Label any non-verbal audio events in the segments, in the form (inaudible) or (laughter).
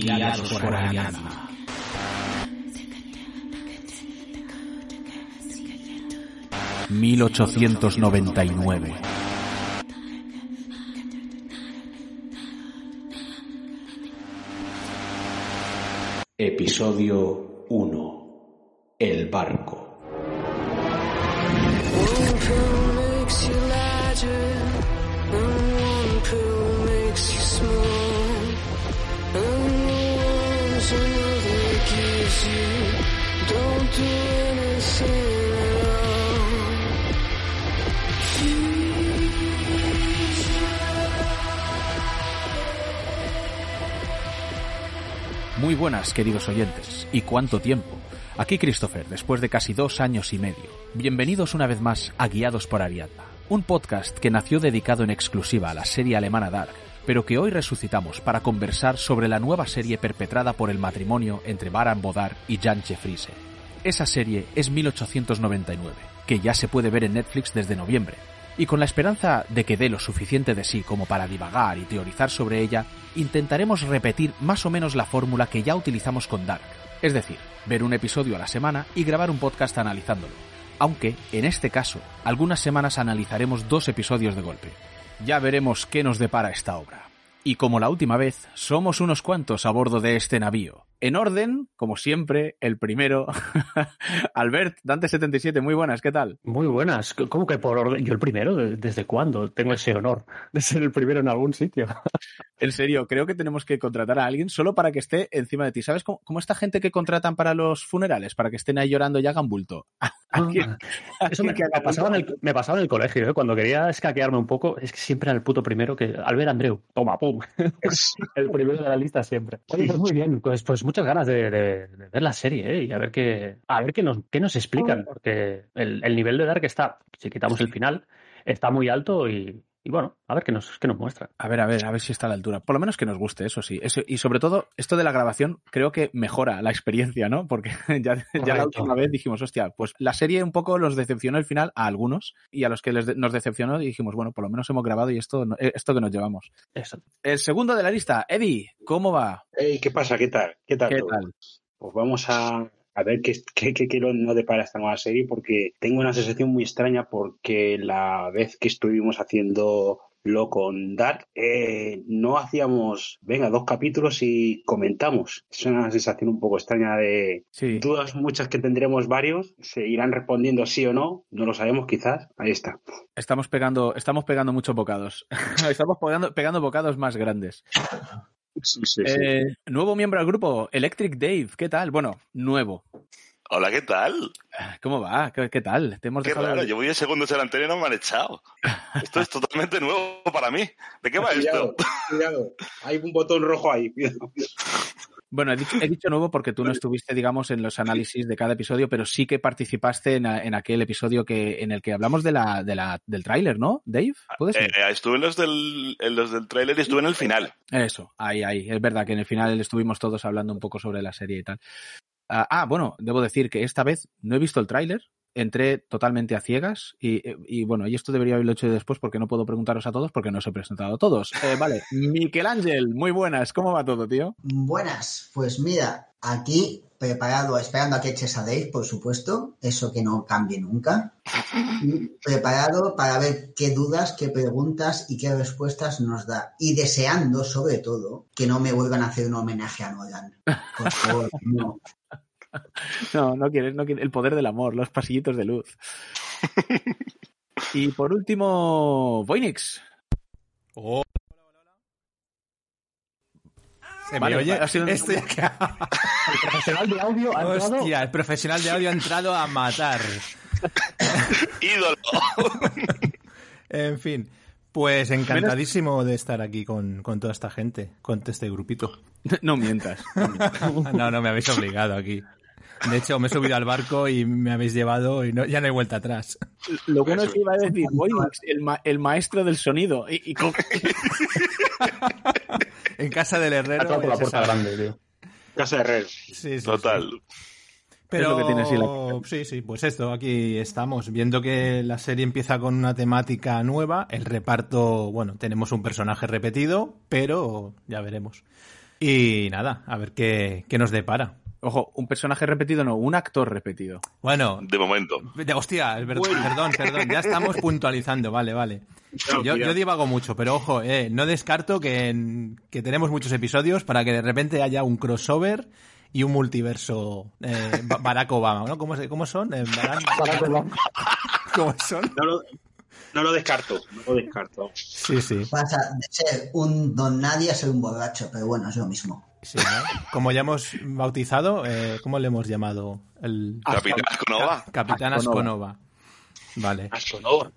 Guiados por Ariadna. ...1899... Episodio 1 queridos oyentes. ¿Y cuánto tiempo? Aquí Christopher, después de casi dos años y medio. Bienvenidos una vez más a Guiados por Ariadna, un podcast que nació dedicado en exclusiva a la serie alemana Dark, pero que hoy resucitamos para conversar sobre la nueva serie perpetrada por el matrimonio entre Baran Bodar y Janche Friese. Esa serie es 1899, que ya se puede ver en Netflix desde noviembre, y con la esperanza de que dé lo suficiente de sí como para divagar y teorizar sobre ella, intentaremos repetir más o menos la fórmula que ya utilizamos con Dark, es decir, ver un episodio a la semana y grabar un podcast analizándolo, aunque, en este caso, algunas semanas analizaremos dos episodios de golpe. Ya veremos qué nos depara esta obra. Y como la última vez, somos unos cuantos a bordo de este navío. En orden, como siempre, el primero, (laughs) Albert, Dante77, muy buenas, ¿qué tal? Muy buenas, ¿cómo que por orden? ¿Yo el primero? ¿Desde cuándo tengo ese honor de ser el primero en algún sitio? (laughs) en serio, creo que tenemos que contratar a alguien solo para que esté encima de ti. ¿Sabes cómo, cómo esta gente que contratan para los funerales? Para que estén ahí llorando y hagan bulto. (laughs) Ah, eso me, (laughs) me, pasaba en el, me, pasaba en el, colegio, ¿eh? cuando quería escaquearme un poco, es que siempre era el puto primero que. Albert Andreu, toma, pum. (laughs) (laughs) el primero de la lista siempre. Oye, pues muy bien, pues, pues muchas ganas de, de, de, ver la serie ¿eh? y a ver qué, a ver qué nos, qué nos explican, porque el, el nivel de Dark está, si quitamos el final, está muy alto y, y bueno, a ver qué nos, qué nos muestra. A ver, a ver, a ver si está a la altura. Por lo menos que nos guste, eso sí. Eso, y sobre todo, esto de la grabación creo que mejora la experiencia, ¿no? Porque (laughs) ya, ya la última vez dijimos, hostia, pues la serie un poco los decepcionó al final a algunos y a los que les, nos decepcionó dijimos, bueno, por lo menos hemos grabado y esto, esto que nos llevamos. Eso. El segundo de la lista, Eddie, ¿cómo va? Hey, ¿qué pasa? ¿Qué tal? ¿Qué tal? ¿Qué tal? Pues vamos a, a ver qué, qué, qué, qué no depara esta nueva serie, porque tengo una sensación muy extraña, porque la vez que estuvimos haciendo lo con Dark, eh, no hacíamos, venga, dos capítulos y comentamos. Es una sensación un poco extraña de sí. dudas muchas que tendremos varios, se irán respondiendo sí o no, no lo sabemos quizás, ahí está. Estamos pegando, estamos pegando muchos bocados. (laughs) estamos pegando, pegando bocados más grandes. Sí, sí, sí. Eh, nuevo miembro al grupo, Electric Dave, ¿qué tal? Bueno, nuevo. Hola, ¿qué tal? ¿Cómo va? ¿Qué, qué tal? ¿Te hemos Qué dejado... raro, yo voy de segundos en la antena y no me han echado. Esto es totalmente nuevo para mí. ¿De qué va cuidado, esto? Cuidado, hay un botón rojo ahí. Cuidado. Bueno, he dicho, he dicho, nuevo porque tú no estuviste, digamos, en los análisis de cada episodio, pero sí que participaste en, en aquel episodio que en el que hablamos de la, de la, del tráiler, ¿no, Dave? ¿Puede ser? Eh, estuve en los del, en los del tráiler y estuve en el final. Eso, ahí, ahí. Es verdad que en el final estuvimos todos hablando un poco sobre la serie y tal. Uh, ah, bueno, debo decir que esta vez no he visto el tráiler, entré totalmente a ciegas y, y, bueno, y esto debería haberlo hecho después porque no puedo preguntaros a todos porque no os he presentado a todos. Eh, vale, (laughs) Miquel Ángel, muy buenas, ¿cómo va todo, tío? Buenas, pues mira, aquí preparado, esperando a que eches a Dave, por supuesto, eso que no cambie nunca. preparado para ver qué dudas, qué preguntas y qué respuestas nos da. Y deseando, sobre todo, que no me vuelvan a hacer un homenaje a Nolan. Por favor, no. (laughs) No, no quieres, no quieres. El poder del amor, los pasillitos de luz. (laughs) y por último, Voynix. Oh. ¿Se Vale, me oye? ha sido un- (laughs) Estoy acá. El profesional de audio ha entrado- Hostia, el profesional de audio ha entrado a matar. ¡Ídolo! En fin, pues encantadísimo de estar aquí con, con toda esta gente, con este grupito. No mientas. no mientas. No, no me habéis obligado aquí. De hecho, me he subido al barco y me habéis llevado y no, ya no hay vuelta atrás. Lo bueno es que iba a decir, Voynix, el, ma el maestro del sonido. Y, y con- (laughs) En casa del Ha herrero. por la se puerta sabe. grande, tío. Casa de Herrero. Sí, sí, sí. Total. Pero Es lo que tiene así la- sí, sí, pues esto, aquí estamos, viendo que la serie empieza con una temática nueva, el reparto, bueno, tenemos un personaje repetido, pero ya veremos. Y nada, a ver qué, qué nos depara. Ojo, un personaje repetido, no, un actor repetido. Bueno, De momento. de- hostia, es verdad, perdón, perdón, ya estamos puntualizando, vale, vale. Yo, yo divago mucho, pero ojo, eh, no descarto que, en- que tenemos muchos episodios para que de repente haya un crossover y un multiverso eh, Ba- Barack Obama, ¿no? ¿Cómo, cómo son? Eh, Barack- (laughs) ¿Cómo son? No lo, no lo descarto, no lo descarto. Sí, sí, Pasa de ser un don nadie a ser un borracho, pero bueno, es lo mismo. Sí, ¿no? Como ya hemos bautizado, eh, ¿cómo le hemos llamado? El Capitán Asconova. Capitán Asconova. Vale. Asconova.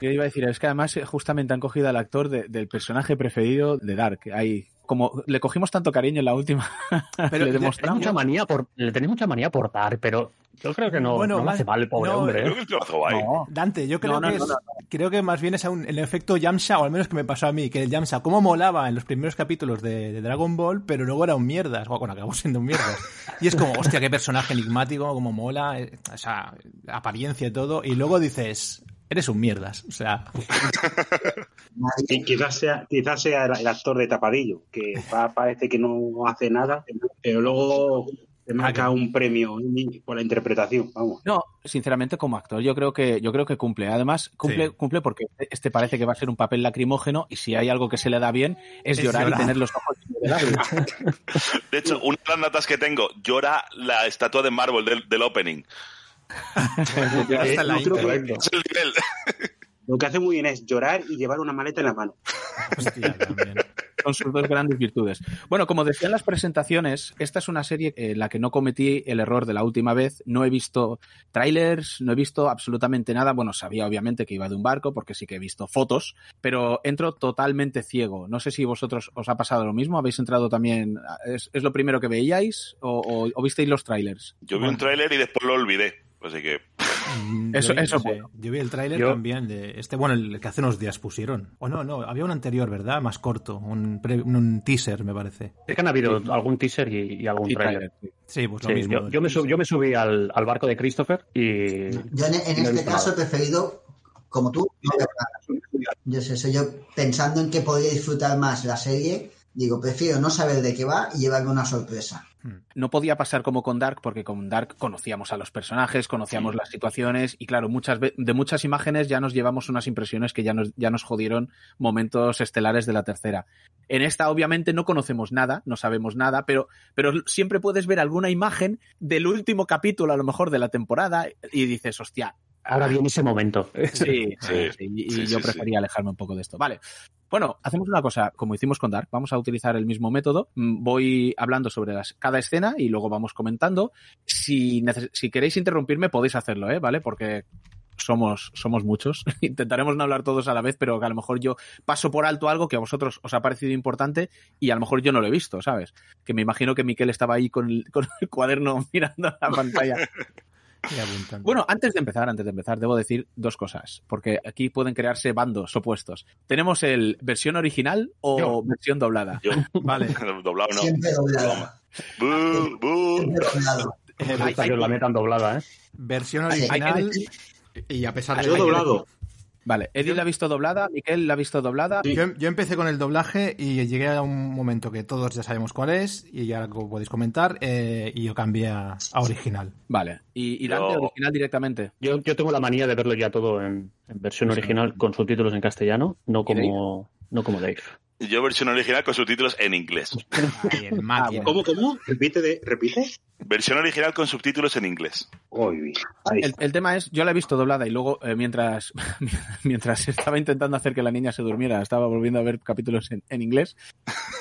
Yo iba a decir, es que además eh, justamente han cogido al actor de- del personaje preferido de Dark. Ahí, como le cogimos tanto cariño en la última, (laughs) Pero le demostramos. mucha manía por, le tenéis mucha manía por dar, pero yo creo que no, Bueno, no más- hace mal el pobre no, hombre. ¿eh? No, Dante, yo creo No, no, que no, es- no, creo que más bien es un- el efecto Yamcha, o al menos que me pasó a mí, que el Yamcha, cómo molaba en los primeros capítulos de, de Dragon Ball, pero luego era un mierdas. Bueno, acabó siendo un mierdas. Y es como, hostia, qué personaje enigmático, cómo mola, eh, esa apariencia y todo. Y luego dices, eres un mierdas. O sea, (laughs) quizás sea, quizás sea el, el actor de Tapadillo, que va- parece que no hace nada, pero luego te marca un premio por la interpretación. Vamos. No, sinceramente como actor yo creo que yo creo que cumple. Además cumple Sí. cumple porque este parece que va a ser un papel lacrimógeno y si hay algo que se le da bien es, Es llorar, llorar. y tener los ojos de lágrimas. (laughs) De hecho, una de las notas que tengo, llora la estatua de mármol del, del opening. Hasta en la intro. que- Es el nivel. Lo que hace muy bien es llorar y llevar una maleta en la mano. hostia, también. Son sus dos grandes virtudes. Bueno, como decían las presentaciones, esta es una serie en la que no cometí el error de la última vez. No he visto trailers, no he visto absolutamente nada. Bueno, sabía obviamente que iba de un barco, porque sí que he visto fotos, pero entro totalmente ciego. No sé si vosotros os ha pasado lo mismo. ¿Habéis entrado también? ¿Es, es lo primero que veíais? ¿O, o- o visteis los trailers? Yo vi un tráiler y después lo olvidé. Así que Mm, Eso- yo vi- eso sí. bueno. Yo vi el tráiler Yo- también de este, bueno, el que hace unos días pusieron. O no, no, había un anterior, ¿verdad? Más corto, un, pre- un teaser, me parece. Es que han habido algún teaser y, y algún Y tráiler, sí. Pues lo Sí, mismo. yo, yo me sub- yo me subí al, al barco de Christopher y Yo en, en No he este caso he nada. preferido, como tú, no ver nada. Yo sé, eso, yo pensando en que podría disfrutar más la serie, digo, prefiero no saber de qué va y llevarme una sorpresa. no podía pasar como con Dark, porque con Dark conocíamos a los personajes, conocíamos las situaciones, y claro, muchas de muchas imágenes ya nos llevamos unas impresiones que ya nos, ya nos jodieron momentos estelares de la tercera. En esta, obviamente, no conocemos nada, no sabemos nada, pero, pero siempre puedes ver alguna imagen del último capítulo, a lo mejor, de la temporada, y dices, hostia, ahora viene ese momento. (laughs) Sí, sí, Sí, y sí, yo sí, prefería alejarme un poco de esto. Vale. Bueno, hacemos una cosa, como hicimos con Dark, vamos a utilizar el mismo método. Mm, Voy hablando sobre las, cada escena y luego vamos comentando. Si queréis interrumpirme, podéis hacerlo, ¿eh? ¿Vale? Porque somos, somos muchos. (laughs) Intentaremos no hablar todos a la vez, pero que a lo mejor yo paso por alto algo que a vosotros os ha parecido importante y a lo mejor yo no lo he visto, ¿sabes? Que me imagino que Miquel estaba ahí con el, con el cuaderno (laughs) mirando la pantalla. Y apuntando. Bueno, antes de empezar, antes de empezar, debo decir dos cosas, porque aquí pueden crearse bandos opuestos. Tenemos el versión original o Yo. versión doblada. yo, (laughs) Vale. (laughs) doblado no. Siempre doblada. Bu, bu. Siempre doblado. Eh, gusta que la metan doblada, ¿eh? versión Hay- hay que original. decir- Y a pesar de Yo hay que doblado. Vale, Eddie la ha visto doblada, Miquel la ha visto doblada. Sí. Yo, yo empecé con el doblaje y llegué a un momento que todos ya sabemos cuál es y ya lo podéis comentar eh, y yo cambié a, a original. Vale, y, y Dante Yo- original directamente. Yo, yo tengo la manía de verlo ya todo en, en versión original con subtítulos en castellano, no como, no como Dave. Yo versión original con subtítulos en inglés. En máquina. ¿Cómo, cómo? Repite, de, repite. Versión original con subtítulos en inglés. Uy. El, el tema es, yo la he visto doblada y luego eh, mientras, (laughs) mientras estaba intentando hacer que la niña se durmiera, estaba volviendo a ver capítulos en, en inglés.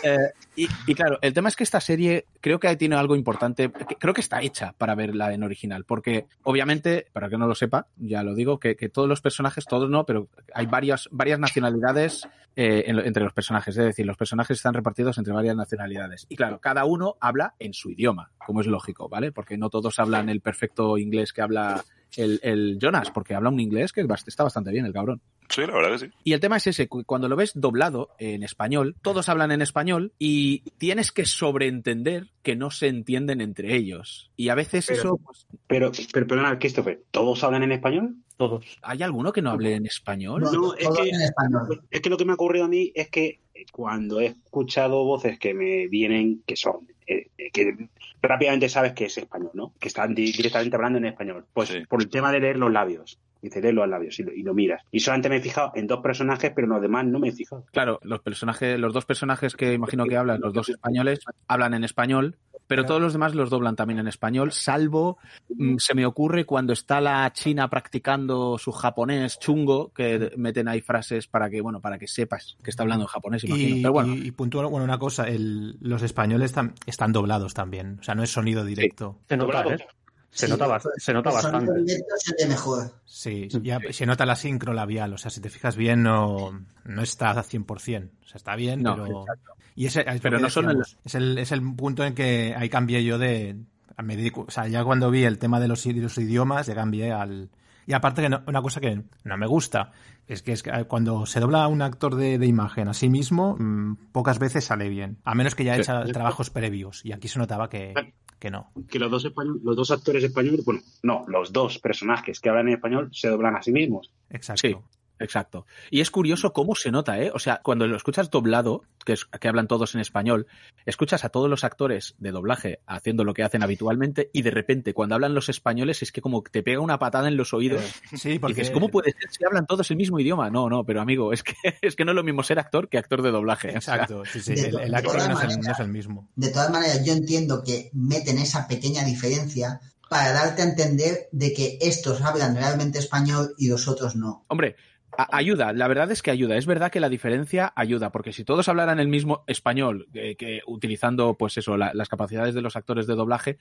Eh, y, y claro, el tema es que esta serie creo que tiene algo importante, que- creo que está hecha para verla en original, porque obviamente, para que no lo sepa, ya lo digo, que, que todos los personajes, todos no, pero hay varias, varias nacionalidades eh, en entre los personajes, es decir, los personajes están repartidos entre varias nacionalidades. Y claro, cada uno habla en su idioma, como es lógico, ¿vale? Porque no todos hablan el perfecto inglés que habla el, el Jonas, porque habla un inglés que está bastante bien, el cabrón. Sí, la verdad que sí. Y el tema es ese, cu- cuando lo ves doblado en español, todos hablan en español y tienes que sobreentender que no se entienden entre ellos. Y a veces Pero- eso, pues, Pero, pero perdona, Christopher, ¿todos hablan en español? Todos. ¿hay alguno que no hable en español? No, No, es que- en español. Es que lo que me ha ocurrido a mí es que cuando he escuchado voces que me vienen, que son, eh, que rápidamente sabes que es español, ¿no? Que están directamente hablando en español. Pues por el tema de leer los labios. Dice, lee los labios y lo, y lo, miras. Y solamente me he fijado en dos personajes, pero en los demás no me he fijado. Claro, los personajes, los dos personajes que imagino que hablan, los dos españoles, hablan en español, pero todos los demás los doblan también en español, salvo mm, se me ocurre cuando está la China practicando su japonés chungo, que meten ahí frases para que, bueno, para que sepas que está hablando en japonés, imagino. Y, pero bueno. y, y puntual, bueno, una cosa, el, los españoles tam, están doblados también, o sea, no es sonido directo. Se nota, ¿eh? Se, Sí, nota, se nota el bastante. se mejor. Sí, ya se nota la sincro labial, o sea, si te fijas bien, no, no está a 100%. O sea, está bien, No, pero. exacto. Y ese, es, Pero no son decíamos, es, el, es el punto en que ahí cambié yo de. me o sea, ya cuando vi el tema de los, de los idiomas, ya cambié al. Y aparte, que no- una cosa que no me gusta es que, es que cuando se dobla un actor de, de imagen a sí mismo, mm, pocas veces sale bien. A menos que ya Sí. hecha trabajos previos. Y aquí se notaba que, que no. Que los dos, español- los dos actores españoles, bueno, no, los dos personajes que hablan en español se doblan a sí mismos. Exacto. Sí. Exacto. Y es curioso cómo se nota, ¿eh? O sea, cuando lo escuchas doblado, que, es, que hablan todos en español, escuchas a todos los actores de doblaje haciendo lo que hacen habitualmente y de repente cuando hablan los españoles es que como te pega una patada en los oídos. Sí, Y porque. dices, ¿cómo puede ser si hablan todos el mismo idioma? No, no, pero amigo, es que, (laughs) es que no es lo mismo ser actor que actor de doblaje. O sea, Exacto, sí, sí. de El, todas no es el, no es el mismo. De todas maneras, yo entiendo que meten esa pequeña diferencia para darte a entender de que estos hablan realmente español y los otros no. Hombre, ayuda, la verdad es que ayuda. Es verdad que la diferencia ayuda, porque si todos hablaran el mismo español, eh, que utilizando, pues eso, la- las capacidades de los actores de doblaje,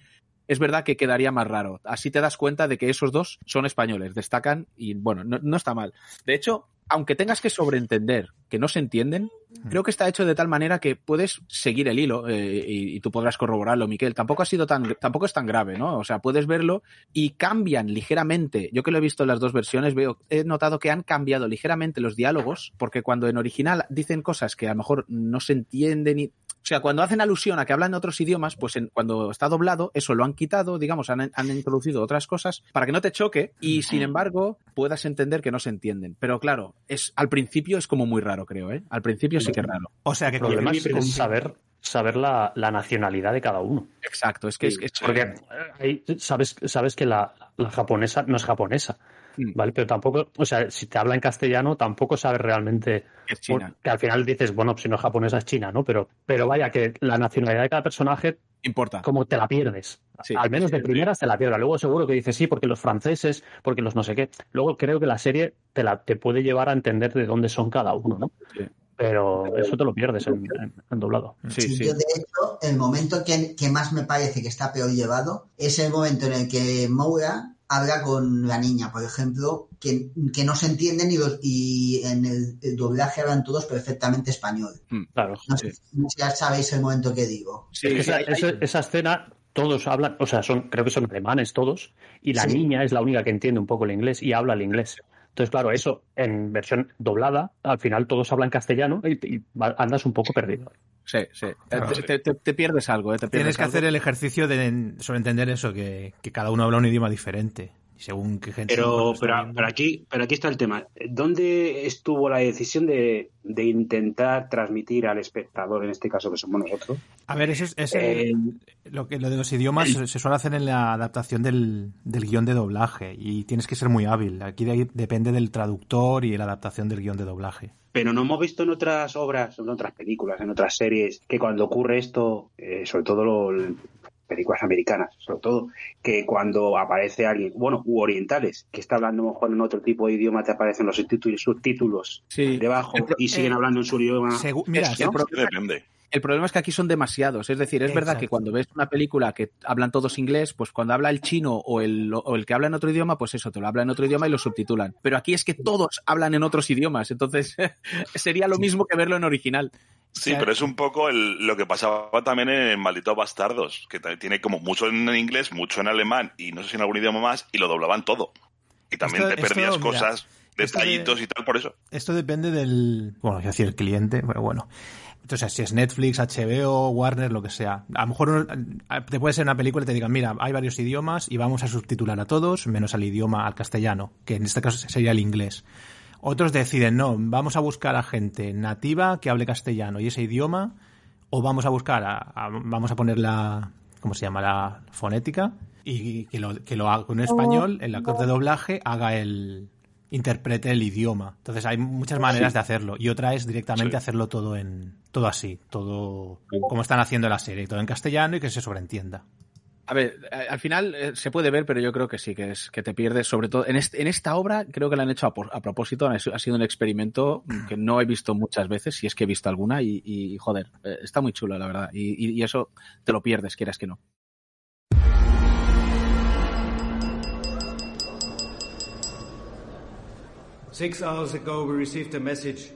es verdad que quedaría más raro. Así te das cuenta de que esos dos son españoles, destacan y bueno, no, no está mal. De hecho, aunque tengas que sobreentender que no se entienden, creo que está hecho de tal manera que puedes seguir el hilo eh, y, y tú podrás corroborarlo, Miquel. Tampoco ha sido tan, tampoco es tan grave, ¿no? O sea, puedes verlo y cambian ligeramente. Yo que lo he visto en las dos versiones, veo, he notado que han cambiado ligeramente los diálogos, porque cuando en original dicen cosas que a lo mejor no se entienden y. O sea, cuando hacen alusión a que hablan otros idiomas, pues en- cuando está doblado, eso lo han quitado, digamos, han, han introducido otras cosas para que no te choque y, sin embargo, puedas entender que no se entienden. Pero claro, es al principio es como muy raro, creo, ¿eh? Al principio sí que es raro. O sea que El problema es, con- es saber, saber la, la nacionalidad de cada uno. Exacto, es que es, es- Porque ahí sabes, sabes que la, la japonesa no es japonesa. ¿Vale? Pero tampoco, o sea, si te habla en castellano, tampoco sabes realmente. que es China. Que al final dices, bueno, si no es japonesa es china, ¿no? Pero, pero vaya, que la nacionalidad de cada personaje, Importa. como te la pierdes. Sí. al menos de primeras te la pierdes. Luego seguro que dices sí, porque los franceses, porque los no sé qué. Luego creo que la serie te, la, te puede llevar a entender de dónde son cada uno, ¿no? Sí. Pero eso te lo pierdes en, en- en doblado. Sí, Sí, sí. Yo, de hecho, el momento que, que más me parece que está peor llevado es el momento en el que Moura habla con la niña, por ejemplo, que, que no se entienden y, los, y en el, el doblaje hablan todos perfectamente español. Claro. No sé si ya sabéis el momento que digo. Sí, Es que esa, hay- hay- esa- esa escena, todos hablan, o sea, son, creo que son alemanes todos, y la Sí. niña es la única que entiende un poco el inglés y habla el inglés. Entonces, claro, eso en versión doblada, al final todos hablan castellano y, andas un poco perdido. Sí, sí. Claro. Te, te- te pierdes algo, ¿eh? Te pierdes Tienes que algo. hacer el ejercicio de sobreentender eso, que, que cada uno habla un idioma diferente. Según qué gente. Pero, pero, pero aquí, pero aquí está el tema. ¿Dónde estuvo la decisión de, de intentar transmitir al espectador, en este caso que somos nosotros? A ver, eso es, es Eh, lo que lo de los idiomas se suele hacer en la adaptación del, del guion de doblaje y tienes que ser muy hábil. Aquí de ahí depende del traductor y la adaptación del guion de doblaje. Pero no hemos visto en otras obras, en otras películas, en otras series, que cuando ocurre esto, eh, sobre todo lo- películas americanas, sobre todo, que cuando aparece alguien, bueno, u orientales, que está hablando mejor en otro tipo de idioma, te aparecen los subtítulos, subtítulos Sí. debajo El pro- y siguen eh, hablando en su idioma. Mira, ¿no? pro- Depende. El problema es que aquí son demasiados. Es decir, es verdad que cuando ves una película que hablan todos inglés, pues cuando habla el chino o el, o el que habla en otro idioma, pues eso, te lo habla en otro idioma y lo subtitulan. Pero aquí es que todos hablan en otros idiomas. Entonces, (laughs) sería lo mismo que verlo en original. Sí, pero es un poco el- lo que pasaba también en Malditos Bastardos, que tiene como mucho en inglés, mucho en alemán y no sé si en algún idioma más, y lo doblaban todo. Y también Esto- te perdías esto, mira, cosas, de- detallitos y tal, por eso. Esto depende del. Bueno, es decir, el cliente, pero bueno. Entonces, si es Netflix, HBO, Warner, lo que sea. A lo mejor uno- te puede ser una película y te digan, mira, hay varios idiomas y vamos a subtitular a todos, menos al idioma, al castellano, que en este caso sería el inglés. Otros deciden, no, vamos a buscar a gente nativa que hable castellano y ese idioma, o vamos a buscar, a, vamos a poner la, ¿cómo se llama? La fonética, y que lo, que lo haga con español, el actor de doblaje haga el, interprete el idioma. Entonces hay muchas maneras de hacerlo y otra es directamente hacerlo todo en todo así, todo como están haciendo la serie, todo en castellano y que se sobreentienda. A ver, al final eh, se puede ver, pero yo creo que sí, que es que te pierdes, sobre todo en, en esta obra, creo que la han hecho a, propósito, ha sido un experimento (clears throat) que no he visto muchas veces, si es que he visto alguna, y, joder, eh, está muy chulo, la verdad, y, y eso te lo pierdes, quieras que no. Six hours ago, we received a message.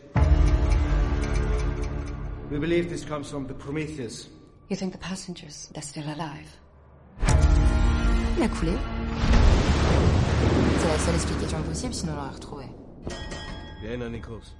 We believe this comes from the Prometheus. You think the passengers, they're still alive? Il a coulé. C'est la seule explication possible, sinon on l'aurait retrouvé. Bien, Nichols.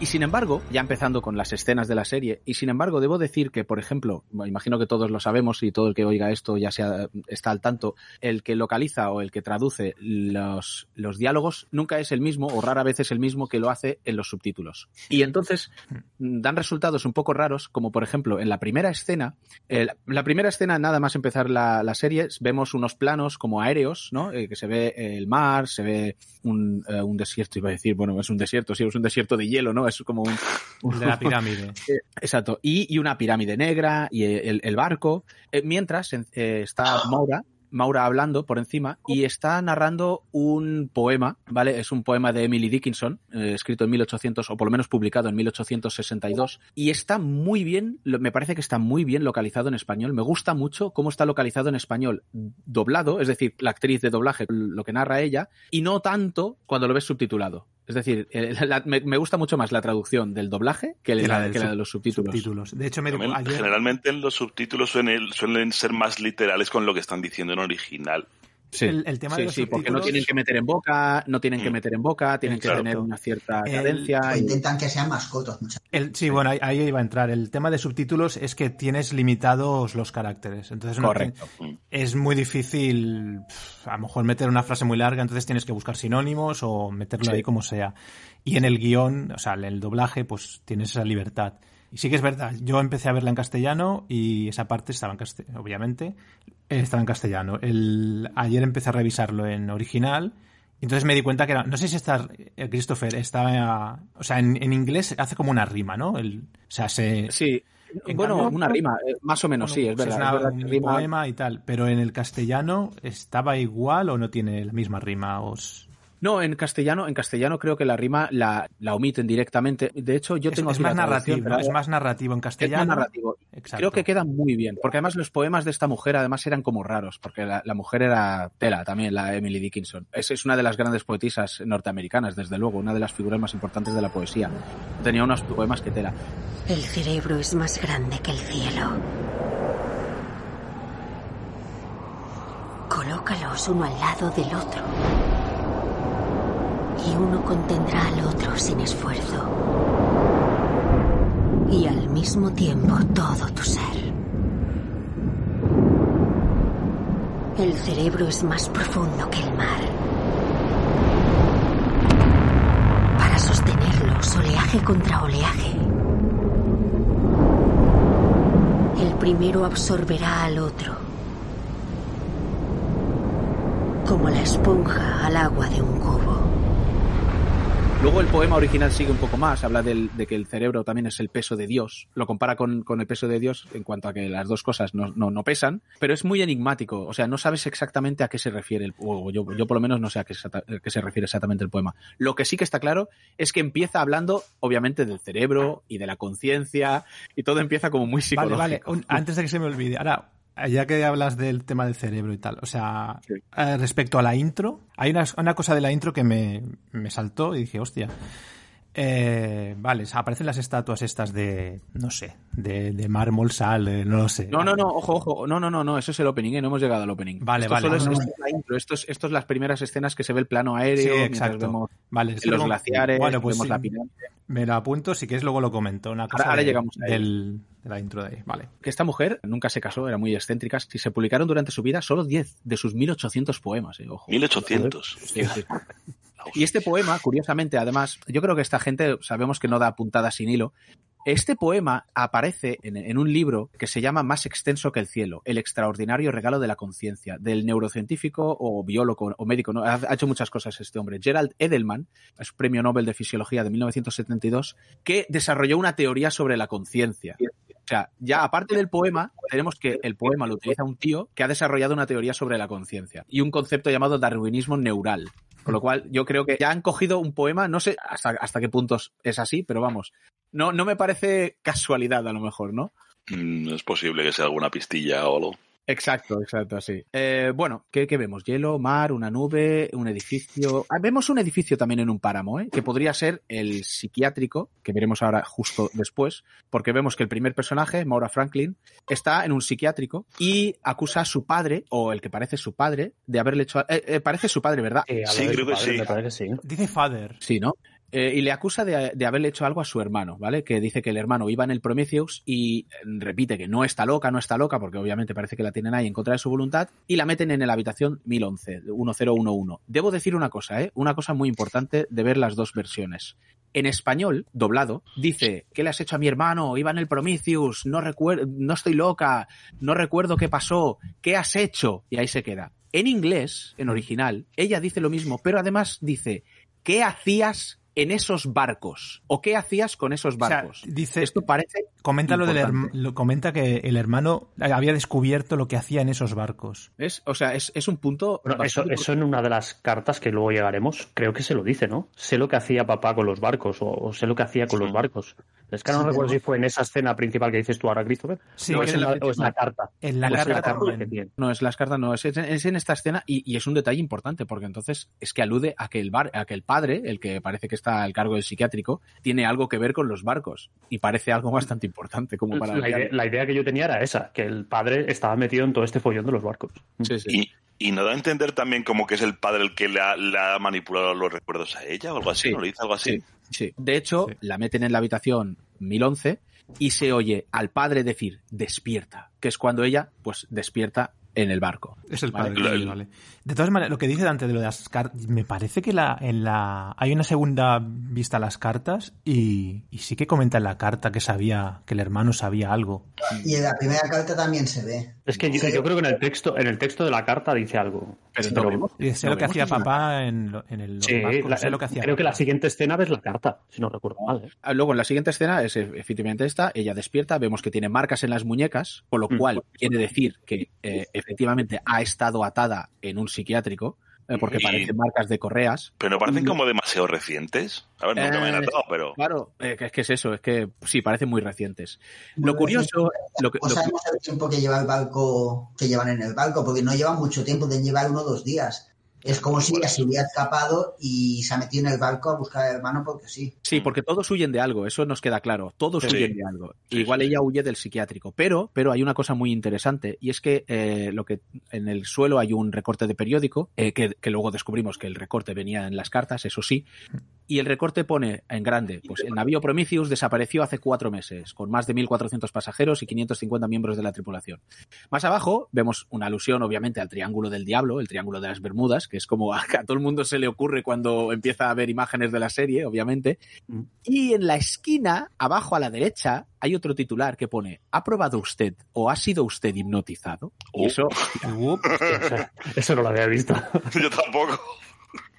Y sin embargo, ya empezando con las escenas de la serie, y sin embargo, debo decir que, por ejemplo, imagino que todos lo sabemos y todo el que oiga esto ya sea, está al tanto, el que localiza o el que traduce los, los diálogos nunca es el mismo o rara vez es el mismo que lo hace en los subtítulos. Y entonces dan resultados un poco raros, como por ejemplo en la primera escena, la primera escena, nada más empezar la, la serie, vemos unos planos como aéreos, ¿no? Eh, que se ve el mar, se ve un, eh, un desierto, iba a decir, bueno, es un desierto, sí, es un desierto de hielo, ¿no? Es como un... de la (laughs) pirámide. Eh, exacto. Y, una pirámide negra y el, barco. Eh, mientras eh, está (gasps) Maura, Maura hablando por encima y está narrando un poema, ¿vale? Es un poema de Emily Dickinson, escrito en 1800 o por lo menos publicado en 1862 y está muy bien, me parece que está muy bien localizado en español. Me gusta mucho cómo está localizado en español doblado, es decir, la actriz de doblaje lo que narra ella y no tanto cuando lo ves subtitulado. Es decir, me, gusta mucho más la traducción del doblaje que, la, de los subtítulos. De hecho, me generalmente en los subtítulos suelen, suelen, ser más literales con lo que están diciendo en original. Sí, el, tema de los sí porque no tienen que meter en boca, no tienen que mm. meter en boca, tienen que tener una cierta cadencia. O intentan que sean muchas veces. Sí, bueno, ahí, iba a entrar. El tema de subtítulos es que tienes limitados los caracteres. Entonces, Correcto. es muy difícil, a lo mejor meter una frase muy larga, entonces tienes que buscar sinónimos o meterlo ahí como sea. Y en el guion, o sea, en el doblaje, pues tienes esa libertad. Y sí que es verdad, yo empecé a verla en castellano y esa parte estaba en castellano, obviamente, estaba en castellano. El, ayer empecé a revisarlo en original entonces me di cuenta que era, no sé si está, eh, Christopher, está, o sea, en, inglés hace como una rima, ¿no? El, o sea, se... Sí, bueno, una rima, eh, más o menos, sí, es verdad. Es, una, un poema y tal, pero en el castellano estaba igual o no tiene la misma rima. Os... No, en castellano, en castellano creo que la rima la, la omiten directamente. De hecho, yo tengo es, más narrativo, es más narrativo en castellano. Es más narrativo. Creo que queda muy bien, porque además los poemas de esta mujer además eran como raros, porque la, mujer era tela también, la Emily Dickinson. Es, es una de las grandes poetisas norteamericanas, desde luego, una de las figuras más importantes de la poesía. Tenía unos poemas que tela. El cerebro es más grande que el cielo. Colócalos uno al lado del otro y uno contendrá al otro sin esfuerzo. Y al mismo tiempo todo tu ser. El cerebro es más profundo que el mar. Para sostenerlos oleaje contra oleaje. El primero absorberá al otro. Como la esponja al agua de un cubo. Luego el poema original sigue un poco más, habla de que el cerebro también es el peso de Dios, lo compara con, el peso de Dios en cuanto a que las dos cosas no, pesan, pero es muy enigmático, o sea, no sabes exactamente a qué se refiere, el, o yo, yo por lo menos no sé a qué, se refiere exactamente el poema. Lo que sí que está claro es que empieza hablando, obviamente, del cerebro y de la conciencia, y todo empieza como muy psicológico. Vale, vale, antes de que se me olvide, ahora, ya que hablas del tema del cerebro y tal, o sea, eh, respecto a la intro, hay una, una, cosa de la intro que me, me saltó y dije, hostia. Eh, vale, aparecen las estatuas estas de, no sé, de, de mármol, sal, no lo sé. No, no, no, ojo, ojo, no, no, no, no, eso es el opening, ¿eh? no hemos llegado al opening. Vale, esto vale. Solo es, la intro, esto es, esto es las primeras escenas que se ve el plano aéreo, sí, exacto. Vemos vale, los glaciares, bueno, pues vemos la pirámide. Me lo apunto, si quieres luego lo comento. Una cosa ahora, de, llegamos del, de la intro de ahí. Vale. Que esta mujer nunca se casó, era muy excéntrica. Si se publicaron durante su vida solo 10 de sus 1800 poemas, eh, ojo. 1800. Y este poema, curiosamente, además, yo creo que esta gente sabemos que no da puntadas sin hilo. Este poema aparece en, en, un libro que se llama Más extenso que el cielo, el extraordinario regalo de la conciencia, del neurocientífico o biólogo o médico, ¿no? ha, ha, hecho muchas cosas este hombre, Gerald Edelman, es premio Nobel de Fisiología de 1972, que desarrolló una teoría sobre la conciencia. O sea, ya aparte del poema, tenemos que el poema lo utiliza un tío que ha desarrollado una teoría sobre la conciencia y un concepto llamado darwinismo neural. Con lo cual, yo creo que ya han cogido un poema, no sé hasta, hasta qué puntos es así, pero vamos, no, no me parece casualidad a lo mejor, ¿no? Mm, es posible que sea alguna pistilla o algo. Exacto, exacto, sí. Eh, bueno, ¿qué, ¿qué, vemos? Hielo, mar, una nube, un edificio. Ah, vemos un edificio también en un páramo, ¿eh? que podría ser el psiquiátrico, que veremos ahora justo después, porque vemos que el primer personaje, Maura Franklin, está en un psiquiátrico y acusa a su padre, o el que parece su padre, de haberle hecho... Eh, eh, parece su padre, ¿verdad? sí, creo que sí. que sí. Dice father. Sí, ¿no? Eh, y le acusa de, de, haberle hecho algo a su hermano, ¿vale? Que dice que el hermano iba en el Prometheus y repite que no está loca, no está loca, porque obviamente parece que la tienen ahí en contra de su voluntad, y la meten en la habitación 1011, 1011. Debo decir una cosa, ¿eh? Una cosa muy importante de ver las dos versiones. En español, doblado, dice, ¿qué le has hecho a mi hermano? Iba en el Prometheus, no no estoy loca, no recuerdo qué pasó, ¿qué has hecho? Y ahí se queda. En inglés, en original, ella dice lo mismo, pero además dice, ¿qué hacías en esos barcos? ¿O qué hacías con esos barcos? O sea, dice, Esto parece. Comenta, lo del lo comenta que el hermano había descubierto lo que hacía en esos barcos. ¿Es? O sea, es, es un punto. Bueno, eso, eso, en una de las cartas que luego llegaremos, creo que se lo dice, ¿no? Sé lo que hacía papá con los barcos, o, o sé lo que hacía con sí. los barcos. Es que no recuerdo si fue en esa escena principal que dices tú ahora, Christopher. Sí, no, es, en la, o es la carta. En la, no carta, es la carta que tiene. No, es las cartas, no, es, es en esta escena y, y, es un detalle importante porque entonces es que alude a que el bar, a que el padre, el que parece que está al cargo del psiquiátrico, tiene algo que ver con los barcos y parece algo bastante importante como para la idea, la idea que yo tenía era esa, que el padre estaba metido en todo este follón de los barcos. Sí, sí. Y, y no da a entender también como que es el padre el que le ha, le ha manipulado los recuerdos a ella o algo así, sí. ¿no le dice algo así? Sí, sí. De hecho, la meten en la habitación 1011 y se oye al padre decir despierta, que es cuando ella pues despierta en el barco. Es el padre. Vale. vale. De todas maneras, lo que dice Dante de lo de las cartas, me parece que la, en la hay una segunda vista a las cartas y, y, sí que comenta en la carta que sabía, que el hermano sabía algo. Y en la primera carta también se ve. Es que yo, yo creo que en el texto, en el texto de la carta dice algo. Pero, sí, no sé lo que hacía papá en, en el sí, barco, la, sé lo que hacía creo papá. que la siguiente escena ves la carta, si no recuerdo mal. ¿eh? Luego en la siguiente escena es efectivamente esta, ella despierta, vemos que tiene marcas en las muñecas, con lo cual mm. quiere decir que eh, efectivamente ha estado atada en un psiquiátrico, eh, porque y... parecen marcas de correas. Pero no parecen como demasiado recientes. A ver, nunca eh, me han atado, pero. Claro, eh, es que es eso, es que sí, parecen muy recientes. Lo curioso. Lo que, no lo sabemos el tiempo que lleva el barco, que llevan en el barco, porque no llevan mucho tiempo, de llevar uno o dos días. Es como si ella se hubiera escapado y se ha metido en el barco a buscar al hermano porque sí. Sí, porque todos huyen de algo, eso nos queda claro. Todos sí. huyen de algo. Sí, Igual sí. ella huye del psiquiátrico. Pero, pero hay una cosa muy interesante y es que eh, lo que en el suelo hay un recorte de periódico eh, que, que, luego descubrimos que el recorte venía en las cartas, eso sí. Y el recorte pone en grande, pues el navío Prometheus desapareció hace cuatro meses, con más de 1.400 pasajeros y 550 miembros de la tripulación. Más abajo vemos una alusión, obviamente, al Triángulo del Diablo, el Triángulo de las Bermudas, que es como a, a, todo el mundo se le ocurre cuando empieza a ver imágenes de la serie, obviamente. Mm. Y en la esquina, abajo a la derecha, hay otro titular que pone ¿Ha probado usted o ha sido usted hipnotizado? Y eso... (laughs) Uh, eso no lo había visto. (laughs) Yo tampoco.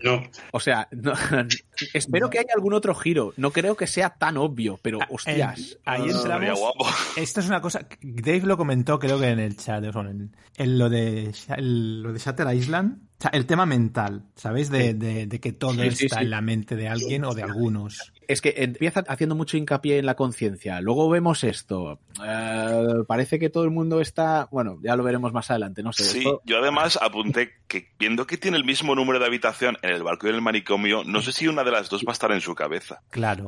No. O sea, no, (laughs) espero que haya algún otro giro. No creo que sea tan obvio, pero hostias. Eh, ahí entramos. (laughs) Esto es una cosa. Dave lo comentó, creo que en el chat, en, en lo de en lo de Shatter Island. O sea, el tema mental, ¿sabéis? De, de, de que todo sí, está sí, en la mente de alguien o de algunos. Es que empieza haciendo mucho hincapié en la conciencia. Luego vemos esto. Uh, parece que todo el mundo está. Bueno, ya lo veremos más adelante, no sé. Sí, esto... yo además apunté que viendo que tiene el mismo número de habitación en el barco y en el manicomio, no sé si una de las dos va a estar en su cabeza. Claro.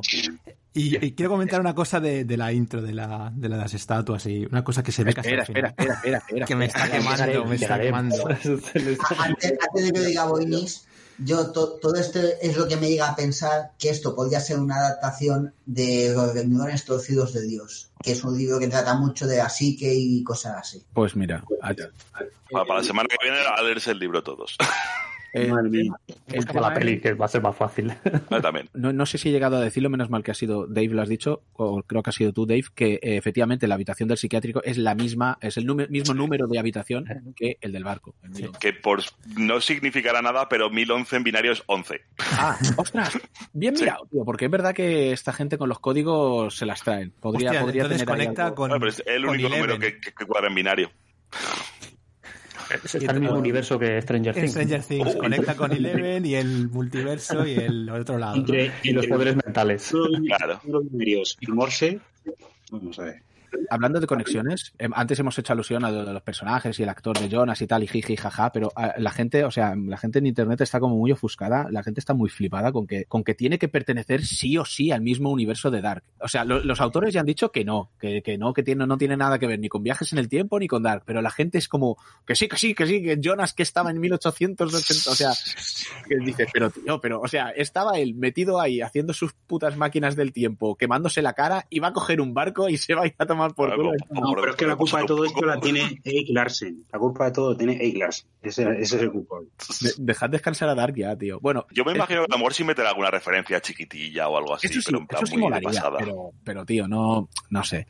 Y, y quiero comentar una cosa de, de la intro de, la, de las estatuas y una cosa que se ve espera, casi espera, espera, espera, espera, Que me está quemando, me está quemando. Antes, antes de que diga Boinis, yo to, todo esto es lo que me llega a pensar que esto podría ser una adaptación de Los Vendedores Torcidos de Dios, que es un libro que trata mucho de la psique y cosas así. Pues mira, para, para la semana que viene a leerse el libro todos. Eh, Madre mía. es el como la peli, que va a ser más fácil. Yo también. (laughs) no, no sé si he llegado a decirlo, menos mal que ha sido Dave, lo has dicho, o creo que ha sido tú, Dave, que eh, efectivamente la habitación del psiquiátrico es la misma, es el número- mismo número de habitación que el del barco. el 1011. Que por no significará nada, pero 1011 en binario es 11. Ah, ostras, bien Sí. mirado, tío, porque es verdad que esta gente con los códigos se las traen. Podría, Hostia, podría entonces tener conecta algo. con, Bueno, pero es el con único número que, que- que cuadra en binario. (laughs) Está en el mismo universo que Stranger Things. Stranger Things Oh. conecta con Eleven y el multiverso y el otro lado. Y los poderes mentales. los (laughs) Claro. y Morse, vamos a ver. Hablando de conexiones, em, antes hemos hecho alusión a los personajes y el actor de Jonas y tal, y jiji, jaja, pero ah, la gente, o sea, la gente en internet está como muy ofuscada, la gente está muy flipada con que, con que tiene que pertenecer sí o sí al mismo universo de Dark. O sea, lo- los autores ya han dicho que no, que, que no, que tiene, no tiene nada que ver ni con viajes en el tiempo ni con Dark, pero la gente es como, que sí, que sí, que sí, que Jonas que estaba en 1880, o sea, que dice, pero tío, pero, o sea, estaba él metido ahí haciendo sus putas máquinas del tiempo, quemándose la cara, iba a coger un barco y se va a ir a tomar por culo. No, pero es que la culpa de todo esto la (laughs) tiene Eik Larsen. La culpa de todo tiene Eik Larsen. Ese, ese es el culpable. De- dejad descansar a Dark ya, tío. Bueno, Yo me es- imagino que a lo mejor sí meterá alguna referencia chiquitilla o algo así, eso sí, pero en plan eso sí muy de molaría, pasada. pero, pero tío, no, no sé.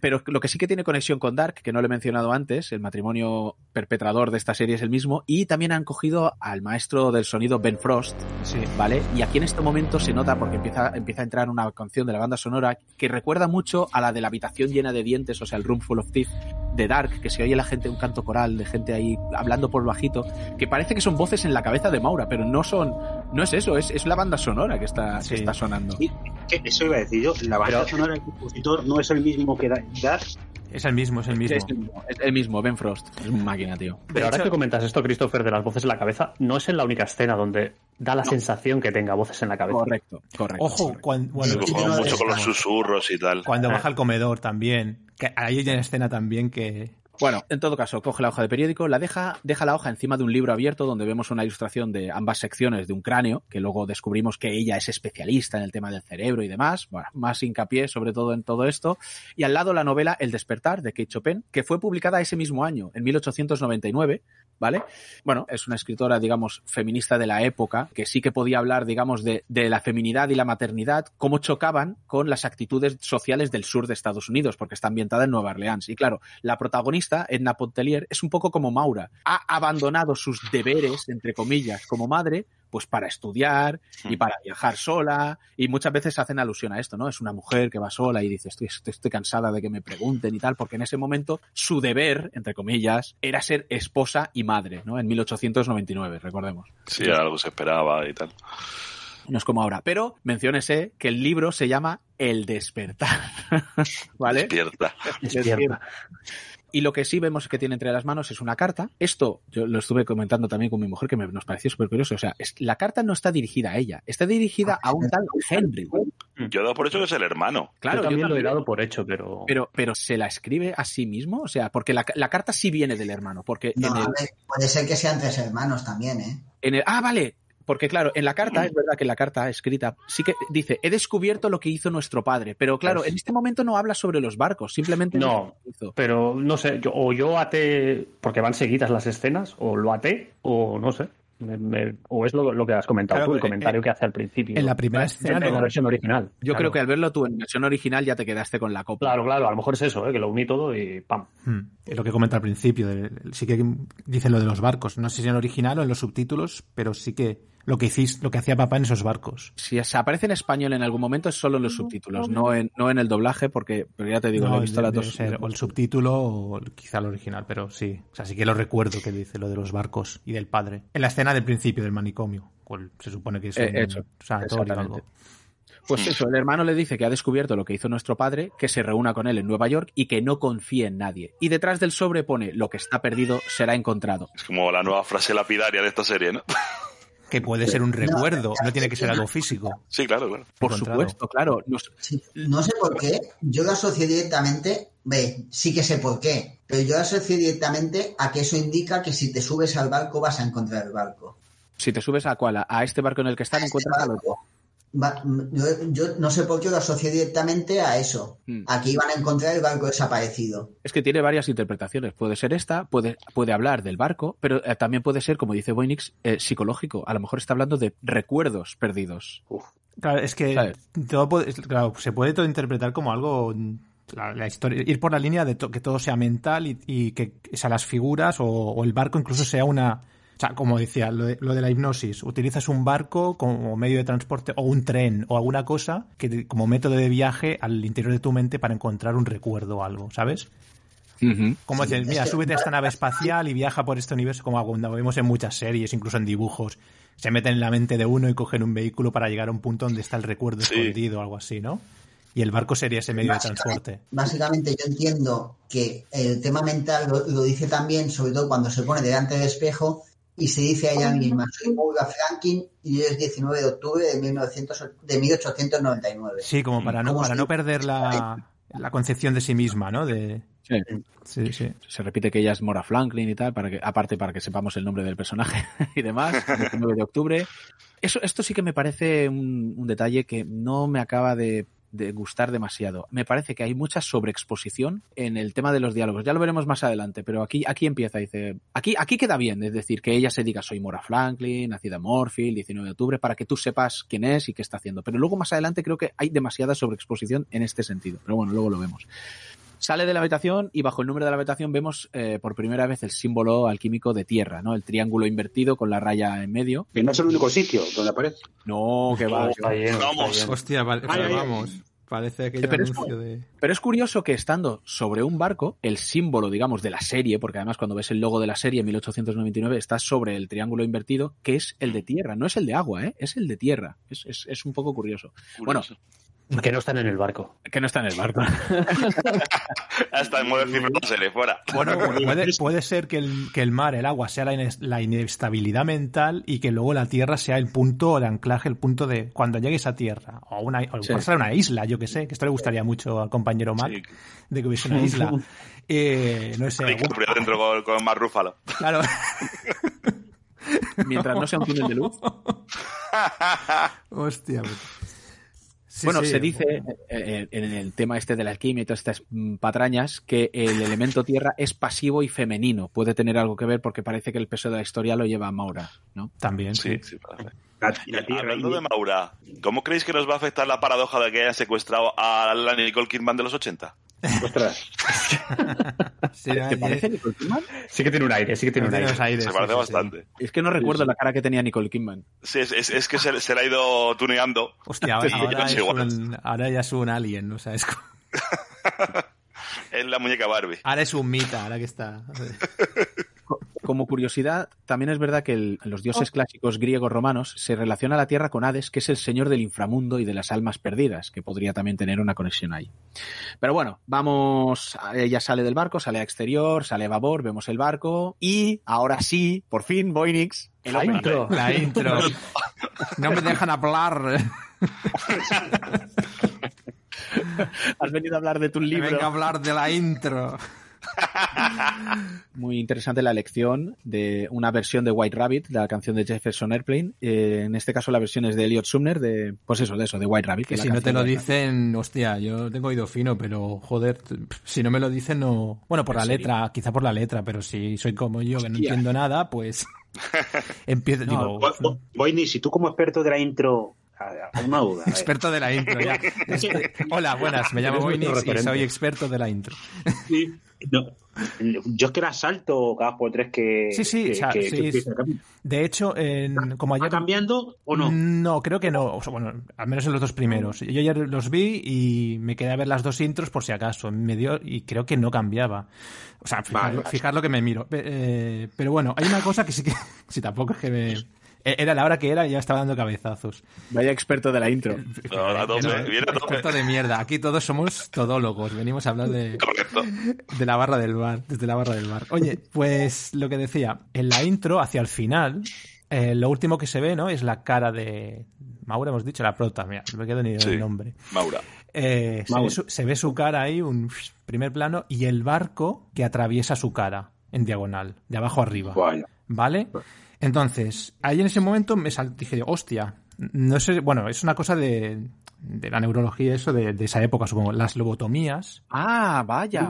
Pero lo que sí que tiene conexión con Dark, que no lo he mencionado antes, el matrimonio perpetrador de esta serie es el mismo, y también han cogido al maestro del sonido Ben Frost, Sí. ¿vale? Y aquí en este momento se nota porque empieza, empieza a entrar una canción de la banda sonora que recuerda mucho a la de la habitación llena de dientes, o sea, el Room Full of Teeth de Dark, que se oye la gente, un canto coral de gente ahí hablando por bajito, que parece que son voces en la cabeza de Maura, pero no son, no es eso, es, es la banda sonora que está, Sí. que está sonando. Que Eso iba a decir yo. La banda Pero- sonora del compositor no es el mismo que Da- Dark. Es el mismo, es el mismo. Es el mismo, es el mismo, Ben Frost. Es una máquina, tío. Pero ahora hecho- que comentas esto, Christopher, de las voces en la cabeza, no es en la única escena donde da la sensación que tenga voces en la cabeza. Correcto, correcto. Ojo, cuando, bueno, Sí, mucho con los susurros y tal. cuando baja al comedor también. Que ahí hay una escena también que. Bueno, en todo caso, coge la hoja de periódico, la deja, deja la hoja encima de un libro abierto donde vemos una ilustración de ambas secciones de un cráneo, que luego descubrimos que ella es especialista en el tema del cerebro y demás. Bueno, más hincapié sobre todo en todo esto. Y al lado la novela El despertar de Kate Chopin, que fue publicada ese mismo año, en 1899. ¿Vale? Bueno, es una escritora, digamos, feminista de la época, que sí que podía hablar, digamos, de, de la feminidad y la maternidad, cómo chocaban con las actitudes sociales del sur de Estados Unidos, porque está ambientada en Nueva Orleans. Y claro, la protagonista, Edna Pontelier, es un poco como Maura. Ha abandonado sus deberes, entre comillas, como madre, pues para estudiar y para viajar sola. Y muchas veces hacen alusión a esto, ¿no? Es una mujer que va sola y dice, estoy, estoy, estoy cansada de que me pregunten y tal, porque en ese momento su deber, entre comillas, era ser esposa y madre, ¿no? En 1899, recordemos. Sí, algo se esperaba y tal. No es como ahora. Pero menciónese que el libro se llama El despertar. (laughs) ¿Vale? Despierta. Despierta. Y lo que sí vemos que tiene entre las manos es una carta. Esto yo lo estuve comentando también con mi mujer, que me, nos pareció súper curioso. O sea, es- la carta no está dirigida a ella, está dirigida a un tal Henry. Yo he dado por hecho que es el hermano. Claro, yo yo también lo he dado por hecho, pero... Pero, pero se la escribe a sí mismo, o sea, porque la, la carta sí viene del hermano, porque No, en el, a ver, puede ser que sean tres hermanos también, ¿eh? en el- ah, vale, porque claro, en la carta, es verdad que en la carta escrita sí que dice, he descubierto lo que hizo nuestro padre, pero claro, Pues- en este momento no habla sobre los barcos, simplemente No. lo que hizo. Pero no sé, yo, o yo até, porque van seguidas las escenas, o lo até, o no sé. me- me- o es lo, lo que has comentado Claro, tú, el eh, comentario eh, que hace al principio. En la primera En- escena en la versión original. Yo Claro. creo que al verlo tú en versión original ya te quedaste con la copa. Claro, claro, a lo mejor es eso, ¿eh? que lo uní todo y pam. Hmm, Es lo que comenta al principio. de- sí que dicen lo de los barcos. No sé si en el original o en los subtítulos, pero sí que lo que hiciste, lo que hacía papá en esos barcos. Si se aparece en español en algún momento es solo en los subtítulos, no en, no en el doblaje, porque pero ya te digo, No, lo he visto las dos. ser o el subtítulo o quizá el original, pero sí. O sea, sí que lo recuerdo que dice lo de los barcos y del padre. En la escena del principio del manicomio. cual se supone que es Eh, un hecho, sanatorio o algo. exactamente. Pues eso, el hermano le dice que ha descubierto lo que hizo nuestro padre, que se reúna con él en Nueva York y que no confíe en nadie. Y detrás del sobre pone lo que está perdido será encontrado. Es como la nueva frase lapidaria de esta serie, ¿no? (laughs) Que puede ser un recuerdo, no tiene que ser algo físico. Sí, claro, claro. Por Encontrado. supuesto, claro. Sí, no sé por qué, yo lo asocié directamente, ve, sí que sé por qué, pero yo lo asocié directamente a que eso indica que si te subes al barco vas a encontrar el barco. si te subes a cuál, a este barco en el que están, A este encuentras al barco. otro. Va- yo, yo no sé por qué lo asocié directamente a eso. Mm. Aquí van a encontrar el barco desaparecido. Es que tiene varias interpretaciones. Puede ser esta, puede, puede hablar del barco, pero eh, también puede ser, como dice Voynix, eh, psicológico. A lo mejor está hablando de recuerdos perdidos. Claro, es que ¿Sabes? todo puede- claro, se puede todo interpretar como algo. La, la historia, ir por la línea de to- que todo sea mental y, y que o sea, las figuras o, o el barco incluso sea una. O sea, como decía, lo de, lo de la hipnosis. Utilizas un barco como medio de transporte o un tren o alguna cosa que te- como método de viaje al interior de tu mente para encontrar un recuerdo o algo, ¿sabes? Como Sí, dices, es mira, que- súbete a esta nave (laughs) espacial y viaja por este universo, como cuando vemos en muchas series, incluso en dibujos. Se meten en la mente de uno y cogen un vehículo para llegar a un punto donde está el recuerdo Sí. escondido o algo así, ¿no? Y el barco sería ese medio de transporte. Básicamente yo entiendo que el tema mental lo, lo dice también, sobre todo cuando se pone delante del espejo y se dice a ella misma, soy Maura Franklin y hoy es 19 de octubre de, 1900, de 1899. Sí, como para no, Como para no perder la, la concepción de sí misma, ¿no? De, Sí. sí, sí. Se repite que ella es Mora Franklin y tal, para que, aparte para que sepamos el nombre del personaje (laughs) y demás, 19 de octubre. Eso, esto sí que me parece un, un detalle que no me acaba de, de gustar demasiado. Me parece que hay mucha sobreexposición en el tema de los diálogos. Ya lo veremos más adelante, pero aquí, aquí empieza, dice, aquí, aquí queda bien, es decir, que ella se diga soy Mora Franklin, nacida en Morfield, 19 de octubre, para que tú sepas quién es y qué está haciendo. Pero luego más adelante creo que hay demasiada sobreexposición en este sentido. Pero bueno, luego lo vemos. Sale de la habitación y bajo el número de la habitación vemos eh, por primera vez el símbolo alquímico de tierra, ¿no? El triángulo invertido con la raya en medio. Que no es el único sitio donde aparece. No, que va. Está lleno, está Vamos. Hostia, vale, ay, vamos. Parece aquel Pero es- anuncio de... Pero es curioso que estando sobre un barco, el símbolo, digamos, de la serie, porque además cuando ves el logo de la serie en 1899 está sobre el triángulo invertido, que es el de tierra, no es el de agua, ¿eh? Es el de tierra. Es, es, es un poco curioso. Curioso. Que no están en el barco. Que no está en el barco. (laughs) Hasta en modo la serie, fuera. Bueno, (laughs) puede, puede ser que el, que el mar, el agua, sea la, ines- la inestabilidad mental y que luego la tierra sea el punto de anclaje, el punto de cuando llegues a tierra. O una, o Sí. puede ser una isla, yo que sé, que esto le gustaría mucho al compañero Mac, Sí. de que hubiese una isla. (laughs) Eh, no sé, Hay que algún- dentro con, con más rúfalo. claro. Mientras no sea un túnel de luz. Hostia. Sí, bueno, sí. se dice eh, eh, en el tema este de la alquimia y todas estas patrañas que el elemento tierra es pasivo y femenino. Puede tener algo que ver porque parece que el peso de la historia lo lleva a Maura, ¿no? También, sí. Sí, sí, parece. La, la tierra Hablando de Maura, ¿cómo creéis que nos va a afectar la paradoja de que hayan secuestrado a la Nicole Kidman de los 80? Ostras, (laughs) ¿Te parece Nicole Kidman? Sí que tiene un aire, sí que tiene un aire. aires, Se parece sí, sí. bastante. Es que no recuerdo la cara que tenía Nicole Kidman. Sí, es, es- es que se, se la ha ido tuneando. Hostia, (laughs) ahora, con es un, ahora ya es un alien, o sea, es como- (laughs) Es la muñeca Barbie. ahora es un mita, ahora que está. Co- Como curiosidad, también es verdad que el- los dioses clásicos griegos romanos se relaciona la Tierra con Hades, que es el señor del inframundo y de las almas perdidas, que podría también tener una conexión ahí. Pero bueno, vamos, ella sale del barco, sale a exterior, sale a babor, vemos el barco y ahora sí, por fin, Voynix, el La intro. La intro. No me dejan hablar. (laughs) Has venido a hablar de tu libro. Venga a hablar de la intro. Muy interesante la elección de una versión de White Rabbit, de la canción de Jefferson Airplane. Eh, en este caso la versión es de Elliot Sumner, de, pues eso, de eso, de White Rabbit. Que si no te lo dicen, hostia, yo tengo oído fino, pero joder, si no me lo dicen, no. Bueno, por ¿En la serio? letra, quizá por la letra, pero si soy como yo, que no entiendo nada, pues (laughs) empiezo, No, digo, si tú como experto de la intro, una duda. experto de la intro, ya. (laughs) Este- hola, buenas, me llamo Boynix y soy experto de la intro. (laughs) No, yo es que era salto cada por tres que. Sí, sí, que- o sea, que- sí, que cambiar. De hecho, en, como ¿Va ayer... cambiando o no? No, creo que no. O sea, bueno, al menos en los dos primeros. Yo ayer los vi y me quedé a ver las dos intros por si acaso. Me dio y creo que no cambiaba. O sea, fijar, Vale, vale. fijar lo que me miro. Eh, pero bueno, hay una cosa que sí que... (laughs) Sí, tampoco es que me... e- Era la hora que era y ya estaba dando cabezazos. Vaya experto de la intro. (laughs) No, Pero, viene experto de mierda. Aquí todos somos todólogos. Venimos a hablar de, Correcto. de la barra del bar, desde la barra del bar. Oye, pues lo que decía, en la intro, hacia el final, eh, lo último que se ve, ¿no? Es la cara de Maura, hemos dicho, la prota, mira, no me quedo ni Sí. el nombre. Maura. Eh, se, ve su, se ve su cara ahí, un primer plano, y el barco que atraviesa su cara en diagonal, de abajo arriba. Vaya. ¿Vale? Entonces, ahí en ese momento me sal- dije, hostia, no sé, bueno, es una cosa de, de la neurología, eso de, de esa época, supongo. Las lobotomías. Ah, vaya.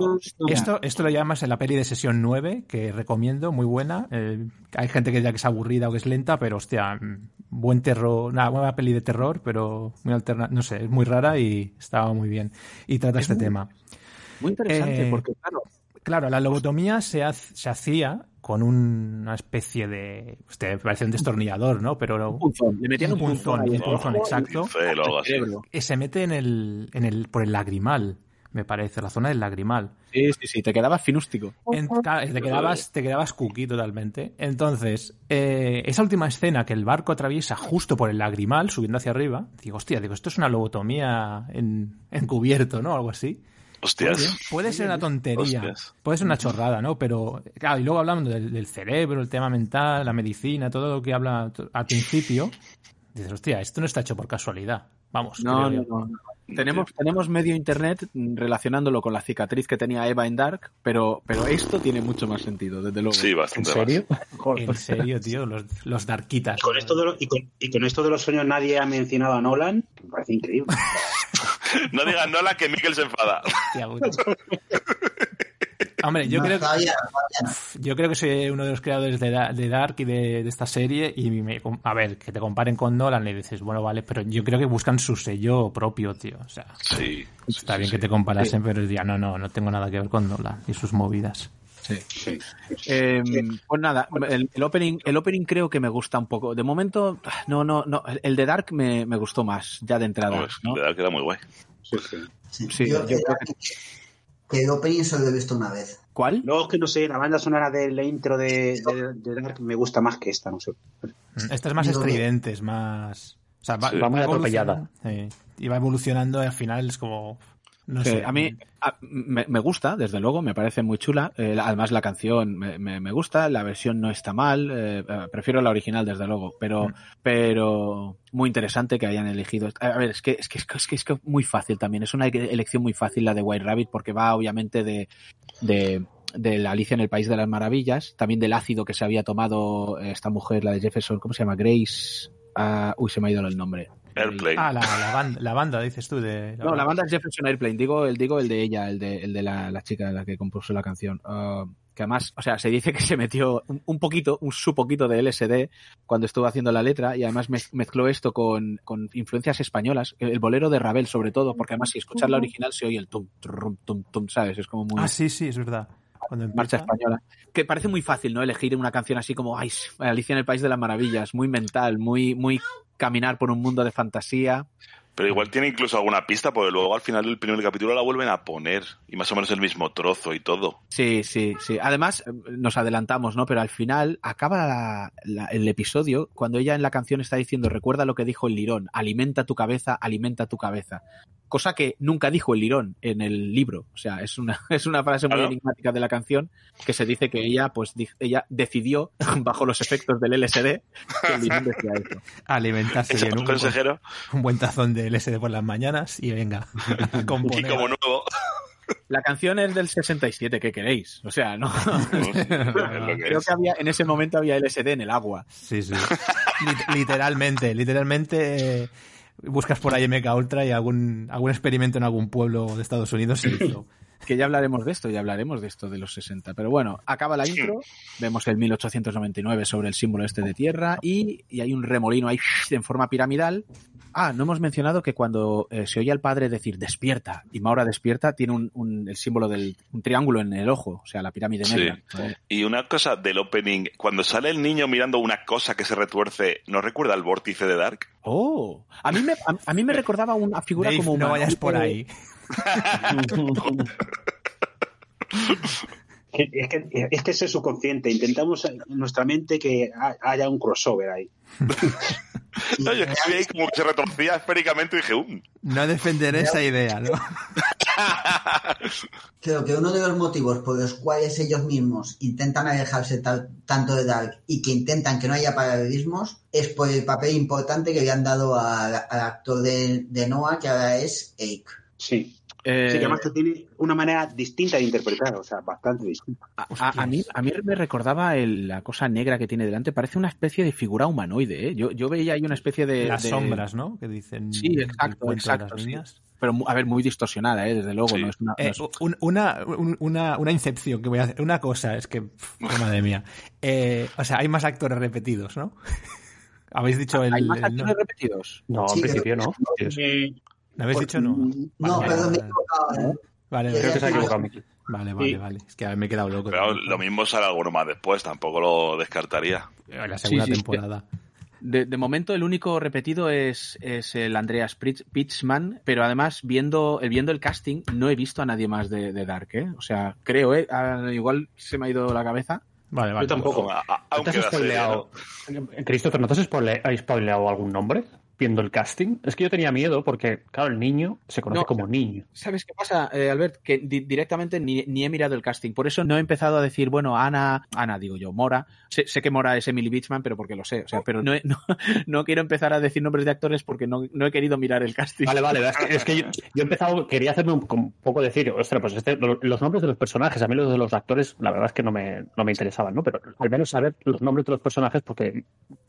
Esto, esto lo llamas en la peli de sesión 9, que recomiendo, muy buena. Eh, hay gente que ya que es aburrida o que es lenta, pero hostia, mm, buen terror, una buena peli de terror, pero muy alterna, no sé, es muy rara y estaba muy bien. Y trata este tema. Muy interesante, Eh, porque claro, Claro, la lobotomía se, haz- se hacía con una especie de. Usted parece un destornillador, ¿no? Pero un punzón. Le metían un, Un punzón, un punzón, exacto. Se mete en el, en el, por el lagrimal, me parece, la zona del lagrimal. Sí, sí, sí, te quedabas finústico. En- te quedabas, te quedabas cookie totalmente. Entonces, eh, esa última escena que el barco atraviesa justo por el lagrimal, subiendo hacia arriba, digo, hostia, digo, esto es una lobotomía en, encubierto, ¿no? Algo así. Hostias. Puede ser una tontería, Hostias. puede ser una chorrada, ¿no? Pero, claro, y luego hablando del, del cerebro, el tema mental, la medicina, todo lo que habla al principio, dices, hostia, esto no está hecho por casualidad. Vamos, No, no, no. Tenemos, tenemos medio internet relacionándolo con la cicatriz que tenía Eva en Dark, pero, pero esto tiene mucho más sentido, desde luego. Sí, ¿En bastante serio? Joder. En serio, tío, los, los darkitas. Y con, esto de lo- y, con, y con esto de los sueños nadie ha mencionado a Nolan. Me parece increíble. (laughs) No digan Nola que Mikel se enfada. Hostia. Hombre, yo No, creo que todavía, todavía no. yo creo que soy uno de los creadores de, Da- de Dark y de, de esta serie y me- a ver, que te comparen con Nolan y dices, bueno, vale, pero yo creo que buscan su sello propio, tío. O sea, Sí. está sí, bien sí. que te comparasen, pero ya no, no, no tengo nada que ver con Nolan y sus movidas. Sí. Eh, Pues nada, el, el opening, el opening creo que me gusta un poco. De momento, no, no, no. El de Dark me, me gustó más, ya de entrada. Hombre, ¿no? de que era muy guay. Sí, sí. Sí. Sí, yo, yo creo que el opening solo lo he visto una vez. ¿Cuál? Luego es que no sé, la banda sonora de la intro de, de- de Dark me gusta más que esta, no sé. Esta es más estridente, es más... O sea, va, Sí. Va muy atropellada. sí. y va evolucionando y al final es como... No sé. a mí a- me, me gusta, desde luego, me parece muy chula. Eh, además, la canción me, me- me gusta, la versión no está mal. eh, eh, prefiero la original, desde luego, pero, Mm. pero muy interesante que hayan elegido. A ver, es que es que es que, es que es que muy fácil también. Es una elección muy fácil la de White Rabbit porque va, obviamente, de, de, de la Alicia en el País de las Maravillas, también del ácido que se había tomado eh, esta mujer, la de Jefferson, ¿cómo se llama? Grace. Ah, uy, se me ha ido el nombre. Airplane. Ah, la, la banda, la banda, dices tú. De, No, la banda es Jefferson Airplane, digo el, digo el de ella, el de, el de la, la chica la que compuso la canción. Ah, que además, o sea, se dice que se metió un, un poquito, un su poquito de LSD cuando estuvo haciendo la letra y además mez- mezcló esto con, con influencias españolas, el bolero de Ravel sobre todo, porque además si escuchas la original se oye el tum, trum, tum, tum, ¿sabes? Es como muy Ah, sí, sí, es verdad. Cuando marcha empieza... española. Que parece muy fácil, ¿no? Elegir una canción así como, ay, Alicia en el País de las Maravillas, muy mental, muy, muy caminar por un mundo de fantasía. Pero igual tiene incluso alguna pista, porque luego al final del primer capítulo la vuelven a poner. Y más o menos el mismo trozo y todo. Sí, sí, sí. Además, eh, nos adelantamos, ¿no? Pero al final acaba la- la- el episodio cuando ella en la canción está diciendo, recuerda lo que dijo el lirón, alimenta tu cabeza, alimenta tu cabeza. Cosa que nunca dijo el lirón en el libro. O sea, es una, (laughs) es una frase muy Claro. enigmática de la canción que se dice que ella, pues, di- ella decidió, (laughs) bajo los efectos del LSD, que el lirón decía eso. (laughs) Alimentarse bien, un, consejero. un buen tazón de LSD por las mañanas y venga, a Y componer. como nuevo. La canción es del 67, ¿qué queréis? O sea, no. Es lo que Creo que había, en ese momento había LSD en el agua. Sí, sí. Lit- literalmente, literalmente eh, buscas por ahí MK Ultra y algún, algún experimento en algún pueblo de Estados Unidos se (laughs) hizo. que ya hablaremos de esto, ya hablaremos de esto de los 60. Pero bueno, acaba la intro, vemos el 1899 sobre el símbolo este de tierra y, y hay un remolino ahí en forma piramidal. Ah, no hemos mencionado que cuando eh, se oye al padre decir despierta y Maura despierta, tiene un, un- el símbolo del un triángulo en el ojo, o sea, la pirámide Sí. negra. ¿vale? Y una cosa del opening, cuando sale el niño mirando una cosa que se retuerce, ¿no recuerda el vórtice de Dark? Oh, a mí me, a, a mí me recordaba una figura Dave, como no vayas por ahí. (laughs) (laughs) Es que, es que ese es subconsciente. Intentamos en nuestra mente que ha- haya un crossover ahí. No, yo vi ahí como que se retorcía esféricamente y dije, "Um". No defenderé esa idea, ¿no? (laughs) Creo que uno de los motivos por los cuales ellos mismos intentan alejarse ta- tanto de Dark y que intentan que no haya paralelismos es por el papel importante que le han dado al actor de, de Noah, que ahora es Ake. Sí. Eh, sí, que además que tiene una manera distinta de interpretar, o sea, bastante distinta. A, mí, a mí me recordaba la cosa negra que tiene delante, parece una especie de figura humanoide, ¿eh? Yo, yo veía ahí una especie de... Las sombras, ¿no? Que dicen... Sí, exacto, exacto. Pero, a ver, muy distorsionada, ¿eh? Desde luego. No es una, eh, una, una, una, incepción que voy a hacer. Una cosa, es que... madre mía. Eh, o sea, hay más actores repetidos, ¿no? (laughs) Habéis dicho el... ¿Hay más actores repetidos? No, en principio no. ¿Lo habéis dicho no? No, perdón, me he equivocado. Vale, creo que se ha equivocado. Vale, vale, vale. Es que me he quedado loco. Pero lo mismo sale alguno más después, tampoco lo descartaría. La segunda temporada. De, de, momento el único repetido es, es el Andreas Pitzman, pero además viendo, viendo el casting no he visto a nadie más de, de Dark, ¿eh? O sea, creo, ¿eh? Ah, igual se me ha ido la cabeza. Vale, vale. Yo tampoco. ¿No te has spoileado? Christopher, ¿no te has spoileado algún nombre? Viendo el casting. Es que yo tenía miedo porque, claro, el niño se conoce como niño. ¿Sabes qué pasa, eh, Albert? Que directamente ni, he mirado el casting. Por eso no he empezado a decir, bueno, Ana, Ana digo yo, Mora. Sé, que Mora es Emily Beachman, pero porque lo sé. O sea, pero no, (laughs) no, quiero empezar a decir nombres de actores porque no, he querido mirar el casting. Vale, vale. Es que, yo, he empezado, quería hacerme un, poco decir, ostras, pues este, los nombres de los personajes, a mí los de los actores, la verdad es que no me, no me interesaban, ¿no? Pero al menos saber los nombres de los personajes porque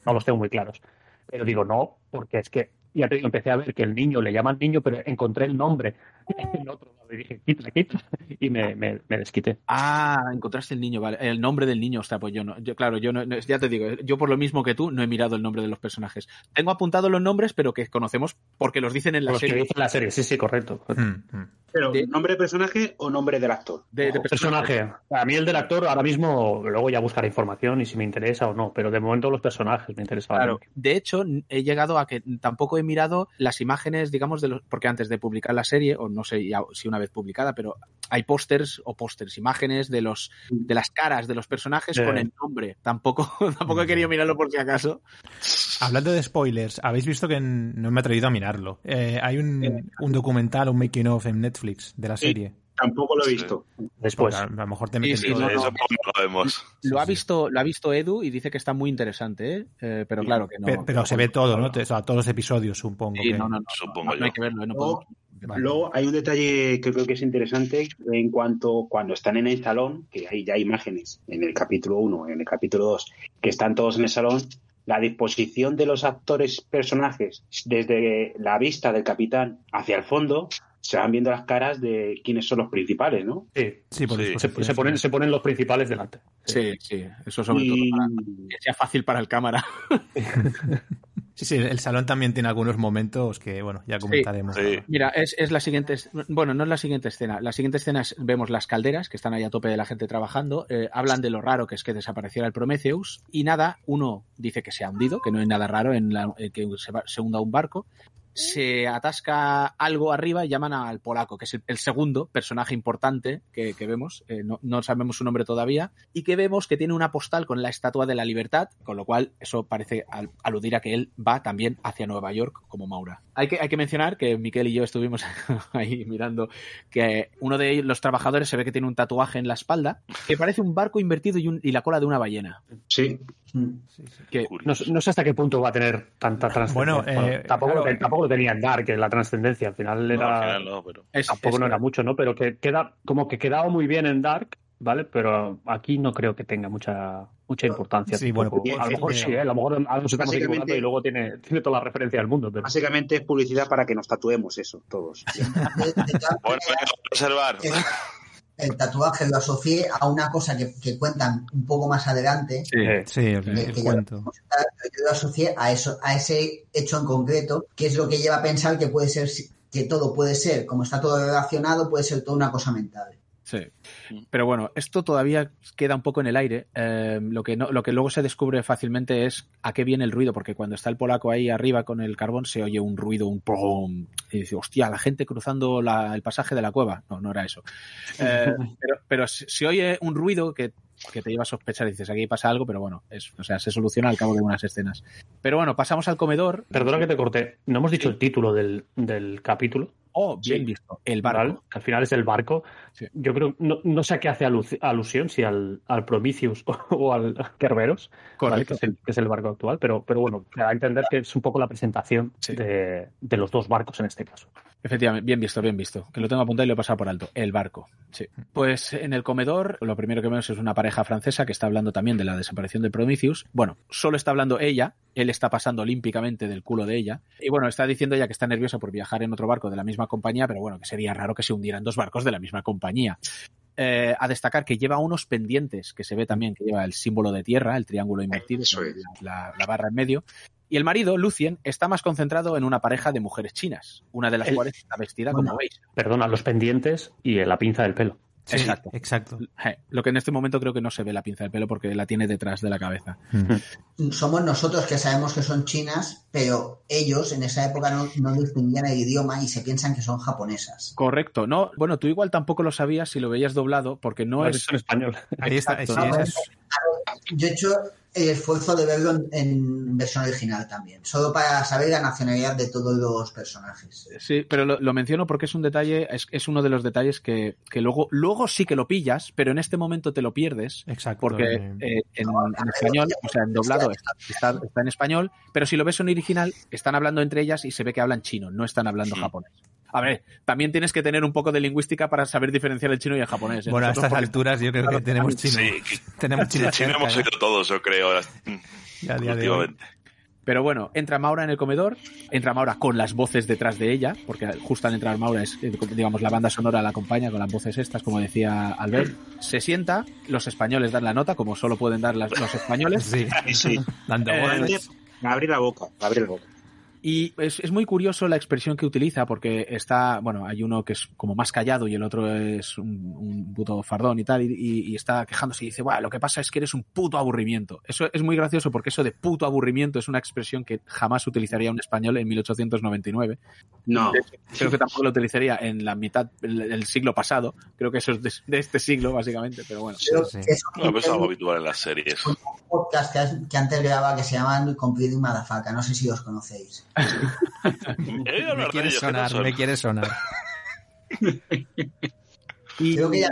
no los tengo muy claros. Pero digo, no, porque es que ya te digo, empecé a ver que el niño le llaman niño, pero encontré el nombre (laughs) en otro lado y dije, quita, quita, y me, me, desquité. Ah, encontraste el niño, vale. El nombre del niño, sea, pues yo no. Yo, claro, yo no, ya te digo, yo por lo mismo que tú no he mirado el nombre de los personajes. Tengo apuntado los nombres, pero que conocemos porque los dicen en la serie. Que dicen en la serie, sí, sí, correcto. Mm, mm. Pero, ¿nombre de personaje o nombre del actor? De, personaje. A mí el del actor, ahora mismo, luego ya buscaré información y si me interesa o no, pero de momento los personajes me interesan. Claro. De hecho, he llegado a que tampoco he mirado las imágenes, digamos, de los, porque antes de publicar la serie, o no sé si una vez publicada, pero hay pósters o pósters, imágenes de los de las caras de los personajes con el nombre. Tampoco, (laughs) tampoco he querido mirarlo por si acaso. Hablando de spoilers, habéis visto que no me he atrevido a mirarlo. Eh, hay un, un documental, un making of en Netflix de la serie. Tampoco lo he visto. Después. A, lo mejor te sí, lo, vemos. Lo ha visto, lo ha visto Edu y dice que está muy interesante, ¿eh? Eh, pero claro que no. Pero, se ve todo, ¿no? todos los episodios, supongo. no, no, no, supongo hay que verlo. No Luego hay un detalle que creo que es interesante en cuanto cuando están en el salón, que hay ya imágenes en el capítulo 1, en el capítulo 2, que están todos en el salón, la disposición de los actores personajes desde la vista del capitán hacia el fondo se van viendo las caras de quiénes son los principales, ¿no? Sí, sí, Se, ponen, se ponen los principales delante. Sí, sí, eso sobre todo para que sea fácil para el cámara. (laughs) Sí, sí, el salón también tiene algunos momentos que, bueno, ya comentaremos. Mira, es, es, la siguiente, bueno, no es la siguiente escena. La siguiente escena es, vemos las calderas que están ahí a tope de la gente trabajando. Eh, hablan de lo raro que es que desapareciera el Prometheus y nada, uno dice que se ha hundido, que no hay nada raro en que se, se hunda un barco se atasca algo arriba y llaman al polaco, que es el, segundo personaje importante que, vemos, eh, no, sabemos su nombre todavía, y que vemos que tiene una postal con la Estatua de la Libertad, con lo cual eso parece aludir a que él va también hacia Nueva York como Maura. Hay que, hay que mencionar que Miquel y yo estuvimos (laughs) ahí mirando que uno de los trabajadores se ve que tiene un tatuaje en la espalda que parece un barco invertido y, la cola de una ballena. Sí. Que, no, sé hasta qué punto va a tener tanta trascendencia. Bueno, eh, tampoco, tampoco, lo tenía en Dark, la trascendencia. Al final era. tampoco no era mucho, ¿no? Pero que queda, como que quedaba muy bien en Dark, ¿vale? Pero aquí no creo que tenga mucha mucha importancia. Sí, bueno, a lo mejor sí, ¿eh? a lo mejor nos estamos equivocando y luego tiene, tiene toda la referencia del mundo. Básicamente es publicidad para que nos tatuemos eso, todos. (laughs) bueno, observar. El tatuaje lo asocié a una cosa que, que cuentan un poco más adelante. Sí, sí, el, cuento. Yo, lo asocié a eso, a ese hecho en concreto, que es lo que lleva a pensar que puede ser que todo puede ser, como está todo relacionado, puede ser toda una cosa mental. Sí. Pero bueno, esto todavía queda un poco en el aire. Eh, lo, que no, lo que luego se descubre fácilmente es a qué viene el ruido, porque cuando está el polaco ahí arriba con el carbón se oye un ruido, un pum, y dice, hostia, la gente cruzando el pasaje de la cueva. No, no era eso. (laughs) Eh, pero, pero se oye un ruido que que te lleva a sospechar y dices, aquí pasa algo, pero bueno, es, o sea, se soluciona al cabo de unas escenas. Pero bueno, pasamos al comedor. Perdona que te corté, no hemos dicho el título del, del capítulo. Oh, bien visto. El barco. al final es el barco. Yo creo, no, no, sé a qué hace alusión, si al, al Prometheus (laughs) o, al Kerberos, que, es el, barco actual, pero, pero bueno, me da a entender que es un poco la presentación de, de, los dos barcos en este caso. Efectivamente, bien visto, bien visto. Que lo tengo apuntado y lo he pasado por alto. El barco. Sí. Pues en el comedor, lo primero que vemos es una pareja francesa que está hablando también de la desaparición de Prometheus. Bueno, solo está hablando ella, él está pasando olímpicamente del culo de ella. Y bueno, está diciendo ella que está nerviosa por viajar en otro barco de la misma compañía, pero bueno, que sería raro que se hundieran dos barcos de la misma compañía. Eh, a destacar que lleva unos pendientes, que se ve también que lleva el símbolo de tierra, el triángulo invertido, es. la, la barra en medio. Y el marido, Lucien, está más concentrado en una pareja de mujeres chinas, una de las El- cuales está vestida Bueno. como veis. Perdona, los pendientes y la pinza del pelo. Sí, Exacto. Exacto. Eh, Lo que en este momento creo que no se ve la pinza del pelo porque la tiene detrás de la cabeza. Somos nosotros que sabemos que son chinas, pero ellos en esa época no, no distinguían el idioma y se piensan que son japonesas. Correcto, no, bueno, tú igual tampoco lo sabías si lo veías doblado, porque no has es en español. Ahí está. Exacto, sí, ¿no? es- Yo he hecho el esfuerzo de verlo en, en versión original también, solo para saber la nacionalidad de todos los personajes. Sí, pero lo, lo menciono porque es un detalle, es, es uno de los detalles que, que luego, luego sí que lo pillas, pero en este momento te lo pierdes. Exacto. Porque eh, eh, en, en español, o sea, en doblado está, está- está en español, pero si lo ves en original, están hablando entre ellas y se ve que hablan chino, no están hablando Sí. japonés. A ver, también tienes que tener un poco de lingüística para saber diferenciar el chino y el japonés. ¿eh? bueno, a estas porque- alturas yo creo que tenemos chino. Sí, Tenemos chino Sí, chino cerca, hemos ¿eh? oído todos, yo creo, Ya a día de hoy. últimamente. Pero bueno, entra Maura en el comedor, entra Maura con las voces detrás de ella, porque justo al entrar Maura es, eh, digamos, la banda sonora la acompaña con las voces estas, como decía Albert. Se sienta, los españoles dan la nota, como solo pueden dar las- los españoles. Sí, Sí, sí. dando Eh, voces. Abrir la boca, abrir la boca. Y es, es muy curioso la expresión que utiliza, porque está, bueno, hay uno que es como más callado y el otro es un, un puto fardón y tal, y, y- y está quejándose y dice, bueno, lo que pasa es que eres un puto aburrimiento. Eso es muy gracioso porque eso de puto aburrimiento es una expresión que jamás utilizaría un español en 1899. No, Creo que tampoco lo utilizaría en la mitad del siglo pasado. Creo que eso es de, de este siglo, básicamente, pero bueno. Pero sí. es Bueno, pues es algo habitual en las series. un podcast que, antes grababa que se llaman Completing Madafaka, no sé si os conocéis. (laughs) Me quiere ellos, ¿qué tal sonar, son? me quiere sonar. Y, Creo que ya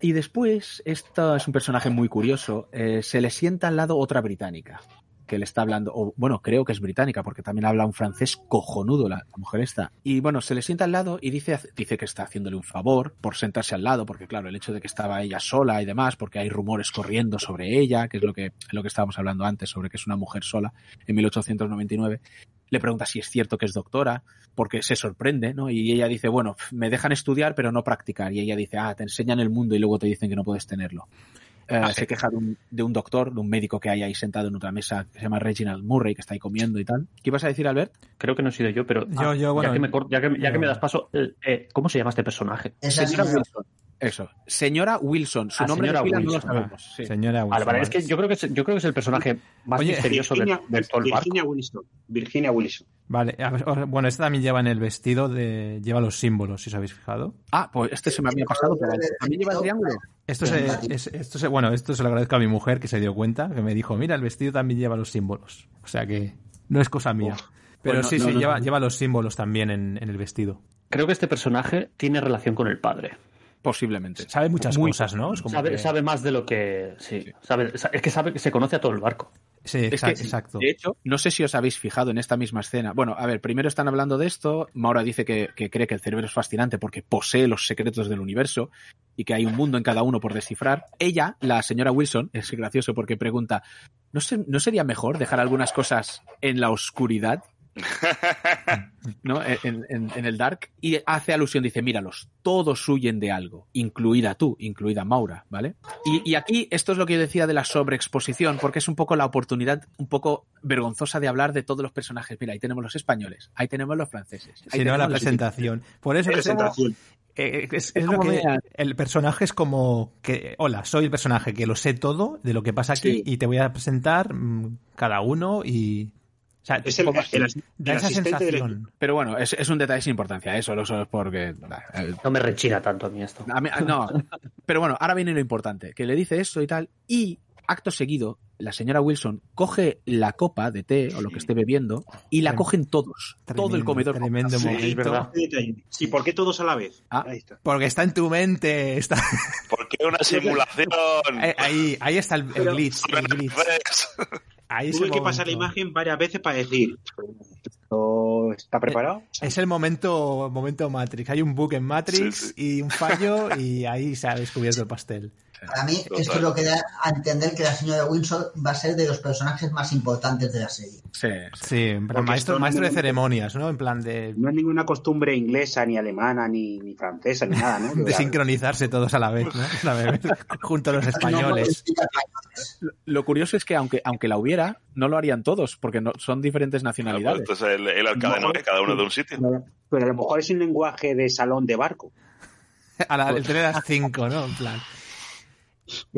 y después, esto es un personaje muy curioso, eh, se le sienta al lado otra británica que le está hablando, o bueno, creo que es británica, porque también habla un francés cojonudo la, mujer esta. Y bueno, se le sienta al lado y dice, dice que está haciéndole un favor por sentarse al lado, porque claro, el hecho de que estaba ella sola y demás, porque hay rumores corriendo sobre ella, que es lo que, lo que estábamos hablando antes, sobre que es una mujer sola en 1899. Le pregunta si es cierto que es doctora, porque se sorprende, ¿no? Y ella dice, bueno, me dejan estudiar, pero no practicar. Y ella dice, ah, te enseñan el mundo y luego te dicen que no puedes tenerlo. Eh, Ah, se queja de un, de un doctor, de un médico que hay ahí sentado en otra mesa que se llama Reginald Murray, que está ahí comiendo y tal. ¿Qué ibas a decir, Albert? Creo que no he sido yo, pero Yo- ah, yo, bueno, ya, que me, ya, que, ya yo- que me das paso, eh, eh, ¿cómo se llama este personaje? Esa Señora Wilson. Eso. Señora Wilson. Su Ah, nombre señora pila no lo Wilson, sabemos. sí. Señora Wilson, vale, es que yo creo que es, yo creo que es el personaje más Oye, misterioso Virginia, de todo el barco. Virginia Wilson. Virginia Wilson. Vale, ver, bueno, este también lleva en el vestido de. lleva los símbolos, si os habéis fijado. Ah, pues este se me había pasado por alto. ¿También lleva el triángulo? Esto se, es- esto se- bueno, esto se lo agradezco a mi mujer que se dio cuenta, que me dijo, mira, el vestido también lleva los símbolos. O sea que no es cosa mía. Pero Pues no- sí, no, sí, no, lleva, lleva los símbolos también en, en el vestido. Creo que este personaje tiene relación con el padre. Posiblemente. Sabe muchas Muy cosas, ¿no? Es como Sabe, que- sabe más de lo que. Sí, sabe- es que sabe que se conoce a todo el barco. Sí, Es exacto. que, exacto. de hecho, no sé si os habéis fijado en esta misma escena. Bueno, a ver, primero están hablando de esto. Maura dice que, que cree que el cerebro es fascinante porque posee los secretos del universo y que hay un mundo en cada uno por descifrar. Ella, la señora Wilson, es gracioso porque pregunta, ¿no, se- ¿no sería mejor dejar algunas cosas en la oscuridad? ¿No? En, en- en el dark. Y hace alusión, dice, míralos, todos huyen de algo, incluida tú, incluida Maura, ¿vale? Y, y aquí esto es lo que yo decía de la sobreexposición, porque es un poco la oportunidad un poco vergonzosa de hablar de todos los personajes. Mira, ahí tenemos los españoles, ahí tenemos los franceses. ahí Si no, la presentación. Por eso como- Presentación. eh, es, Es es lo como que el personaje es como que, hola, soy el personaje que lo sé todo de lo que pasa aquí Sí. y te voy a presentar mm, cada uno y... O sea, Es el, como- el, as- da el esa asistente del sensación. Pero bueno, es, es un detalle sin importancia, eso, solo es porque... No me rechina tanto a mí esto. A mí- no, pero bueno, ahora viene lo importante, que le dice esto y tal, y acto seguido, la señora Wilson coge la copa de té o lo que esté bebiendo y la cogen todos, todo el comedor. Tremendo Sí, momento. es verdad. Sí, ¿por qué todos a la vez? Ah. Ahí está. Porque está en tu mente. Está... Porque una simulación. Eh, ahí, ahí está el, el glitch. el glitch. Ahí Tuve que pasar la imagen varias veces para decir. ¿O está preparado? Es el momento, momento Matrix. Hay un bug en Matrix Sí, sí. y un fallo y ahí se ha descubierto el pastel. Para mí, Total. esto es lo que da a entender que la señora Windsor va a ser de los personajes más importantes de la serie. Sí, sí. Sí, en plan maestro, de no- ceremonias, ¿no? En plan de, No hay ninguna costumbre inglesa, ni alemana, ni, ni francesa, ni nada, ¿no? (laughs) de sincronizarse todos a la vez, ¿no? A la vez, (laughs) junto a los españoles. Lo curioso es que aunque, aunque la hubiera, no lo harían todos, porque no, son diferentes Ah, nacionalidades. pues entonces el, el arcade no, que cada uno de un sitio. Pero a lo mejor es un lenguaje de salón de barco. (laughs) A la, el tren de las 5, ¿no? En plan.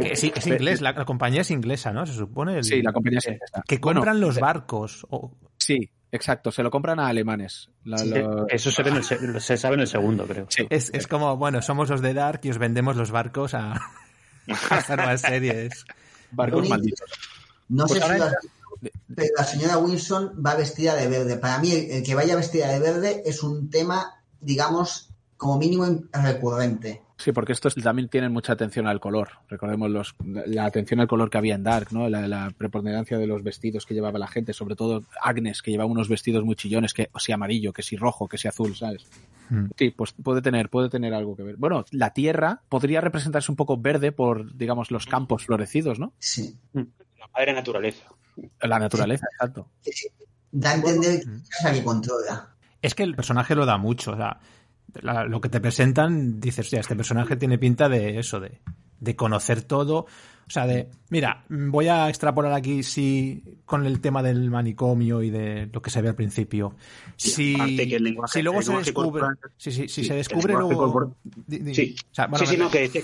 Que sí, es inglés, la, la compañía es inglesa, ¿no? Se supone. el- Sí, la compañía sí está. Que Bueno, compran los eh, barcos. o- Sí, exacto, se lo compran a alemanes. La- Sí, lo- Eso se, ve en el se, se sabe en el segundo, creo. Sí. es, es como, bueno, somos los de Dark y os vendemos los barcos a, (laughs) (laughs) a hacer más series. barcos malditos. No Pues sé si lo- pero la señora Wilson va vestida de verde. Para mí, el, el que vaya vestida de verde es un tema, digamos, como mínimo recurrente. Sí, porque estos también tienen mucha atención al color. Recordemos los, la atención al color que había en Dark, ¿no? La, la preponderancia de los vestidos que llevaba la gente, sobre todo Agnes, que llevaba unos vestidos muy chillones, que o si amarillo, que si rojo, que si azul, ¿sabes? Hmm. Sí, pues puede tener, puede tener algo que ver. Bueno, la tierra podría representarse un poco verde por, digamos, los campos florecidos, ¿no? Sí. La madre naturaleza. La naturaleza, exacto. Da a entender que es la que controla. Es que el personaje lo da mucho. O sea, la- lo que te presentan, dices, hostia, este personaje tiene pinta de eso, de, de conocer todo. O sea, de, mira, voy a extrapolar aquí si con el tema del manicomio y de lo que se ve al principio. Si, aparte que el lenguaje- si luego se descubre, si, si- si Sí, se descubre luego. corporal- di- di- Sí, o sea, bueno, sí, sí, no, que que,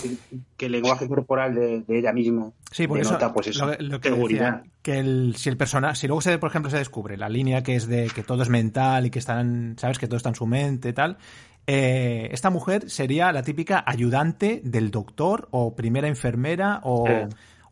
que el lenguaje corporal de, de ella misma Sí, por denota, eso, pues eso, lo, lo que seguridad. decía, que el, si el personaje, si luego se, por ejemplo, se descubre la línea que es de que todo es mental y que están, sabes, que todo está en su mente y tal, eh, esta mujer sería la típica ayudante del doctor o primera enfermera o,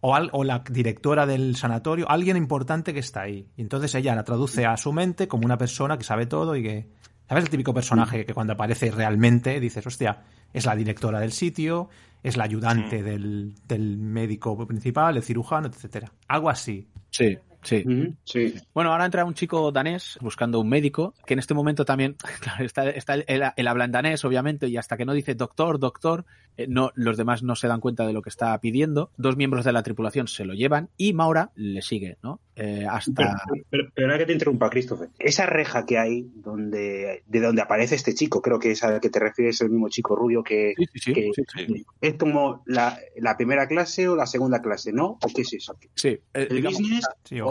o, al- o la directora del sanatorio, alguien importante que está ahí. Y entonces ella la traduce a su mente como una persona que sabe todo y que, ¿sabes? El típico personaje que cuando aparece realmente dices, hostia, es la directora del sitio, es la ayudante del, del médico principal, el cirujano, etcétera. Algo así. Sí, sí. Sí. Bueno, ahora entra un chico danés buscando un médico, que en este momento también, (laughs) claro, está, está el, el, el habla en danés, obviamente, y hasta que no dice doctor, doctor, eh, no, los demás no se dan cuenta de lo que está pidiendo. Dos miembros de la tripulación se lo llevan y Maura le sigue, ¿no? Eh, Pero, hasta. pero, pero ahora que te interrumpa, Christopher. Esa reja que hay donde, de donde aparece este chico, creo que es al que te refieres, el mismo chico rubio que, Sí, sí, sí, que- sí, sí. es como la, la primera clase o la segunda clase, ¿no? ¿O qué es eso? sí, eh, ¿El digamos- business Sí, o,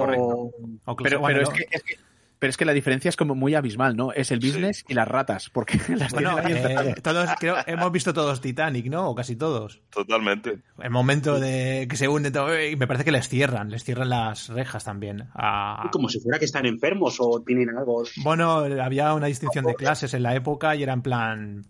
pero, bueno, pero, es que, es que- pero es que la diferencia es como muy abismal, ¿no? Es el business y las ratas, porque (laughs) las Bueno, eh, todos, creo, hemos visto todos Titanic, ¿no? O casi todos. Totalmente. El momento de que se hunde todo, y me parece que les cierran, les cierran las rejas también. a- como si fuera que están enfermos o tienen algo. Bueno, había una distinción de clases en la época y era en plan.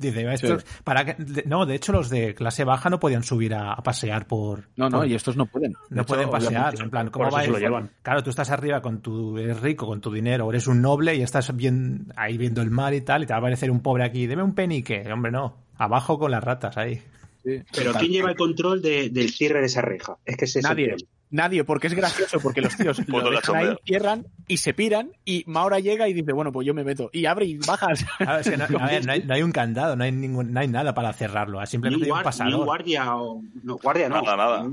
Dice, estos, para que, de- no, de hecho los de clase baja no podían subir a, a pasear por. No, no, por- y estos no pueden. no hecho, pueden pasear. En plan, ¿cómo va se lo eso? llevan. Claro, tú estás arriba con tu, eres rico, con tu dinero, o eres un noble y estás bien ahí viendo el mar y tal, y te va a aparecer un pobre aquí, deme un penique. Hombre, no. Abajo con las ratas ahí. sí, Pero. ¿quién lleva el control de- del cierre de esa reja? Es que es el Nadie. Nadie, porque es gracioso, porque los tíos (laughs) lo dejan ahí, cierran y se piran y Maura llega y dice, bueno, pues yo me meto. Y abre y bajas. (laughs) A ver, es que no, (laughs) a ver, no hay, no hay un candado, no hay, ningún, no hay nada para cerrarlo. Simplemente un, hay un guar- ni pasador. guardia o. No, guardia no. Nada, nada.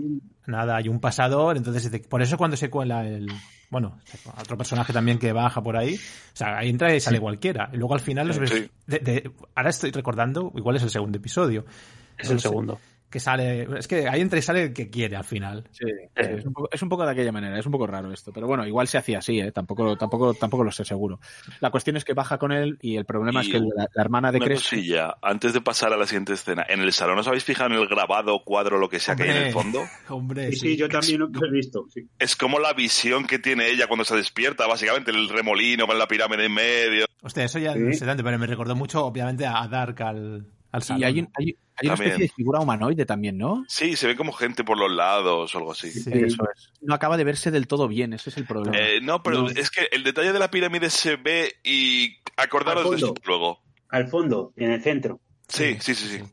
Nada, hay un pasador, entonces por eso cuando se cuela el bueno, otro personaje también que baja por ahí, o sea, ahí entra y sale cualquiera. Y luego al final los ves Sí. de- de- ahora estoy recordando, igual es el segundo episodio. Es el sé, segundo. Que sale, es que ahí entra y sale el que quiere al final. Sí, sí, es, un poco, es un poco de aquella manera, es un poco raro esto, pero bueno, igual se hacía así, ¿eh? tampoco, tampoco, tampoco lo sé seguro. La cuestión es que baja con él y el problema es que la, la hermana de Crespo... cosilla, antes de pasar a la siguiente escena, ¿en el salón os habéis fijado en el grabado, cuadro, lo que sea que hay en el fondo? Hombre, Sí, sí. sí, yo también lo he visto. sí. Es como la visión que tiene ella cuando se despierta, básicamente, el remolino con la pirámide en medio. Hostia, eso ya Sí. no sé tanto, pero me recordó mucho, obviamente, a Dark al, al salón. Y hay, un- hay, hay una especie de figura humanoide también, ¿no? Sí, se ve como gente por los lados o algo así. Sí. Eso es. No acaba de verse del todo bien, ese es el problema. Eh, no, pero No. es que el detalle de la pirámide se ve y acordaros de fondo. esto luego. Al fondo, en el centro. Sí, sí, sí, sí.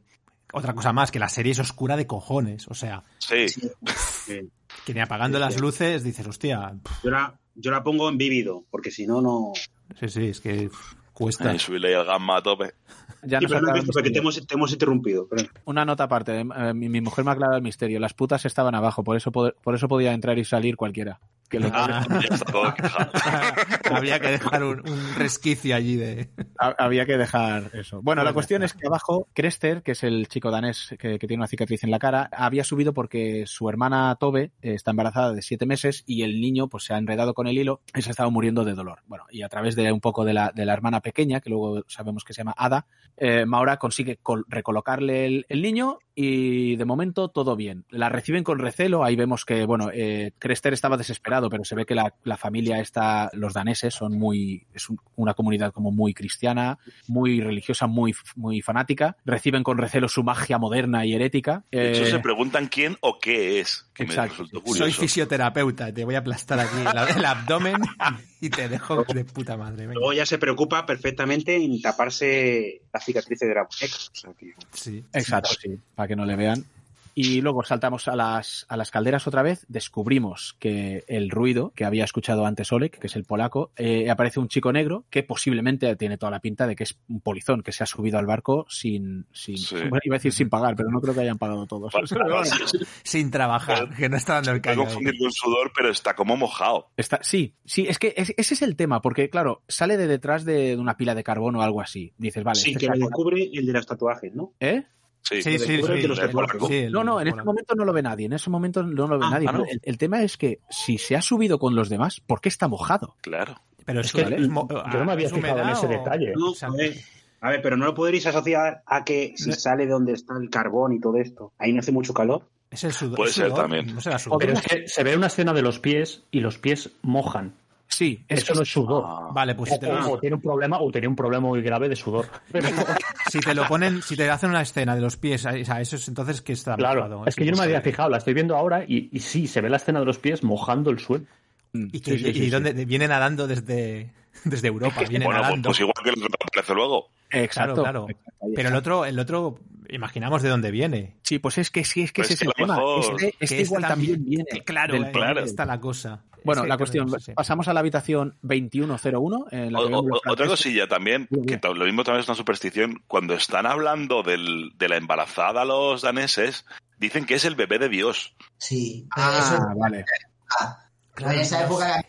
Otra cosa más, que la serie es oscura de cojones. O sea, Sí, Sí. que ni apagando Sí, las luces dices, hostia, Yo la, yo la pongo en vívido, porque si no, no. Sí, sí, es que cuesta. Y subirle el gamma a tope. Ya nos Cristo, porque te hemos, te hemos interrumpido. pero- Una nota aparte, eh, mi, mi mujer me ha aclarado el misterio. Las putas estaban abajo, por eso, por eso podía entrar y salir cualquiera. Que lo- Ah. (laughs) Había que dejar un, un resquicio allí de. ha- había que dejar eso. Bueno, la cuestión es que abajo, Crester, que es el chico danés que, que tiene una cicatriz en la cara, había subido porque su hermana Tobe eh, está embarazada de siete meses y el niño pues se ha enredado con el hilo y se ha estado muriendo de dolor. Bueno, y a través de un poco de la, de la hermana pequeña, que luego sabemos que se llama Ada, eh, Maura consigue col- recolocarle el, el niño y de momento todo bien. La reciben con recelo, ahí vemos que, bueno, eh, Crester estaba desesperado, pero se ve que la, la familia está, los daneses son muy, es un- una comunidad como muy cristiana, muy religiosa, muy, muy fanática. Reciben con recelo su magia moderna y herética. De hecho, Eh, se preguntan quién o qué es. Que me Exacto. resultó Soy fisioterapeuta, te voy a aplastar aquí el, el abdomen (laughs) y te dejo de puta madre. venga. Luego ya se preocupa perfectamente en taparse la cicatriz de la muñeca. O sea que- Sí. Exacto, sí, para que no le vean. Y luego saltamos a las, a las calderas otra vez, descubrimos que el ruido que había escuchado antes Oleg, que es el polaco, eh, aparece un chico negro que posiblemente tiene toda la pinta de que es un polizón, que se ha subido al barco sin, sin Sí. bueno, iba a decir sin pagar, pero no creo que hayan pagado todos. (laughs) Sin trabajar, que no está dando el callo. confundir con sudor, pero está como mojado. Está, sí, sí, es que es- ese es el tema, porque claro, sale de detrás de una pila de carbón o algo así. Dices, vale, sí, este que lo descubre el de los tatuajes, ¿no? ¿eh? Sí, Sí, sí, No, no, en este bueno. momento no lo ve nadie, en ese momento no lo ve Ah, nadie. ah, no. el, el tema es que si se ha subido con los demás, ¿por qué está mojado? Claro. Pero Es es, que yo no me había ¿es fijado en ese o- detalle. No, O sea, a ver, a ver, pero no lo podréis asociar a que si sale de donde está el carbón y todo esto, ahí no hace mucho calor. Es el sudor. Puede ser sudor, también. No será sudor. Pero es que se ve una escena de los pies y los pies mojan. Sí, es Eso no es sudor. Ah, Vale, pues si te, O, lo, o tiene un problema, o tiene un problema muy grave de sudor. (laughs) Si te lo ponen, si te hacen una escena de los pies, o sea, eso es entonces que está claro, mojado, es que yo no me había fijado, la estoy viendo ahora y, y sí, se ve la escena de los pies mojando el suelo. Y, que, Sí, sí, sí, y sí. dónde viene nadando desde, desde Europa, (laughs) viene bueno, pues, nadando. pues igual que lo que aparece luego. Exacto. claro, Pero el otro, el otro, imaginamos de dónde viene. Sí, pues es que sí, es que Pues ese es que el tema. mejor- Este, este Que este igual también viene. Claro, del eh, claro. ahí está la cosa. Bueno, la cuestión, pasamos a la habitación 2101. En la O- o- otra cosilla también, que lo mismo también es una superstición, cuando están hablando del, de la embarazada los daneses, dicen que es el bebé de Dios. Sí, Ah, eso, vale. ah, Claro, en esa época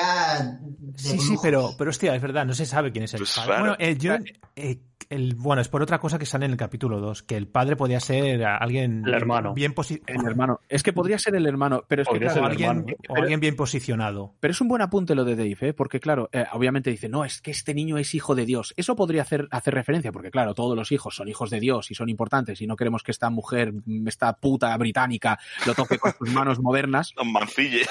era de Sí, sí, pero, pero hostia, es verdad, no se sabe quién es el Pues padre. claro. Bueno, eh, yo, eh, el, bueno, es por otra cosa que sale en el capítulo 2, que el padre podía ser alguien El hermano. bien posi- El hermano. Es que podría ser el hermano, pero es que claro, alguien, hermano. o Pero- alguien bien posicionado. Pero es un buen apunte lo de Dave, ¿eh? porque claro, eh, obviamente dice, no, es que este niño es hijo de Dios. Eso podría hacer, hacer referencia, porque claro, todos los hijos son hijos de Dios y son importantes y no queremos que esta mujer, mm, esta puta británica, lo toque con sus manos modernas, (laughs) Un mancille.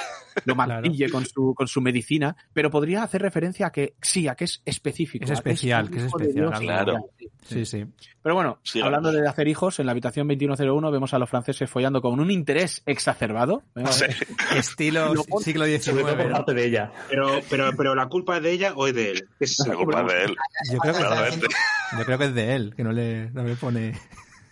lo Claro. mancille con, su, con su medicina, pero podría hacer referencia a que sí, a que es específico. Es especial, que es especial, Dios. claro. Sí, sí. Pero bueno, Sí, hablando vamos. de hacer hijos, en la habitación 2101 vemos a los franceses follando con un interés exacerbado. ¿eh? Sí. (laughs) Estilo siglo Sobre todo por XIX. parte de ella. Pero, pero, pero la culpa es de ella o es de él. Es La culpa es de él. Yo creo, que, yo creo que es de él, que no le, no le pone...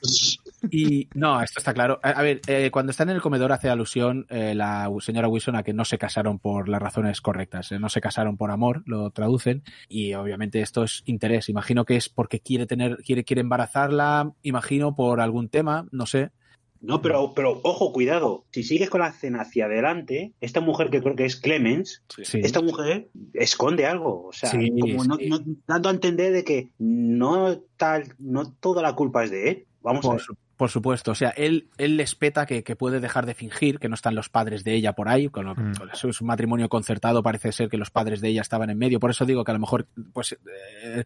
(laughs) Y no, esto está claro. A, a ver, eh, cuando están en el comedor hace alusión eh, la señora Wilson a que no se casaron por las razones correctas, eh, no se casaron por amor, lo traducen, y obviamente esto es interés. Imagino que es porque quiere tener, quiere, quiere embarazarla, imagino por algún tema, no sé. No, pero, pero ojo, cuidado. Si sigues con la escena hacia adelante, esta mujer que creo que es Clemens, Sí. Esta mujer esconde algo. O sea, Sí, como no- sí. no- dando a entender de que no tal, no toda la culpa es de él. Vamos a ver. Por supuesto, o sea, él, él les peta que, que puede dejar de fingir que no están los padres de ella por ahí, con, lo- Mm. con su, su matrimonio concertado parece ser que los padres de ella estaban en medio, por eso digo que a lo mejor pues eh,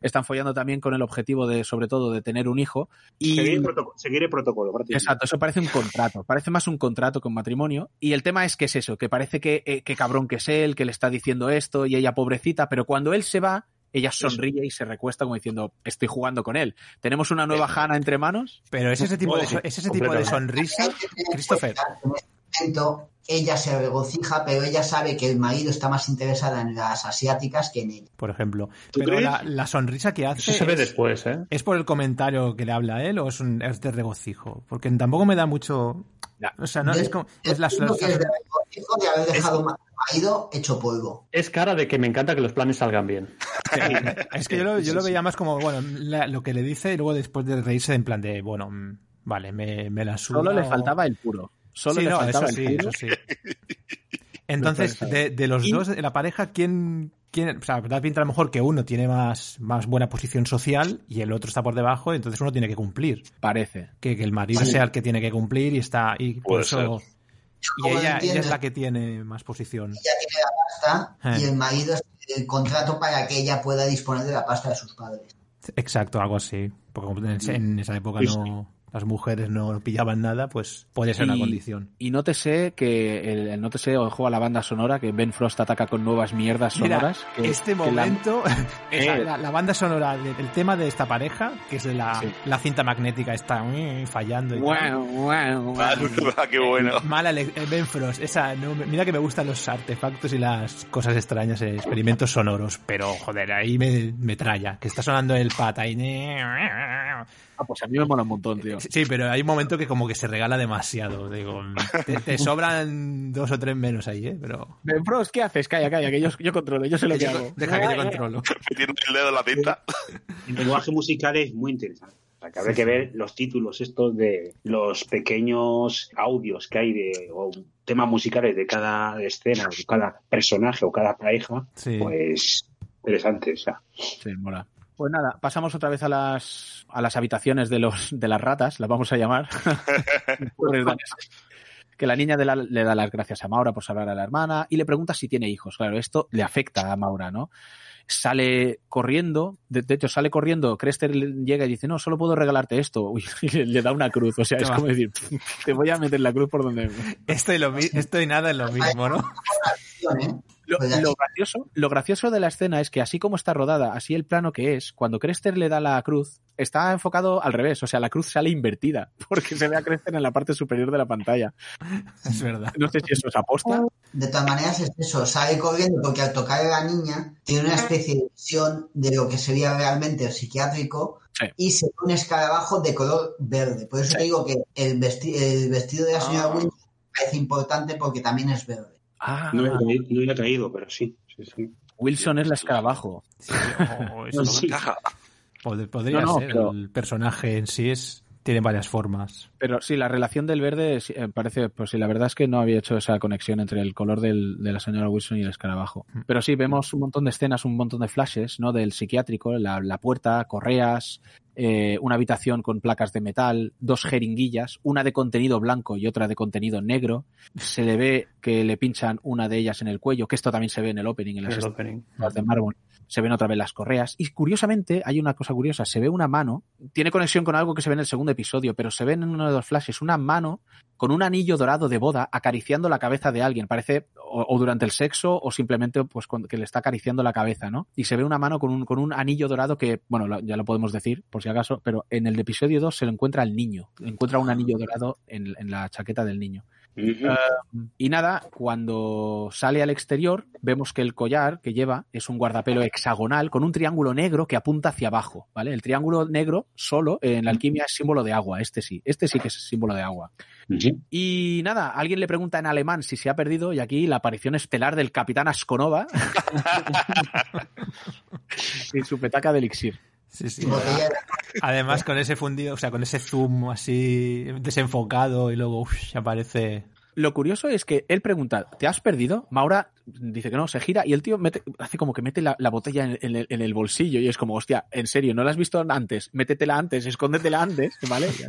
están follando también con el objetivo de, sobre todo, de tener un hijo. Y, Seguir, el protocolo, seguir el protocolo. Exacto, eso parece un contrato, parece más un contrato que un matrimonio. Y el tema es que es eso, que parece que, eh, que cabrón que es él, que le está diciendo esto y ella pobrecita, pero cuando él se va, ella sonríe y se recuesta como diciendo, estoy jugando con él. ¿Tenemos una nueva Hannah entre manos? Pero es ese tipo de, es ese tipo de sonrisa, Christopher. En este momento, ella se regocija, pero ella sabe que el marido está más interesada en las asiáticas que en ella. por ejemplo. ¿Tú Pero la sonrisa que hace Eso se ve es, después, ¿eh? ¿es por el comentario que le habla a él o es, un, es de regocijo? Porque tampoco me da mucho... O sea, no, es como... Es la, que es de haber dejado marido hecho polvo. Es cara de que me encanta que los planes salgan bien. Es que yo lo, yo lo veía más como, bueno, la- lo que le dice y luego después de reírse en plan de, bueno, mm, vale, me, me la suda Solo le faltaba el puro. Solo Sí, le no, faltaba eso el sí, puro. eso sí. Entonces, de, de los dos, de la pareja, ¿quién, quién, o sea, da pinta a lo mejor que uno tiene más, más buena posición social y el otro está por debajo, entonces uno tiene que cumplir. Parece. Que, que el marido sea el que tiene que cumplir y está, y por eso, y ¿Cómo lo ella, ella es la que tiene más posición. Ella tiene la pasta y Eh. el marido es el contrato para que ella pueda disponer de la pasta de sus padres. Exacto, algo así. Porque en esa época no, las mujeres no pillaban nada, pues puede ser una Y- condición. Y nótese que el, el nótese ojo a la banda sonora que Ben Frost ataca con nuevas mierdas Mira, sonoras. que- este que la- momento, (laughs) esa- Eh. la, la banda sonora del tema de esta pareja, que es de la, Sí. la cinta magnética, está mm, fallando. Y Ah, (laughs) guau. es verdad, qué bueno. Mala ele- eh, Ben Frost, esa, no, mira que me gustan los artefactos y las cosas extrañas, eh, experimentos sonoros, pero joder, ahí me, me tralla, que está sonando el pata y... Ah, pues a mí me mola un montón, tío. Sí, pero hay un momento que como que se regala demasiado, digo, te, te (laughs) sobran dos o tres menos ahí, ¿eh? Pero Ben Frost, ¿qué haces? Calla, calla, que yo, yo controlo, yo sé lo que hago. deja que te controlo. (laughs) Metiendo el dedo en la tinta. El lenguaje musical es muy interesante. O sea, que habrá que ver los títulos estos de los pequeños audios que hay de o temas musicales de cada escena, de cada personaje o cada pareja, Sí. pues interesante. O sea, Sí, mola. Pues nada, pasamos otra vez a las, a las habitaciones de, los, de las ratas, las vamos a llamar. (laughs) Que la niña de la- le da las gracias a Maura por salvar a la hermana y le pregunta si tiene hijos. Claro, esto le afecta a Maura, ¿no? Sale corriendo, de, de hecho sale corriendo, Crester le- llega y dice, no, solo puedo regalarte esto. (laughs) Uy, y le, le da una cruz, o sea, es como decir, te voy a meter la cruz por donde... Esto y, lo, mi- esto y nada es lo mismo, ¿no? Lo, Pues lo gracioso, lo gracioso de la escena es que así como está rodada, así el plano que es, cuando Crester le da la cruz, está enfocado al revés, o sea, la cruz sale invertida, (laughs) porque se ve a Crester en la parte superior de la pantalla. (laughs) Es verdad. No sé si eso es aposta. De todas maneras es eso, sale corriendo porque al tocar a la niña tiene una especie de visión de lo que sería realmente el psiquiátrico Sí. y se ve un escarabajo de color verde. Por eso te digo que el, vesti- el vestido de la señora Ah. Wilson parece importante porque también es verde. Ah, no había caído, no había caído, pero sí. sí, sí. Wilson es la escarabajo. Sí, o eso (laughs) Sí. Caja. pod- podría No, no, ser. pero- El personaje en sí es tiene varias formas. Pero sí, la relación del verde eh, parece, pues sí, la verdad es que no había hecho esa conexión entre el color del- de la señora Wilson y el escarabajo. Pero sí, vemos un montón de escenas, un montón de flashes, ¿no? Del psiquiátrico, la, la puerta, correas, eh, una habitación con placas de metal, dos jeringuillas, una de contenido blanco y otra de contenido negro. Se le ve que le pinchan una de ellas en el cuello, que esto también se ve en el opening, en las El opening. las de mármol. Se ven otra vez las correas. Y curiosamente, hay una cosa curiosa. Se ve una mano. Tiene conexión con algo que se ve en el segundo episodio, pero se ve en uno de los flashes una mano con un anillo dorado de boda acariciando la cabeza de alguien. Parece o, durante el sexo o simplemente pues que le está acariciando la cabeza, ¿no? Y se ve una mano con un, con un anillo dorado que, bueno, lo- ya lo podemos decir por si acaso, pero en el episodio 2 se lo encuentra al niño. Encuentra un anillo dorado en, en la chaqueta del niño. Ujú. Y nada, cuando sale al exterior, vemos que el collar que lleva es un guardapelo hexagonal con un triángulo negro que apunta hacia abajo, ¿vale? El triángulo negro solo en la alquimia es símbolo de agua, este sí, este sí que es símbolo de agua. Y nada, alguien le pregunta en alemán si se ha perdido y aquí la aparición estelar del capitán Asconova (laughs) (laughs) y su petaca de elixir. Sí, sí. De- Además, con ese fundido, o sea, con ese zoom así desenfocado y luego aparece. Lo curioso es que él pregunta, ¿te has perdido? Maura dice que no, se gira y el tío mete, hace como que mete la, la botella en, en el, en el bolsillo y es como, hostia, en serio, ¿no la has visto antes? Métetela antes, escóndetela antes, ¿vale? (laughs)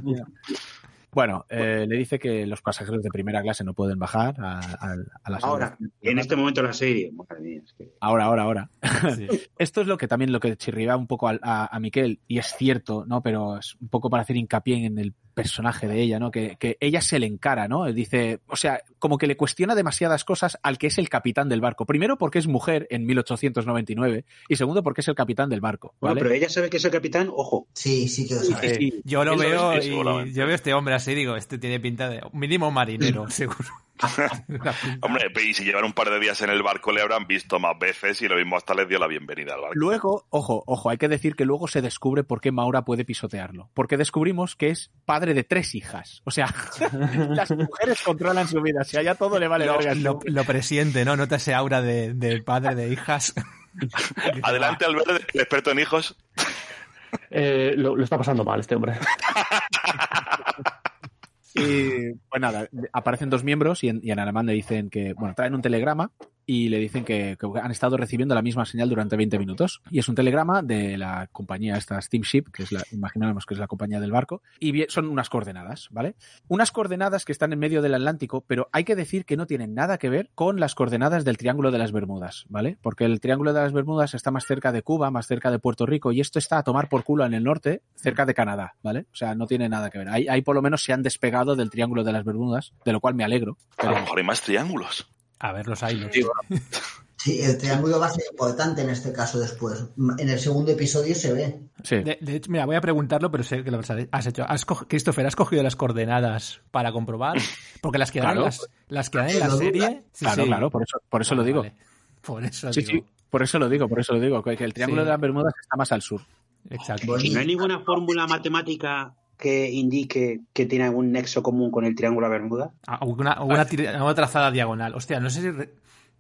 Bueno, eh, le dice que los pasajeros de primera clase no pueden bajar a, a, a las Ahora, en este momento la serie, madre mía, es que- Ahora, ahora, ahora. Sí. (laughs) Esto es lo que también lo que chirriba un poco a, a, a Miquel, y es cierto, ¿no? Pero es un poco para hacer hincapié en el personaje de ella, ¿no? Que, que ella se le encara, ¿no? Dice, o sea, como que le cuestiona demasiadas cosas al que es el capitán del barco. Primero porque es mujer en 1899 y segundo porque es el capitán del barco, Bueno, pero ella sabe que es el capitán, ojo. Sí, sí que lo sabe. sí, sí. Yo lo Eso es- veo y yo veo a este hombre así, digo, este tiene pinta de mínimo marinero, seguro. (laughs) Hombre, y si llevan un par de días en el barco le habrán visto más veces y lo mismo hasta les dio la bienvenida al barco. Luego, ojo, ojo, hay que decir que luego se descubre por qué Maura puede pisotearlo. Porque descubrimos que es padre de tres hijas. O sea, (laughs) las mujeres controlan su vida. Si allá todo le vale lo, verga. lo, lo presiente, ¿no? Nota ese aura de, de padre de hijas. (laughs) Adelante, Alberto, el experto en hijos. Eh, lo, lo está pasando mal este hombre. Y pues nada, aparecen dos miembros y en, y en alemán le dicen que, bueno, traen un telegrama y le dicen que, han estado recibiendo la misma señal durante 20 minutos. Y es un telegrama de la compañía esta Steamship, que es la, imaginamos que es la compañía del barco, y son unas coordenadas, ¿vale? Unas coordenadas que están en medio del Atlántico, pero hay que decir que no tienen nada que ver con las coordenadas del Triángulo de las Bermudas, ¿vale? Porque el Triángulo de las Bermudas está más cerca de Cuba, más cerca de Puerto Rico, y esto está a tomar por culo en el norte, cerca de Canadá, ¿vale? O sea, no tiene nada que ver. Ahí, por lo menos se han despegado del Triángulo de las Bermudas, de lo cual me alegro. A Pero lo mejor hay más triángulos. A ver, los hay. Sí, el triángulo va a ser importante en este caso después. En el segundo episodio se ve. sí. De, de hecho, mira, voy a preguntarlo, pero sé que lo has hecho. ¿Has co- Christopher, ¿has cogido las coordenadas para comprobar? Porque las que dan, Claro. las, las que dan en la serie. Sí, Claro, sí. claro, por eso, por eso lo digo. Vale. Por eso Sí, digo. sí, por eso lo digo, por eso lo digo, que el Triángulo Sí. de las Bermudas está más al sur. Exacto. ¿Y no hay ninguna fórmula matemática que indique que tiene algún nexo común con el triángulo de Bermuda? Ah, Una, una, tira- una trazada diagonal. Hostia, no sé si.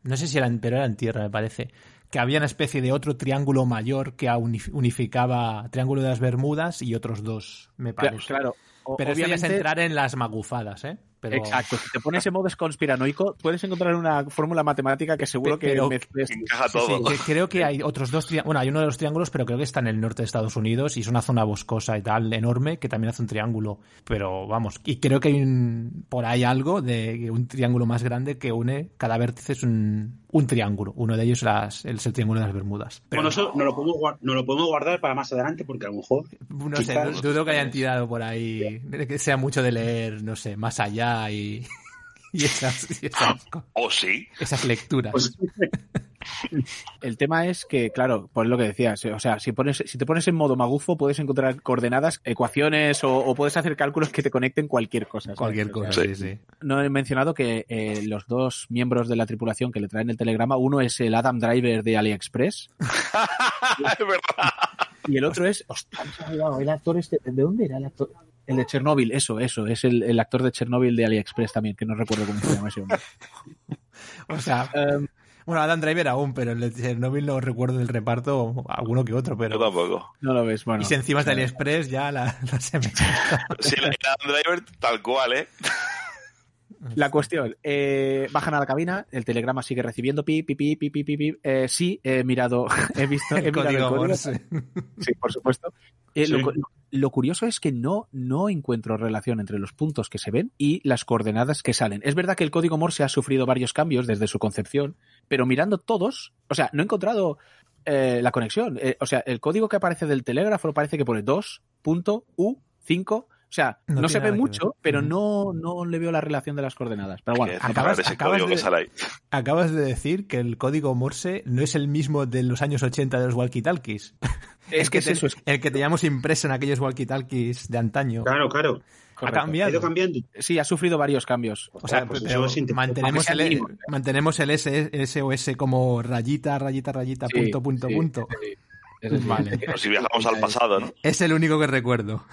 No sé si era en, pero era en tierra, me parece. Que había una especie de otro triángulo mayor que unif- unificaba Triángulo de las Bermudas y otros dos, me parece. Claro, o- Pero ya es obviamente- entrar en las magufadas, ¿eh? Pero, Exacto, si te pones en modo conspiranoico, puedes encontrar una fórmula matemática que seguro que Pero- mezcles- Encaja Sí, sí, todo. que creo que hay otros dos triángulos. Bueno, hay uno de los triángulos, pero creo que está en el norte de Estados Unidos y es una zona boscosa y tal, enorme, que también hace un triángulo. Pero vamos, y creo que hay un- por ahí algo de un triángulo más grande que une, cada vértice es un, un triángulo. Uno de ellos las- es el triángulo de las Bermudas. Pero bueno, eso no lo, podemos, no lo podemos guardar para más adelante porque a lo mejor... no sé, quizás- dudo que hayan tirado por ahí, que sea mucho de leer, no sé, más allá y, (laughs) y esas, y esas, (laughs) ¿O sí? esas lecturas. Pues, El tema es que, claro, por lo que decías, o sea, si, pones, si te pones en modo magufo puedes encontrar coordenadas, ecuaciones o, o puedes hacer cálculos que te conecten cualquier cosa. ¿sabes? Cualquier O sea, cosa, Sí. sí. No he mencionado que eh, los dos miembros de la tripulación que le traen el telegrama, uno es el Adam Driver de AliExpress (laughs) (laughs) es verdad. y el otro es, ostras, el actor este, ¿de dónde era el actor? El de Chernobyl, eso, eso, es el, el actor de Chernobyl de AliExpress también, que no recuerdo cómo se llama ese hombre. (laughs) O sea, Em, Bueno, Adam Driver aún, pero el de Chernobyl no recuerdo del reparto alguno que otro, Yo pero... tampoco. no lo ves, bueno. y si encima es de AliExpress, ya la, la se me... (laughs) Sí, el Adam Driver tal cual, ¿eh? La cuestión, eh, bajan a la cabina, el telegrama sigue recibiendo pi, pi, pi, pi, pi, pi, pi. Eh, sí, he mirado, (laughs) he visto, he El mirado código el código. Sí, por supuesto. Eh, Sí. lo, lo curioso es que no, no encuentro relación entre los puntos que se ven y las coordenadas que salen. Es verdad que el código Morse ha sufrido varios cambios desde su concepción, pero mirando todos, o sea, no he encontrado eh, la conexión. Eh, o sea, el código que aparece del telégrafo parece que pone 2.U5. O sea, No se ve mucho, ver. pero no, no le veo la relación de las coordenadas. Pero bueno, acabas- acabas, ese acabas código de- que sale ahí. Acabas de decir que el código Morse no es el mismo de los años 80 de los walkie-talkies. es que es eso. Es, El que teníamos impreso en aquellos walkie-talkies de antaño. Claro, claro. ha correcto. Ha cambiado. ido cambiando. Sí, ha sufrido varios cambios. O sea, Pues pero mantenemos, el, mínimo. mantenemos el S, SOS como rayita, rayita, rayita, Sí, punto, punto, sí, punto. sí. Vale. Pero si viajamos al pasado, ¿no? Es el único que recuerdo.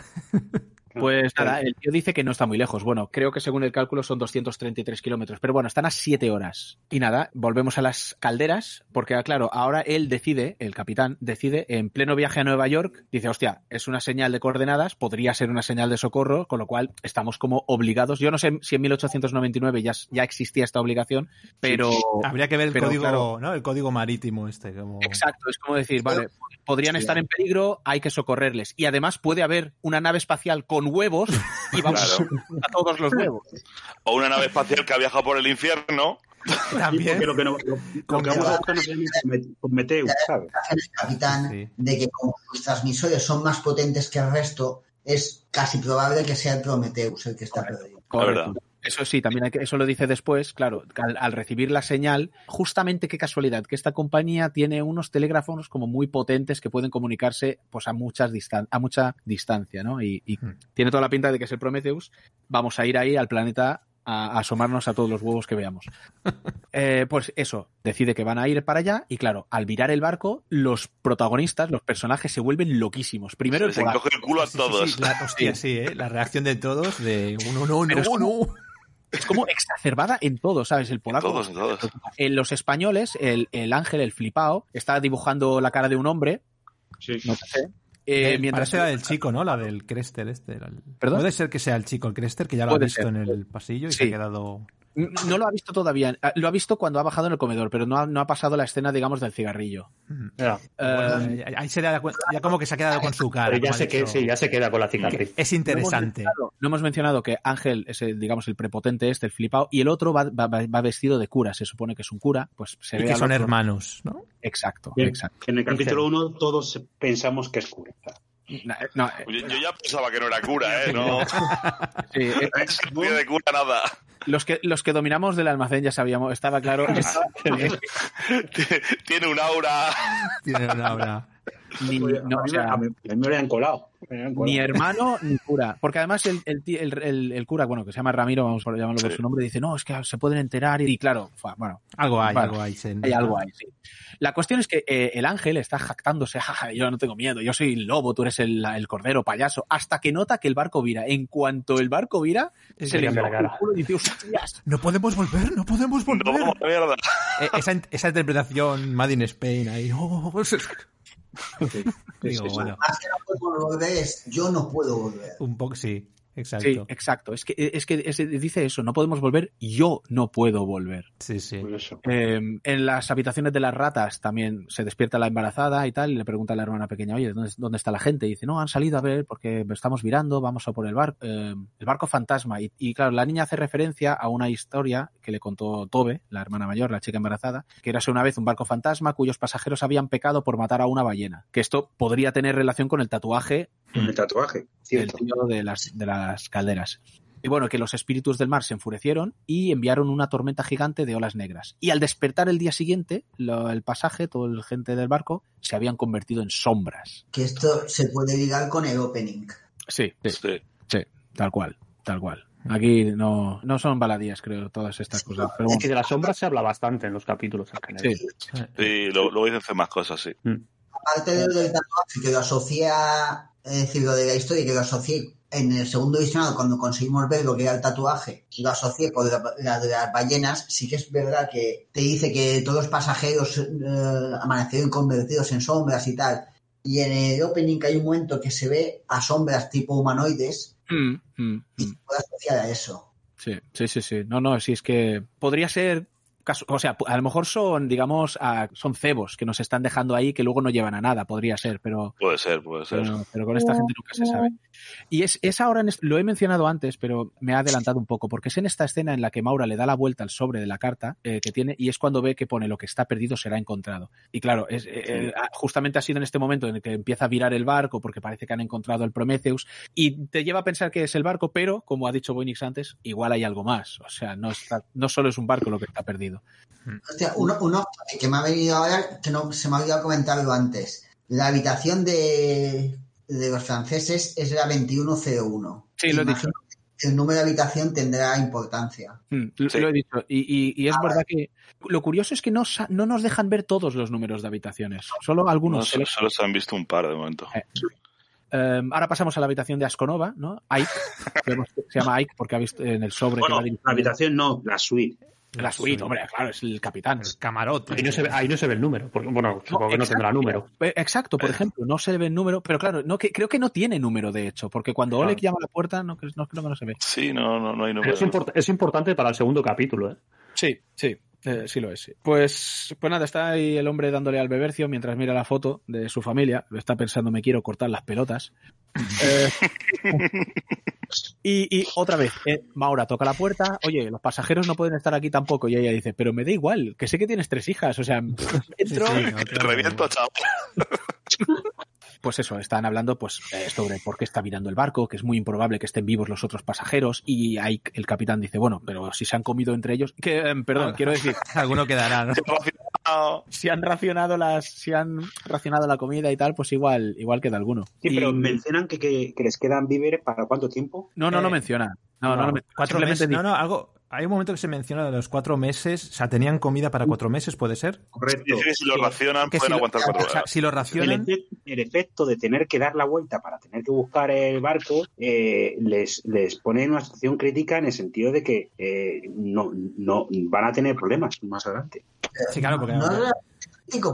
Pues nada, el tío dice que no está muy lejos. Bueno, creo que según el cálculo son 233 kilómetros, pero bueno, están a 7 horas. Y nada, volvemos a las calderas, porque claro, ahora él decide, el capitán decide, en pleno viaje a Nueva York, dice, hostia, es una señal de coordenadas, podría ser una señal de socorro, con lo cual estamos como obligados. Yo no sé si en 1899 ya, ya existía esta obligación, pero... Habría que ver el Pero, código, claro. ¿no? El código marítimo este. Como... Exacto, es como decir, vale, podrían estar en peligro, hay que socorrerles. Y además puede haber una nave espacial con huevos y vamos Claro. a todos los huevos. O una nave espacial que ha viajado por el infierno. Sí, También. porque lo que, no, lo, lo que vamos a buscar no es Prometeo, ¿sabes? el capitán Sí. de que como sus transmisores son más potentes que el resto, es casi probable que sea el Prometheus el que está perdido. La verdad. Eso sí, también hay que, eso lo dice después, claro, al, al recibir la señal, justamente qué casualidad, que esta compañía tiene unos telégrafos como muy potentes que pueden comunicarse pues a muchas distan a mucha distancia, ¿no? Y, y Hmm. tiene toda la pinta de que es el Prometheus. Vamos a ir ahí al planeta a, a asomarnos a todos los huevos que veamos. (laughs) Eh, pues eso, decide que van a ir para allá y claro, al virar el barco, los protagonistas, los personajes se vuelven loquísimos. Primero el Se polaco. encoge el culo a Sí, sí, todos. sí, la, hostia, sí, ¿eh? La reacción de todos de uno, no, no, no. Es como exacerbada en todo, ¿sabes? El polaco. Todos, todos. En los españoles, el, el ángel, el flipao, está dibujando la cara de un hombre, Sí. no sé. eh, Eh, mientras Parece la del chico, ¿no? La del Crester este. la- ¿Perdón? Puede ser que sea el chico, el Crester, que ya lo ha visto ser. en el pasillo y Sí. se ha quedado... No lo ha visto todavía. Ah, Lo ha visto cuando ha bajado en el comedor, pero no ha, no ha pasado la escena, digamos, del cigarrillo. Ya. Eh, Eh, ahí se da cuenta, ya como que se ha quedado con su cara. Pero ya se, que, sí, ya se queda con la cicatriz. Es interesante. No hemos, mencionado, no hemos mencionado que Ángel es, el, digamos, el prepotente este, el flipao, y el otro va, va- va vestido de cura. Se supone que es un cura, pues se Y ve que son otro- hermanos, ¿no? Exacto, Bien. exacto. En el capítulo 1 todos pensamos que es cura. No, no, Yo, yo ya pensaba que no era cura, (laughs) ¿eh? No, sí, eh, (laughs) no tiene de cura nada. Los, que, los que dominamos del almacén ya sabíamos, estaba claro. (laughs) Tiene un aura. Tiene una obra. Ni, Oye, no, a, o mí, sea, a mí- a mí me habían colado. Me habían colado. ni hermano ni cura. Porque además el, el, el- el- el cura, bueno, que se llama Ramiro, vamos a llamarlo por Sí. su nombre, dice, no, es que se pueden enterar. Y, claro, fue- bueno, Algo hay, Vale. algo hay. se- hay algo ahí, sí. La cuestión es que eh, el ángel está jactándose, jaja, yo no tengo miedo, yo soy el lobo, tú eres el, el cordero payaso, hasta que nota que el barco vira. En cuanto el barco vira, Es se le cambia la cara. culo y dice, hostias. No podemos volver, no podemos volver. No, mierda. Eh, esa, esa interpretación Made in Spain ahí. oh, (laughs) (laughs) digo, bueno, Más que no podemos volver. Es yo no puedo volver. un poco sí, Sí, exacto. exacto. Es que, es que es- dice eso, no podemos volver, yo no puedo volver. Sí, sí. Eh, en las habitaciones de las ratas también se despierta la embarazada y tal, y le pregunta a la hermana pequeña, oye, ¿dónde, dónde está la gente? Y dice, no, han salido a ver porque estamos virando, vamos a por el barco, el barco fantasma. Y, y, claro, la niña hace referencia a una historia que le contó Tobe, la hermana mayor, la chica embarazada, que era una vez un barco fantasma cuyos pasajeros habían pecado por matar a una ballena. Que esto podría tener relación con el tatuaje El tatuaje, cierto. tío de las, de las calderas. Y bueno, que los espíritus del mar se enfurecieron y enviaron una tormenta gigante de olas negras. Y al despertar el día siguiente, lo- el pasaje, toda la gente del barco, se habían convertido en sombras. Que esto se puede ligar con el opening. Sí, sí, Sí. sí, tal cual, tal cual. Aquí no, no son baladías, creo, todas estas cosas. Pero Es que de las sombras se habla bastante en los capítulos en general. sí, Sí, lo- luego dicen más cosas, sí. Aparte de lo del tatuaje, que lo asocié a, es decir, lo de la historia, que lo asocié en el segundo visionado, cuando conseguimos ver lo que era el tatuaje, lo asocié con la, la de las ballenas, sí que es verdad que te dice que todos los pasajeros eh, amanecieron convertidos en sombras y tal. Y en el opening hay un momento que se ve a sombras tipo humanoides Mm, mm, y mm. se puede asociar a eso. Sí, sí, sí, sí. No, no, sí, es que podría ser. Caso- O sea, a lo mejor son, digamos, a- son cebos que nos están dejando ahí que luego no llevan a nada, podría ser, pero, Puede ser, puede ser. pero, pero con esta gente nunca se sabe. Y es, es ahora, en lo he mencionado antes, pero me ha adelantado un poco, porque es en esta escena en la que Maura le da la vuelta al sobre de la carta eh, que tiene y es cuando ve que pone lo que está perdido será encontrado. Y claro, es, eh, eh, justamente ha sido en este momento en el que empieza a virar el barco porque parece que han encontrado el Prometheus y te lleva a pensar que es el barco, pero como ha dicho Boinix antes, igual hay algo más. O sea, no, está, no solo es un barco lo que está perdido. Hostia, uno, uno que me ha venido ahora, que no se me ha olvidado comentarlo antes. La habitación de, de los franceses es la 2101. Sí, lo he El número de habitación tendrá importancia. Mm, lo, Sí. lo he dicho. Y, y- y es verdad que lo curioso es que no, no nos dejan ver todos los números de habitaciones, solo No, algunos. solo, solo se han visto un par de momento. Eh, eh, ahora pasamos a la habitación de Asconova, ¿no? Ike. (laughs) Se llama Ike porque ha visto en el sobre Bueno, que va dirigido- la habitación no, la suite. La suite, hombre, claro, es el capitán. El camarote. Ahí no, se ve, ahí no se ve el número. Porque, bueno, supongo que no tendrá número. Eh, Exacto, por ejemplo, no se ve el número, pero claro, no, que, creo que no tiene número de hecho, porque cuando Claro. Oleg llama a la puerta, no, no creo que no se ve. Sí, no, no, no hay número. es, import- es importante para el segundo capítulo, ¿eh? Sí, sí, eh, sí lo es. sí. Pues, pues nada, está ahí el hombre dándole al bebercio mientras mira la foto de su familia. Está pensando, me quiero cortar las pelotas. (laughs) Eh, y, y otra vez, eh, Maura toca la puerta. Oye, los pasajeros no pueden estar aquí tampoco. Y ella dice, pero me da igual, que sé que tienes tres hijas. O sea, (laughs) entro. Sí, sí, no, Te claro. reviento, chao. (laughs) Pues eso, están hablando pues eh, sobre por qué está virando el barco, que es muy improbable que estén vivos los otros pasajeros. Y ahí el capitán dice, bueno, pero si se han comido entre ellos. Que, eh, perdón, quiero decir, (laughs) Alguno quedará, ¿no? Si han racionado las, si han racionado la comida y tal, pues igual, igual queda alguno. Sí, pero Y- mencionan que, que, que les quedan víveres para cuánto tiempo. no, no, no Eh, menciona. No, no, no, menciona. Cuatro meses. No, no, algo. Hay un momento que se menciona de los cuatro meses. O sea, tenían comida para cuatro meses, ¿puede ser? Correcto. Dice que si lo racionan Que pueden si lo- aguantar cuatro O sea, horas. si lo El, racionan. el efecto de tener que dar la vuelta para tener que buscar el barco eh, les, les pone en una situación crítica en el sentido de que eh, no, no van a tener problemas más adelante. Sí, claro, porque. No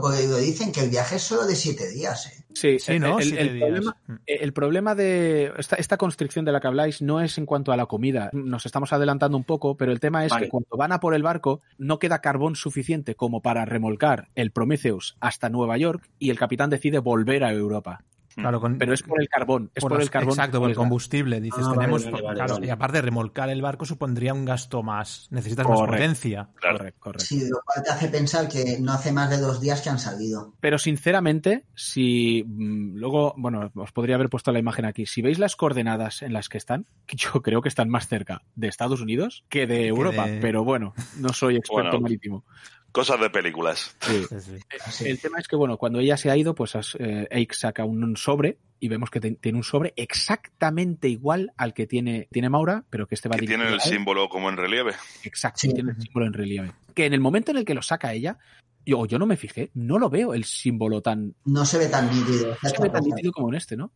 porque dicen que el viaje es solo de siete días. ¿eh? Sí, Sí, el- ¿no? el, Siete el problema, Mm. el problema de esta, esta constricción de la que habláis no es en cuanto a la comida. Nos estamos adelantando un poco, pero el tema es Vale. que cuando van a por el barco no queda carbón suficiente como para remolcar el Prometheus hasta Nueva York y el capitán decide volver a Europa. Claro, con- Pero es por el carbón, es por, el carbón. Exacto, por el combustible. Dices, Ah, tenemos. vale, vale, claro, vale. y aparte, remolcar el barco supondría un gasto más. Necesitas más Correcto. potencia. Claro. Correcto, correcto. Sí, lo cual te hace pensar que no hace más de dos días que han salido. Pero sinceramente, si mm, luego, bueno, os podría haber puesto la imagen aquí. Si veis las coordenadas en las que están, yo (laughs) creo que están más cerca de Estados Unidos que de Europa. de- Pero bueno, no soy (laughs) experto Bueno. marítimo. Cosas de películas. Sí. Sí. El tema es que, bueno, cuando ella se ha ido, pues eh, Eik saca un, un sobre y vemos que te- tiene un sobre exactamente igual al que tiene, tiene Maura, pero que este va Que tienen el símbolo como en relieve. Exacto, Sí. tiene el símbolo en relieve. Que en el momento en el que lo saca ella, yo, yo no me fijé, no lo veo el símbolo tan, No se ve tan nítido. no se ve tan nítido como en este, ¿no?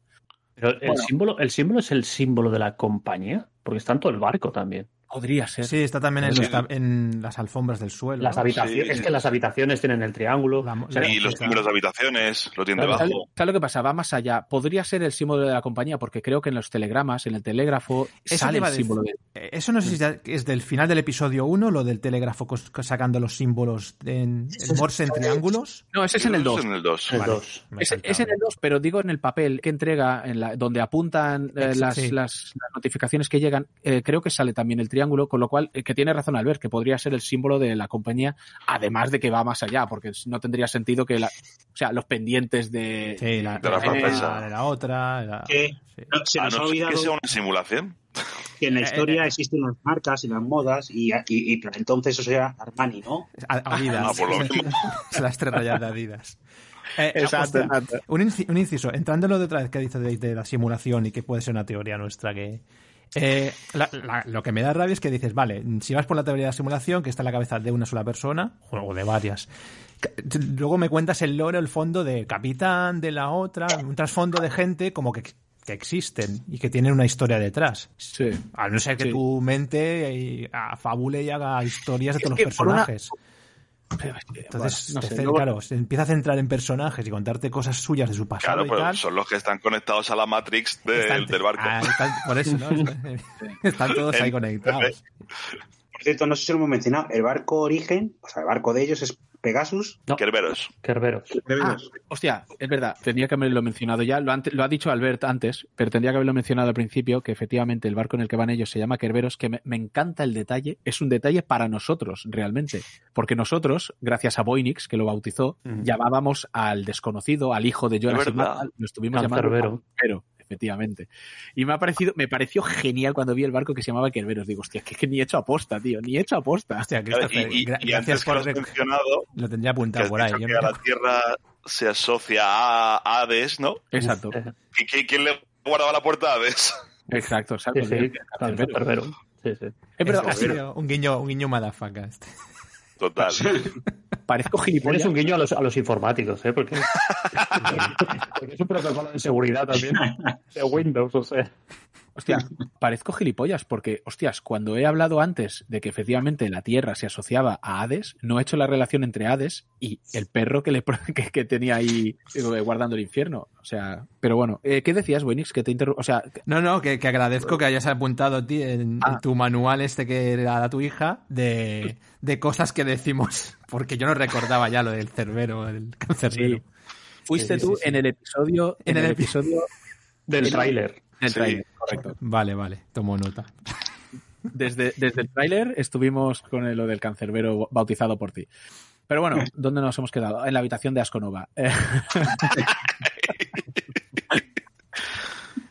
Pero el, Bueno. símbolo, el símbolo es el símbolo de la compañía, porque está en todo el barco también. Podría ser. Sí, está también en, Sí. los en las alfombras del suelo. Las habitaciones, Sí, es que las habitaciones tienen el triángulo. La- O sea, la- Y los números de habitaciones lo tienen Claro, ¿Sabes debajo. sabes lo que pasa? Va más allá. Podría ser el símbolo de la compañía, porque creo que en los telegramas, en el telégrafo, Eso sale el símbolo de. Eh, Eso no sé si es del final del episodio 1, lo del telégrafo sacando los símbolos en, Morse en triángulos. No, ese es en el 2. En el 2. el Vale. Es, es en el 2, pero digo en el papel que entrega, en la, donde apuntan eh, Ex- las, sí. las- las notificaciones que llegan, eh, creo que sale también el triángulo, con lo cual, eh, que tiene razón Albert, que podría ser el símbolo de la compañía, además de que va más allá, porque no tendría sentido que la, o sea, los pendientes de... Sí, la, De la francesa. de la otra. la- Que- sí. No, se A nos ha olvidado que sea una simulación. (laughs) que en la Eh, historia existen las marcas y las modas y, y, y entonces eso sea Armani, ¿no? Adidas. Ah, por lo (laughs) mismo. Es las tres rayas de Adidas. Eh, Exacto, hostia, exacto. Un, inci- un inciso, entrando en lo de otra vez que dice de, de la simulación y que puede ser una teoría nuestra que... eh, la- la- lo que me da rabia es que dices, vale, si vas por la teoría de la simulación, que está en la cabeza de una sola persona, o de varias, luego me cuentas el lore, el fondo de capitán, de la otra, un trasfondo de gente como que, que existen y que tienen una historia detrás. Sí. A no ser que Sí. tu mente eh, afabule y haga historias de todos los por una- Entonces, Bueno, no te sé, ce- luego- claro, se empieza a centrar en personajes y contarte cosas suyas de su pasado Claro, y pero tal. son los que están conectados a la Matrix del, Están- del barco. Ah, están- por eso, ¿no? (laughs) (laughs) Están todos ahí conectados. (laughs) Por cierto, no sé si lo hemos mencionado, el barco origen, o sea, el barco de ellos es Pegasus. No, Kerberos. Kerberos. Ah, hostia, es verdad, tendría que haberlo mencionado ya. Lo, ha dicho Albert antes, pero tendría que haberlo mencionado al principio, que efectivamente el barco en el que van ellos se llama Kerberos, que me, me encanta el detalle. Es un detalle para nosotros, realmente. Porque nosotros, gracias a Boynix, que lo bautizó, Ujú. llamábamos al desconocido, al hijo de Jonas y. Marta, lo estuvimos llamando Cancerbero, efectivamente. Y me ha parecido, me pareció genial cuando vi el barco que se llamaba Kerberos. Digo, hostia, que, que ni hecho aposta, tío, ni hecho aposta. Hostia, Claro, y, y- gra- y gracias que por lo mencionado, Lo tendría apuntado por ahí. Yo que a la Tierra se asocia a Hades, ¿no? Exacto, ¿Y qui- quién le guardaba la puerta a Hades? exacto, Sí, exacto. sí, Cancerbero. Kerbero. Sí, sí. Es verdad, ha sido un guiño, un guiño motherfucker. este. Total. parezco Eres gilipollas. un guiño a los, a los informáticos, ¿eh? Porque, (laughs) porque es un protocolo de seguridad también de Windows, o sea. Hostia, (laughs) parezco gilipollas porque, hostias, cuando he hablado antes de que efectivamente la Tierra se asociaba a Hades, no he hecho la relación entre Hades y el perro que, le, pro- (laughs) que, que tenía ahí eh, guardando el infierno. O sea, pero bueno, eh, ¿qué decías, Wenix? Que te interru- O sea, que- No, no, que, que agradezco que hayas apuntado a ti en, Ah. en tu manual este que era tu hija de, de cosas que decimos, (laughs) porque yo no recordaba ya lo del cerbero, el cancerbero. Sí. fuiste Sí, sí, tú sí, sí. en el episodio, en, En el el episodio Del El- Sí. tráiler, correcto. Vale, vale, tomo nota. Desde, desde el tráiler estuvimos con el- lo del cancerbero bautizado por ti. Pero bueno, (laughs) ¿dónde nos hemos quedado? En la habitación de Asconova. (laughs)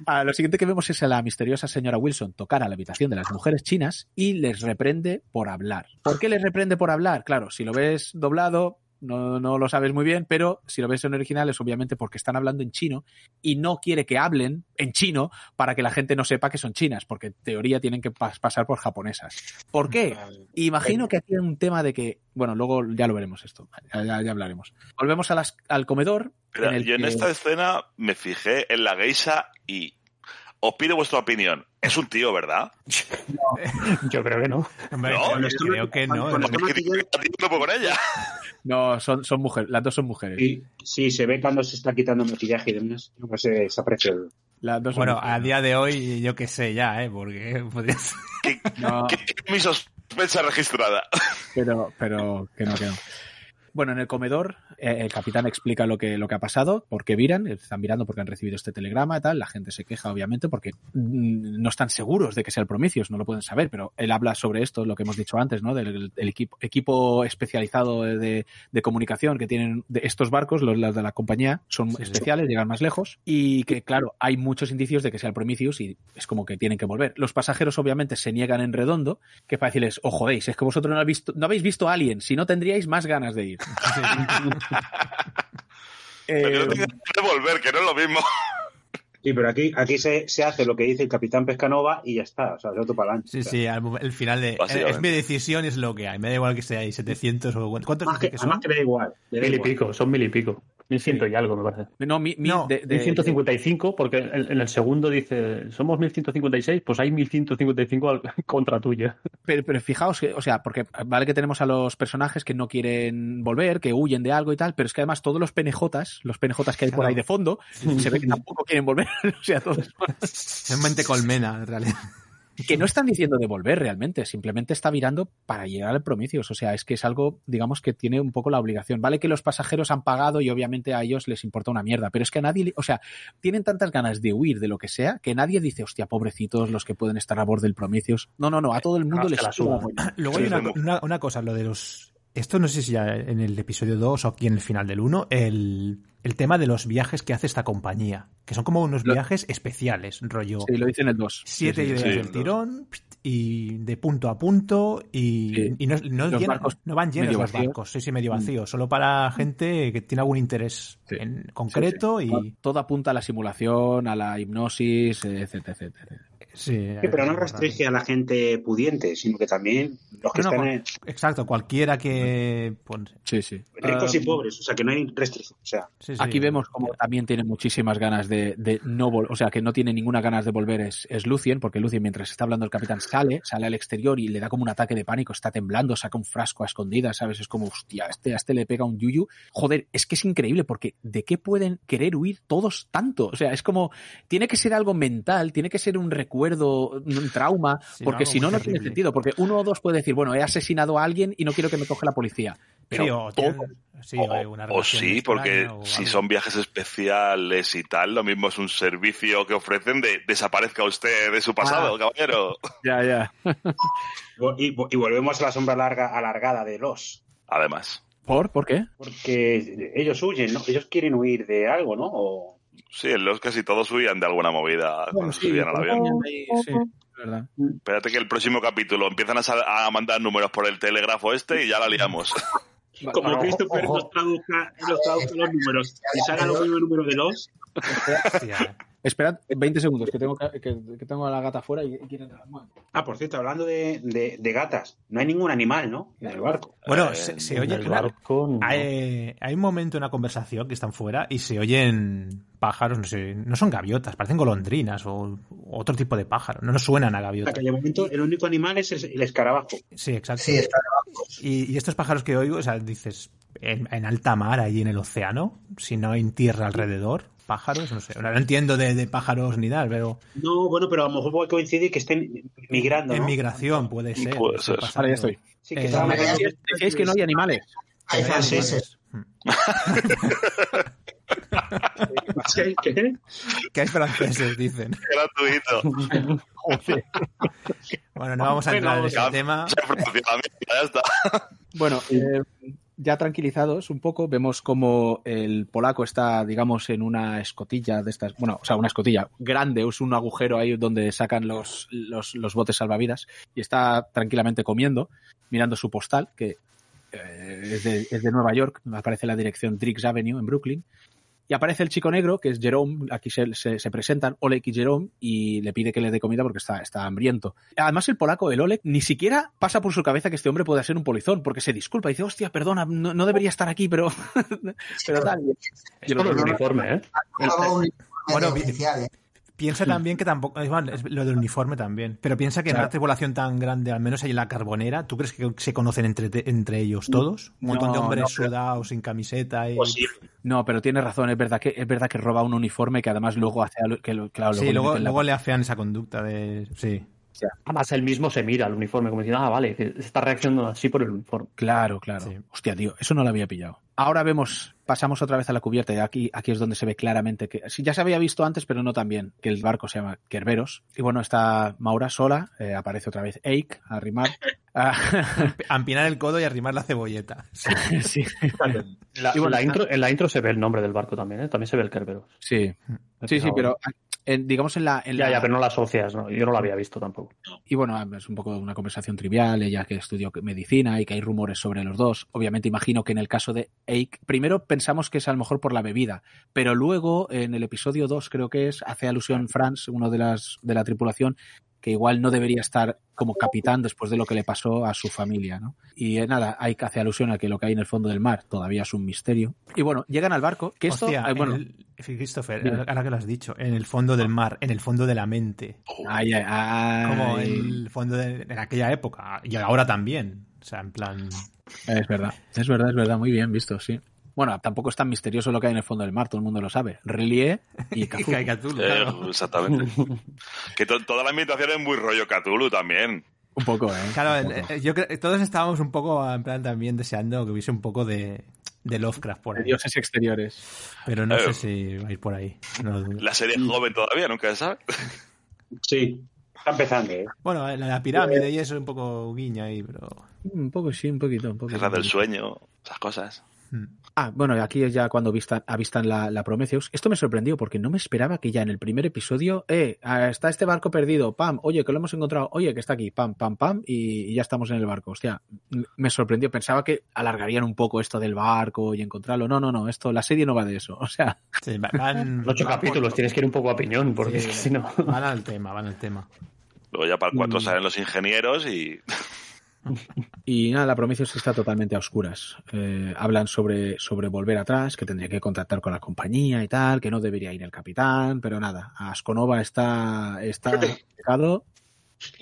Ah, lo siguiente que vemos es a la misteriosa señora Wilson tocar a la habitación de las mujeres chinas y les reprende por hablar. ¿Por qué les reprende por hablar? Claro, si lo ves doblado, no, no lo sabes muy bien, pero si lo ves en original es obviamente porque están hablando en chino y no quiere que hablen en chino para que la gente no sepa que son chinas, porque en teoría tienen que pas- pasar por japonesas. ¿Por qué? Imagino que aquí hay un tema de que, bueno, luego ya lo veremos esto, ya, ya- hablaremos. Volvemos a las- al comedor. Mira, en el yo en que- esta escena me fijé en la geisha y os pido vuestra opinión. Es un tío, ¿verdad? Yo creo que no. Hombre, No, creo- que no. cuando no. no ella. No, son, son mujeres, las dos son mujeres. Sí, sí, se ve cuando se está quitando maquillaje y demás. No se, se aprecia. el- Las dos son Bueno, mujeres. a día de hoy yo qué sé ya, ¿eh? Porque podría ser- ¿Qué, No. qué- qué mi sospecha registrada? pero, pero que no, que no. Bueno, en el comedor, eh, el capitán explica lo que, lo que ha pasado, por qué viran, están mirando porque han recibido este telegrama y tal, la gente se queja obviamente porque mm, no están seguros de que sea el Prometheus, no lo pueden saber, pero él habla sobre esto, lo que hemos dicho antes, ¿no? Del, del equipo, equipo especializado de, de comunicación que tienen de estos barcos, los, los de la compañía, son Sí, sí. especiales, llegan más lejos y que, claro, hay muchos indicios de que sea el Prometheus y es como que tienen que volver. Los pasajeros obviamente se niegan en redondo, que para decirles, os jodéis, es que vosotros no, habéis visto, no habéis visto Alien, si no tendríais más ganas de ir. Pero Eh, yo tengo que volver, que no es lo mismo. Sí, pero aquí, aquí se, se hace lo que dice el capitán Pescanova y ya está. O sea, de otro para adelante. Sí, O sea, sí, al el final de... Básicamente. Es mi decisión, es lo que hay. Me da igual que sea ahí 700 o... ¿Cuántos Más que, dice que son? además que le da igual. da Mil y igual. pico, son mil y pico. Mil ciento y algo, me parece. no, mi, mi- No, de- de- 1155, porque en, en el segundo dice, somos 1156, pues hay 1155 al- (laughs) contra tuya. pero, pero fijaos que, o sea, porque vale que tenemos a los personajes que no quieren volver, que huyen de algo y tal, pero es que además todos los penejotas, los penejotas que hay por ahí de fondo, se ve que tampoco quieren volver. (laughs) o sea, todos (laughs) Es mente colmena, en realidad. Que no están diciendo de volver realmente, simplemente está virando para llegar al Prometheus. O sea, es que es algo, digamos, que tiene un poco la obligación. Vale que los pasajeros han pagado y obviamente a ellos les importa una mierda, pero es que a nadie, o sea, tienen tantas ganas de huir de lo que sea que nadie dice, hostia, pobrecitos los que pueden estar a bordo del Prometheus. No, no, no, a todo el mundo Ah, les polla. Luego hay una, una cosa, lo de los... Esto no sé si ya en el episodio 2 o aquí en el final del 1, el, el tema de los viajes que hace esta compañía, que son como unos Lo- viajes especiales, rollo... Sí, lo dicen el 2. Siete Sí, sí, ideas sí. del tirón y de punto a punto y, no, no llenan- barcos no van llenos los barcos, sí, sí, medio vacíos, solo para gente que tiene algún interés en concreto y Todo apunta a la simulación, a la hipnosis, etcétera, etcétera. Sí, Sí, pero no restringe a la gente pudiente, sino que también los que No, no, están en- exacto, cualquiera que pues, Sí, sí. ricos Ah, y pobres. O sea, que no hay restricción. O sea, sí, sí. Aquí vemos como también tiene muchísimas ganas de, de no volver, o sea, que no tiene ninguna ganas de volver es, es Lucien, porque Lucien mientras está hablando el capitán sale, sale al exterior y le da como un ataque de pánico, está temblando, saca un frasco a escondidas, ¿sabes? Es como, hostia, este, a este le pega un yuyu. Joder, es que es increíble, porque ¿de qué pueden querer huir todos tanto? O sea, es como, tiene que ser algo mental, tiene que ser un recuerdo, un trauma, Sí, porque si no, no tiene sentido, porque uno o dos puede decir, bueno, he asesinado a alguien y no quiero que me coge la policía. Pero Sí, o, todo- sí, o hay una O, o relación sí, porque o si son viajes especiales y tal, lo mismo es un servicio que ofrecen de desaparezca usted de su pasado, Ah. caballero. (laughs) Ya, ya. y, y volvemos a la sombra larga alargada de los. Además, ¿Por? ¿Por qué? Porque ellos huyen, ¿no? Ellos quieren huir de algo, ¿no? O- sí, en los casi todos huían de alguna movida cuando se subían al avión. Ahí, sí, verdad. Espérate que el próximo capítulo empiezan a, mandar números por el telégrafo este y ya la liamos. (laughs) Como Ojo, Christopher ojo. nos traduzca, nos traduzca los números y salga los mismos números de los. Esperad 20 segundos, que tengo, que, tengo a la gata afuera y, y quiere entrar. Bueno. Ah, por cierto, hablando de, de- de gatas, no hay ningún animal, ¿no? En el barco. Bueno, Eh, se, oye, barco, no. hay, hay un momento en una conversación que están fuera y se oyen pájaros, no sé, no son gaviotas, parecen golondrinas o otro tipo de pájaro, no nos suenan a En gaviotas. aquel momento, el único animal es el, el escarabajo. Sí, exacto. Sí, está Y, y estos pájaros que oigo, o sea, dices, en, en alta mar, ahí en el océano, si no hay tierra alrededor, pájaros, no sé, no entiendo de, de pájaros ni nada, pero No, bueno, pero a lo mejor puede coincidir que estén migrando, en ¿no? migración puede ser. Puede ser. Vale, ya estoy. Sí, que Eh. Decíais, decíais que no hay animales. Hay franceses. (laughs) ¿Qué? ¿Qué? Que hay franceses, dicen. Gratuito. Bueno, no vamos a entrar en ese tema. Bueno, eh, ya tranquilizados un poco, vemos como el polaco está, digamos, en una escotilla de estas, bueno, o sea, una escotilla grande, es un agujero ahí donde sacan los, los, los botes salvavidas y está tranquilamente comiendo, mirando su postal, que eh, es, de, es, de, Nueva York, aparece la dirección Drix Avenue en Brooklyn. Y aparece el chico negro, que es Jerome, aquí se, se, se, presentan Oleg y Jerome, y le pide que le dé comida porque está, está hambriento. Además, el polaco, el Oleg, ni siquiera pasa por su cabeza que este hombre pueda ser un polizón, porque se disculpa y dice, hostia, perdona, no, no debería estar aquí, pero... (laughs) pero tal. Es por el uniforme, ¿eh? Bueno, Piensa también que tampoco. Es lo del uniforme también. Pero piensa que claro. en una tripulación tan grande, al menos ahí en la carbonera, ¿tú crees que se conocen entre, entre ellos todos? Un montón No, de hombres no, sudados, sin camiseta. Y... Posible. No, pero tiene razón, es verdad que es verdad que roba un uniforme que además luego hace que lo- claro, sí, le luego, la- luego le afean esa conducta de. Sí. Además, él mismo se mira al uniforme como diciendo, ah, vale, que está reaccionando así por el uniforme. Claro, claro. Sí. Hostia, tío, eso no lo había pillado. Ahora vemos, pasamos otra vez a la cubierta y aquí, aquí es donde se ve claramente que, sí, ya se había visto antes, pero no tan bien, que el barco se llama Kerberos. Y bueno, está Maura sola, eh, aparece otra vez Eik a rimar. Ah, (laughs) A empinar el codo y arrimar la cebolleta. (laughs) Sí. sí, La, Y bueno, la intro, en la intro se ve el nombre del barco también, ¿eh? También se ve el Kerberos. sí, sí, sí, pero en- digamos en la, en Ya, la- ya, pero no la asocias, ¿no? Yo no lo había visto tampoco. Y bueno, es un poco una conversación trivial, ella que estudió medicina y que hay rumores sobre los dos. Obviamente imagino que en el caso de Eik, primero pensamos que es a lo mejor por la bebida, pero luego en el episodio 2 creo que es, hace alusión Franz, uno de las de la tripulación, que igual no debería estar como capitán después de lo que le pasó a su familia, ¿no? Y eh, nada, Ike hace alusión a que lo que hay en el fondo del mar todavía es un misterio. Y bueno, llegan al barco, que esto, Hostia, eh, bueno, el- Christopher, ahora que lo has dicho, en el fondo del mar, en el fondo de la mente. ay, ay, ay, Como en el fondo de en aquella época. Y ahora también. O sea, en plan. Es verdad, es verdad, es verdad, muy bien visto, sí. Bueno, tampoco es tan misterioso lo que hay en el fondo del mar, todo el mundo lo sabe. Relie (laughs) y Y Cthulhu. Cthulhu, Eh, claro. exactamente. (laughs) que to- toda la ambientación es muy rollo Cthulhu también. Un poco, ¿eh? Claro, poco. eh, yo creo todos estábamos un poco en plan también deseando que hubiese un poco de, de Lovecraft por De ahí. dioses exteriores. Pero no Eh. sé si va a ir por ahí. no. La serie es joven todavía, nunca se sabe. Sí, está empezando, ¿eh? Bueno, la, la pirámide y eso es un poco guiña ahí, pero. Un poco, sí, un poquito, un poquito. Guerra del sueño, esas cosas. mm. Ah, bueno, aquí es ya cuando avistan, avistan la, la Prometheus. Esto me sorprendió porque no me esperaba que ya en el primer episodio, eh, ah, está este barco perdido, pam, oye, que lo hemos encontrado, oye, que está aquí, pam, pam, pam, y, y ya estamos en el barco. Hostia, me sorprendió. Pensaba que alargarían un poco esto del barco y encontrarlo. No, no, no, esto, la serie no va de eso. (laughs) O sea, Sí, van, Ocho van capítulos, por- tienes que ir un poco a piñón, porque Sí, es que si no... Van al tema, van al tema. Luego ya para el 4 Mm. salen los ingenieros y Y nada, la Prometheus está totalmente a oscuras. Eh, hablan sobre, sobre volver atrás, que tendría que contactar con la compañía y tal, que no debería ir el capitán, pero nada, Asconova está, está. (laughs)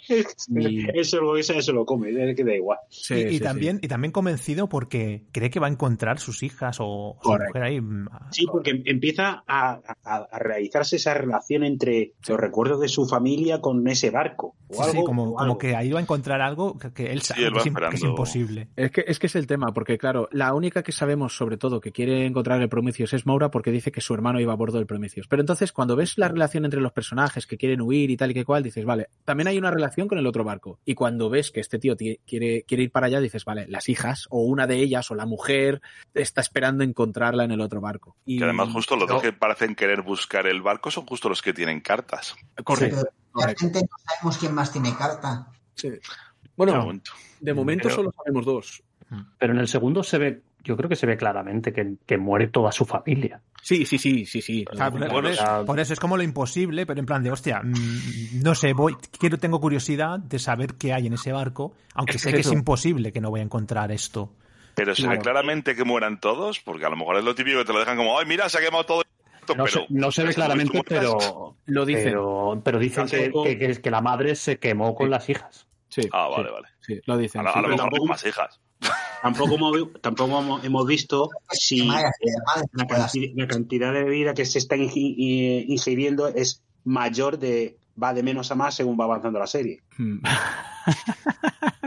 Y- (laughs) Eso, lo- eso, eso lo come, es que da igual. Sí, y, y sí, también, y también convencido porque cree que va a encontrar sus hijas o su mujer ahí. mm, Sí, porque empieza a, a- a realizarse esa relación entre los recuerdos de su familia con ese barco. O Sí, algo, sí, como, o como algo. que ahí va a encontrar algo que, que él sabe él que, es, que imposible. Es que, es que es el tema, porque claro, la única que sabemos sobre todo que quiere encontrar el Prometheus es Maura porque dice que su hermano iba a bordo del Prometheus. Pero entonces cuando ves la relación entre los personajes que quieren huir y tal y que cual, dices, vale, también hay una relación con el otro barco. Y cuando ves que este tío quiere, quiere ir para allá, dices, vale, las hijas o una de ellas o la mujer está esperando encontrarla en el otro barco. Y que además justo los no, dos que parecen querer buscar el barco son justo los que tienen cartas. correcto. Sí, realmente no sabemos quién más tiene carta. Sí. Bueno, De momento. de momento Pero- solo sabemos dos. Pero en el segundo se ve, yo creo que se ve claramente que, que muere toda su familia. Sí, sí, sí, sí, sí. O sea, por, eso, sea- por eso es como lo imposible, pero en plan de, hostia, mm, no sé, voy, quiero, tengo curiosidad de saber qué hay en ese barco, aunque Es sé que es imposible que no voy a encontrar esto. Pero se ve claramente que mueran todos, porque a lo mejor es lo típico que te lo dejan como, ay, mira, se ha quemado todo. esto", No, pero se, no se ve claramente, pero, Lo dicen. pero, pero dicen que, Tampoco- que, que- que la madre se quemó con Sí. las hijas. Sí, Ah, vale, sí, vale. sí, lo dicen. A, lo- sí, a lo pero mejor tampoco- con más hijas. Tampoco hemos, tampoco hemos- visto si la, cantidad, la cantidad de bebida que se está ingiriendo es mayor de va de menos a más según va avanzando la serie. Mm. (laughs)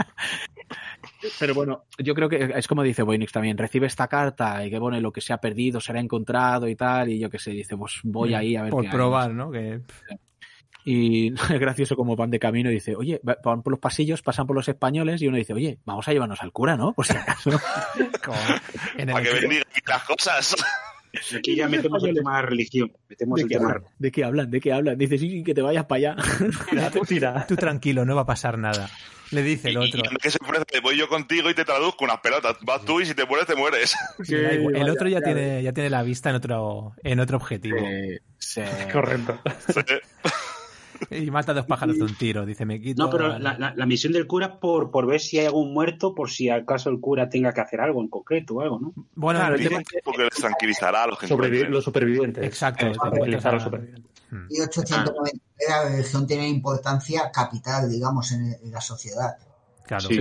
Pero bueno, yo creo que es como dice Voynix también, recibe esta carta y que pone lo que se ha perdido será encontrado y tal, y yo que sé, dice, pues voy ahí a ver Por qué hay. probar, ¿no? Que, Y (laughs) es gracioso como van de camino y dice, oye, va- van por los pasillos, pasan por los españoles y uno dice, oye, vamos a llevarnos al cura, ¿no? Por si acaso. (laughs) como en el- Para que bendiga aquí las cosas. Aquí ya metemos el tema de religión. Metemos ¿De el qué, tema hablan? ¿De qué hablan? ¿De qué hablan? Dice, sí, sí, que te vayas para allá. Mira, tú, Tira. (laughs) tú tranquilo, no va a pasar nada. Le dice el Y- otro. y que se ofrece, voy yo contigo y te traduzco unas pelotas. Vas tú y si te mueres, te mueres. Sí, igual. el otro ya ya tiene, ya tiene la vista en otro, en otro objetivo. Eh, sí. Correcto. Y mata dos pájaros de un tiro. Dice, me quito. No, pero al- la, la- la misión del cura es por, por ver si hay algún muerto, por si acaso el cura tenga que hacer algo en concreto o algo, ¿no? Bueno, Claro, el tema es que- Porque les tranquilizará a los Sobrevi- los supervivientes. Exacto. Eh, tranquilizar a los supervivientes. Mm. 1890 la religión tiene importancia capital, digamos, en, en la sociedad. Claro. Sí.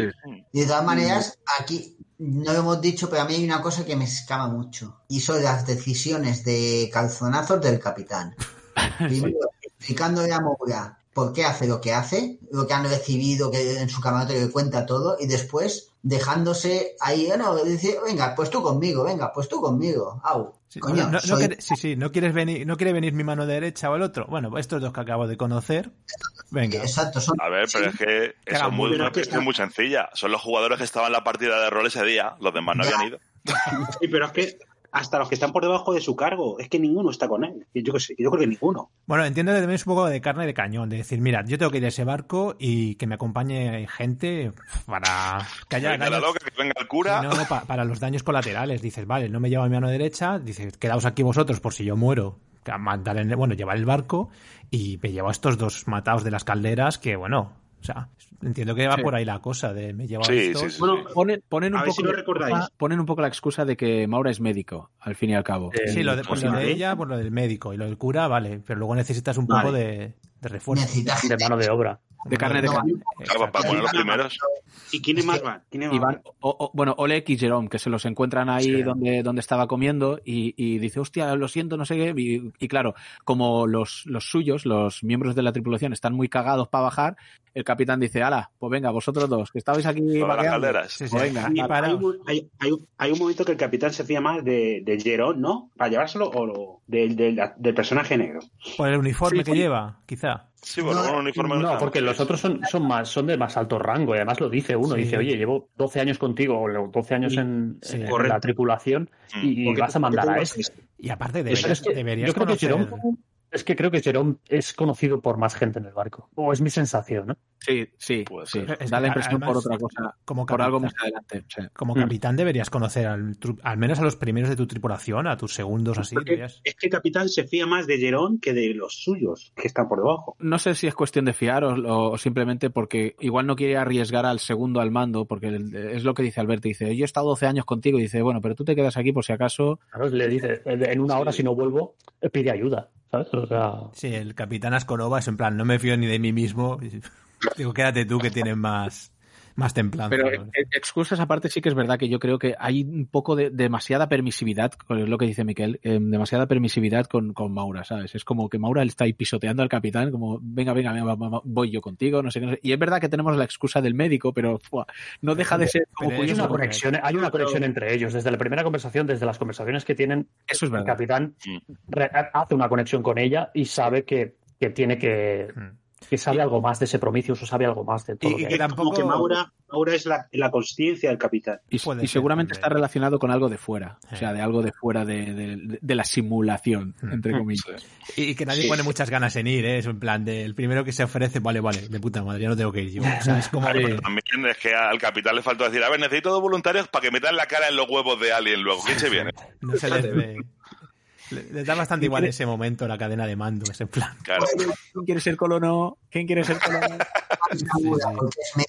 Y de todas maneras, aquí no lo hemos dicho, pero a mí hay una cosa que me escama mucho. Y son las decisiones de calzonazos del capitán. (laughs) Primero, explicándole a Moura por qué hace lo que hace, lo que han recibido, que en su camarote le cuenta todo, y después dejándose ahí, no, dice, venga, pues tú conmigo, venga, pues tú conmigo, au. Sí, Coño, no, no soy- quiere- sí, sí, no quieres venir, no quiere venir mi mano derecha o el otro. Bueno, estos dos que acabo de conocer. Venga. Exacto, son... A ver, pero es que es muy, una está- muy sencilla. Son los jugadores que estaban en la partida de rol ese día. Los demás no Ya. habían ido. (laughs) Sí, pero es que hasta los que están por debajo de su cargo, es que ninguno está con él. Yo, qué sé, yo creo que ninguno. Bueno, entiendo que también es un poco de carne de cañón, de decir, mira, yo tengo que ir a ese barco y que me acompañe gente para que haya Venga la daños- loca, que venga el cura. No, pa- para los daños colaterales. Dices, vale, no me lleva mi mano derecha, dices, quedaos aquí vosotros por si yo muero. Mandar en- bueno, llevar el barco y me llevo a estos dos matados de las calderas que, bueno, o sea, entiendo que va Sí. por ahí la cosa de me llevo a Sí, sí. Bueno, Ponen, ponen, un A poco si lo la recordáis. excusa- ponen un poco la excusa de que Maura es médico, al fin y al cabo. Eh, Sí, lo de, Pues lo de ella, por lo del médico y lo del cura, vale, pero luego necesitas un Vale. poco de, de refuerzo. Necesitas De mano de obra. de carne de No. Claro, para poner los primeros. ¿Y quiénes más van? ¿Quiénes más Y van- van? o- o- bueno, Oleg y Jerome, que se los encuentran ahí Sí. donde, donde estaba comiendo y, y dice, hostia, lo siento, no sé qué. Y, y claro, como los, los suyos, los miembros de la tripulación, están muy cagados para bajar, el capitán dice, ala, pues venga, vosotros dos, que estabais aquí las vagueando". calderas. Sí, sí. Pues venga, hay, un, hay, hay- hay un momento que el capitán se fía más de, de Jerón, ¿no? Para llevárselo o lo- del, del- del personaje negro. Por el uniforme Sí, que sí. lleva, quizá. Sí, bueno, No, un uniforme No, porque los otros son, son más, son de más alto rango y además lo dice uno, Sí. dice, oye, llevo 12 años contigo o 12 años Sí, en, sí, en la tripulación y, y Porque- vas a mandar a este. Y aparte Eso deberías, es que deberías yo creo que conocer... Es que creo que Jerome es conocido por más gente en el barco. O es mi sensación, ¿no? Sí, sí, Puede sí. Es Da la impresión por otra cosa, como por algo capitán- más adelante. sí. Como Mm. capitán deberías conocer al, al menos a los primeros de tu tripulación, a tus segundos así. Deberías- es que el capitán se fía más de Jerón que de los suyos, que están por debajo. No sé si es cuestión de fiar o, o simplemente porque igual no quiere arriesgar al segundo al mando, porque el- es lo que dice Alberto. Dice, yo he estado 12 años contigo. Y dice, bueno, pero tú te quedas aquí por si acaso. Claro, le dice, en una hora si no vuelvo, eh, pide ayuda, Sí, el capitán Asconova es en plan, no me fío ni de mí mismo. (laughs) Digo, quédate tú que tienes más, más templanza. Pero eh, excusas aparte, sí que es verdad que yo creo que hay un poco de demasiada permisividad, es lo que dice Miquel, eh, demasiada permisividad con, con Maura, ¿sabes? Es como que Maura le está ahí pisoteando al capitán, como, venga, venga, voy yo contigo, no sé qué. no sé. Y es verdad que tenemos la excusa del médico, pero fua, no deja de ser como hay una conexión, hay una conexión entre ellos. Desde la primera conversación, desde las conversaciones que tienen, Eso es el capitán Mm. hace una conexión con ella y sabe que, que tiene que, Mm. Que sabe algo más de ese Prometheus o sabe algo más de todo Y- lo y que tampoco- Como que Maura, Maura es la, la consciencia del capitán. Y, Puede y seguramente está relacionado con algo de fuera, o sea, de algo de fuera de, de- de la simulación, Mm. entre comillas. Y y que nadie Sí. pone muchas ganas en ir, ¿eh? Es en plan de, el primero que se ofrece, vale, vale, de puta madre, ya no tengo que ir yo. O sea, es como... También es que al capitán le faltó decir, a ver, necesito dos voluntarios para que metan la cara en los huevos de alguien luego. ¿Quién se viene? No se les ve. Le- da bastante igual ese momento la cadena de mando, es en plan. Claro. ¿Quién quiere ser colono? ¿Quién quiere ser colono? Sí. (laughs)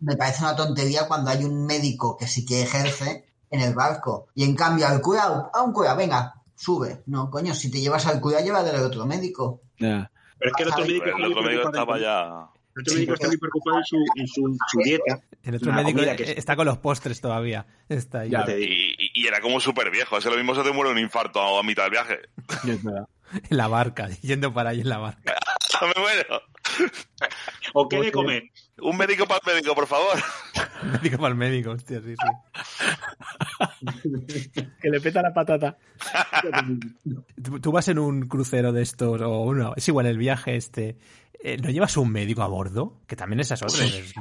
me parece una tontería cuando hay un médico que sí que ejerce en el barco. Y en cambio al cura, a un cura, venga, sube. No, coño, si te llevas al cura, llévate al otro médico. Pero es que el otro médico, el otro estaba ya... el otro médico está muy preocupado en su, en su, su dieta. El otro médico que es- está con los postres todavía. Está ahí. Ya. Y, era como súper viejo. Ese lo mismo se te muere un infarto a, mitad del viaje. Es verdad. (laughs) En la barca, yendo para ahí en la barca. (laughs) Me muero. ¿O qué de comer? Un médico para el médico, por favor. (laughs) Médico para el médico, hostia, sí, sí. que le peta la patata. tú, tú vas en un crucero de estos, o uno, es igual el viaje este, eh, ¿No llevas un médico a bordo? Que también es otra.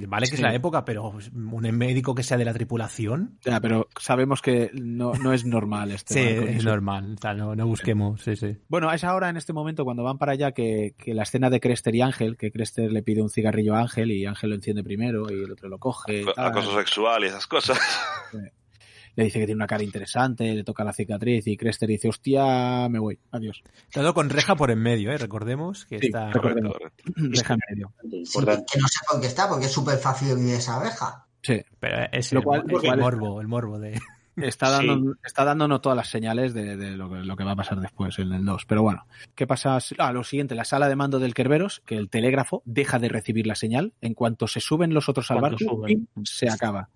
Vale que es la época, pero un médico que sea de la tripulación. Ya, pero sabemos que no, no es normal este Sí, es normal. O sea, no, no, busquemos. Sí, sí. Bueno, es ahora en este momento cuando van para allá que, que, la escena de Crester y Ángel, que Crester le pide un cigarrillo a Ángel y Ángel lo enciende primero y el otro lo coge. Acoso sexual y esas cosas. Sí le dice que tiene una cara interesante, le toca la cicatriz y Crester dice, hostia, me voy, adiós. Todo con reja por en medio, ¿eh? Recordemos que sí, está... Recordemos. Reja en medio. Sí, que no sé por qué está, porque es súper fácil vivir esa reja. Sí. Pero es, Lo el, cual, es el morbo, el morbo de... (laughs) Está, dando, sí. está dándonos todas las señales de, de lo, que, lo, que, va a pasar después en el 2. Pero bueno, ¿qué pasa? Ah, lo siguiente, la sala de mando del Kerberos, que el telégrafo deja de recibir la señal. En cuanto se suben los otros al barco, se acaba.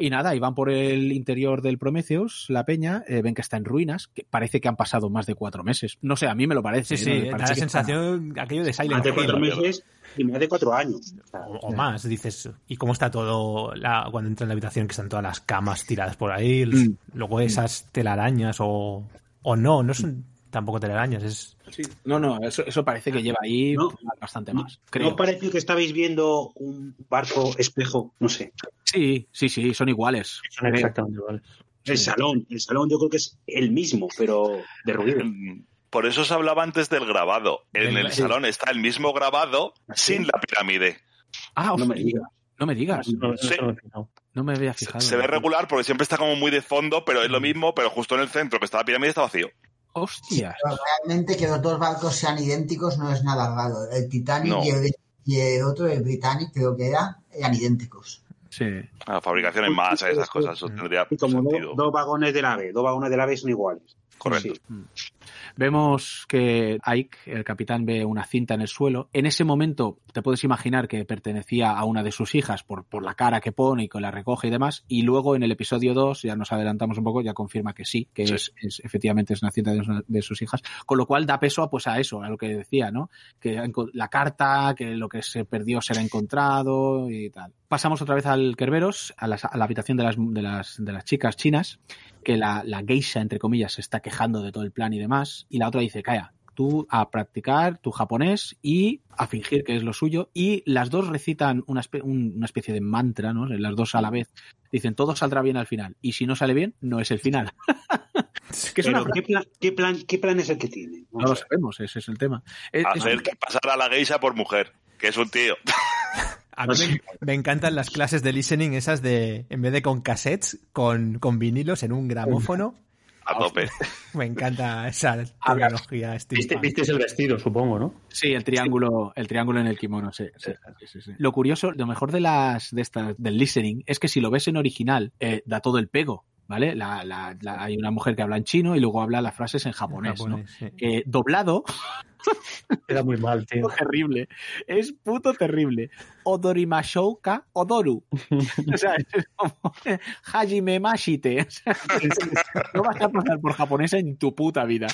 Y nada, y van por el interior del Prometheus, la peña, eh, ven que está en ruinas, que parece que han pasado más de cuatro meses. No sé, a mí me lo parece. Sí, sí, parece da la sensación, está... aquello de Silent Más de cuatro meses y más de cuatro años. O, o, más, dices. ¿Y cómo está todo la, cuando entra en la habitación, que están todas las camas tiradas por ahí? Mm. Luego esas telarañas o, o no, no son tampoco telarañas, es... Sí. No, no, eso, eso, parece que lleva ahí no, bastante más. Creo. ¿No parece que estabais viendo un barco espejo? No sé. Sí, sí, sí, son iguales. Son exactamente iguales. El salón, el salón yo creo que es el mismo, pero derruido. Por eso se hablaba antes del grabado. En el, el salón está el mismo grabado ¿Sí? sin la pirámide. Ah, no me digas. No me digas. No, sí. no me había fijado. Se, se ve regular porque siempre está como muy de fondo, pero es lo mismo, pero justo en el centro que está la pirámide está vacío. Hostias. Pero realmente que los dos barcos sean idénticos no es nada raro. El Titanic no. y, el, y, el, otro, el Britannic, creo que era, eran idénticos. Sí. La fabricación en masa, esas cosas, eso tendría y como sentido. Dos, dos vagones del AVE, dos vagones del AVE son iguales. Correcto. Sí. Vemos que Ike, el capitán, ve una cinta en el suelo. En ese momento te puedes imaginar que pertenecía a una de sus hijas por, por la cara que pone y que la recoge y demás. Y luego en el episodio 2, ya nos adelantamos un poco, ya confirma que sí, que sí. Es, es, efectivamente es una cinta de, de, sus hijas. Con lo cual da peso pues, a eso, a lo que decía, ¿no? Que la carta, que lo que se perdió será encontrado y tal. Pasamos otra vez al Kerberos, a, las, a la habitación de las, de, las, de las chicas chinas, que la, la geisha, entre comillas, se está quejando de todo el plan y demás, y la otra dice, calla, tú a practicar tu japonés y a fingir que es lo suyo, y las dos recitan una, espe una especie de mantra, ¿no? Las dos a la vez. Dicen, todo saldrá bien al final, y si no sale bien, no es el final. (laughs) ¿Qué, es una... ¿qué, plan, qué, plan, ¿Qué plan es el que tiene? No, no lo sabemos, ese es el tema. Es, Hacer es... que pasara a la geisha por mujer, que es un tío. (laughs) A mí me, me, encantan las clases de listening esas de, en vez de con cassettes, con, con vinilos en un gramófono. A tope. (laughs) Me encanta esa tecnología. ¿Viste, viste el vestido, supongo, ¿no? Sí, el triángulo, el triángulo en el kimono, sí, sí, sí, sí. Lo curioso, lo mejor de las de estas del listening es que si lo ves en original, eh, da todo el pego. ¿Vale? La, la, la, hay una mujer que habla en chino y luego habla las frases en japonés, en japonés ¿no? Sí. Eh, doblado. (laughs) Era muy mal, tío. Es (laughs) terrible. Es puto terrible. Odorimashouka Odoru. (laughs) o sea, es como Hajime Mashite. O sea, no vas a pasar por japonés en tu puta vida.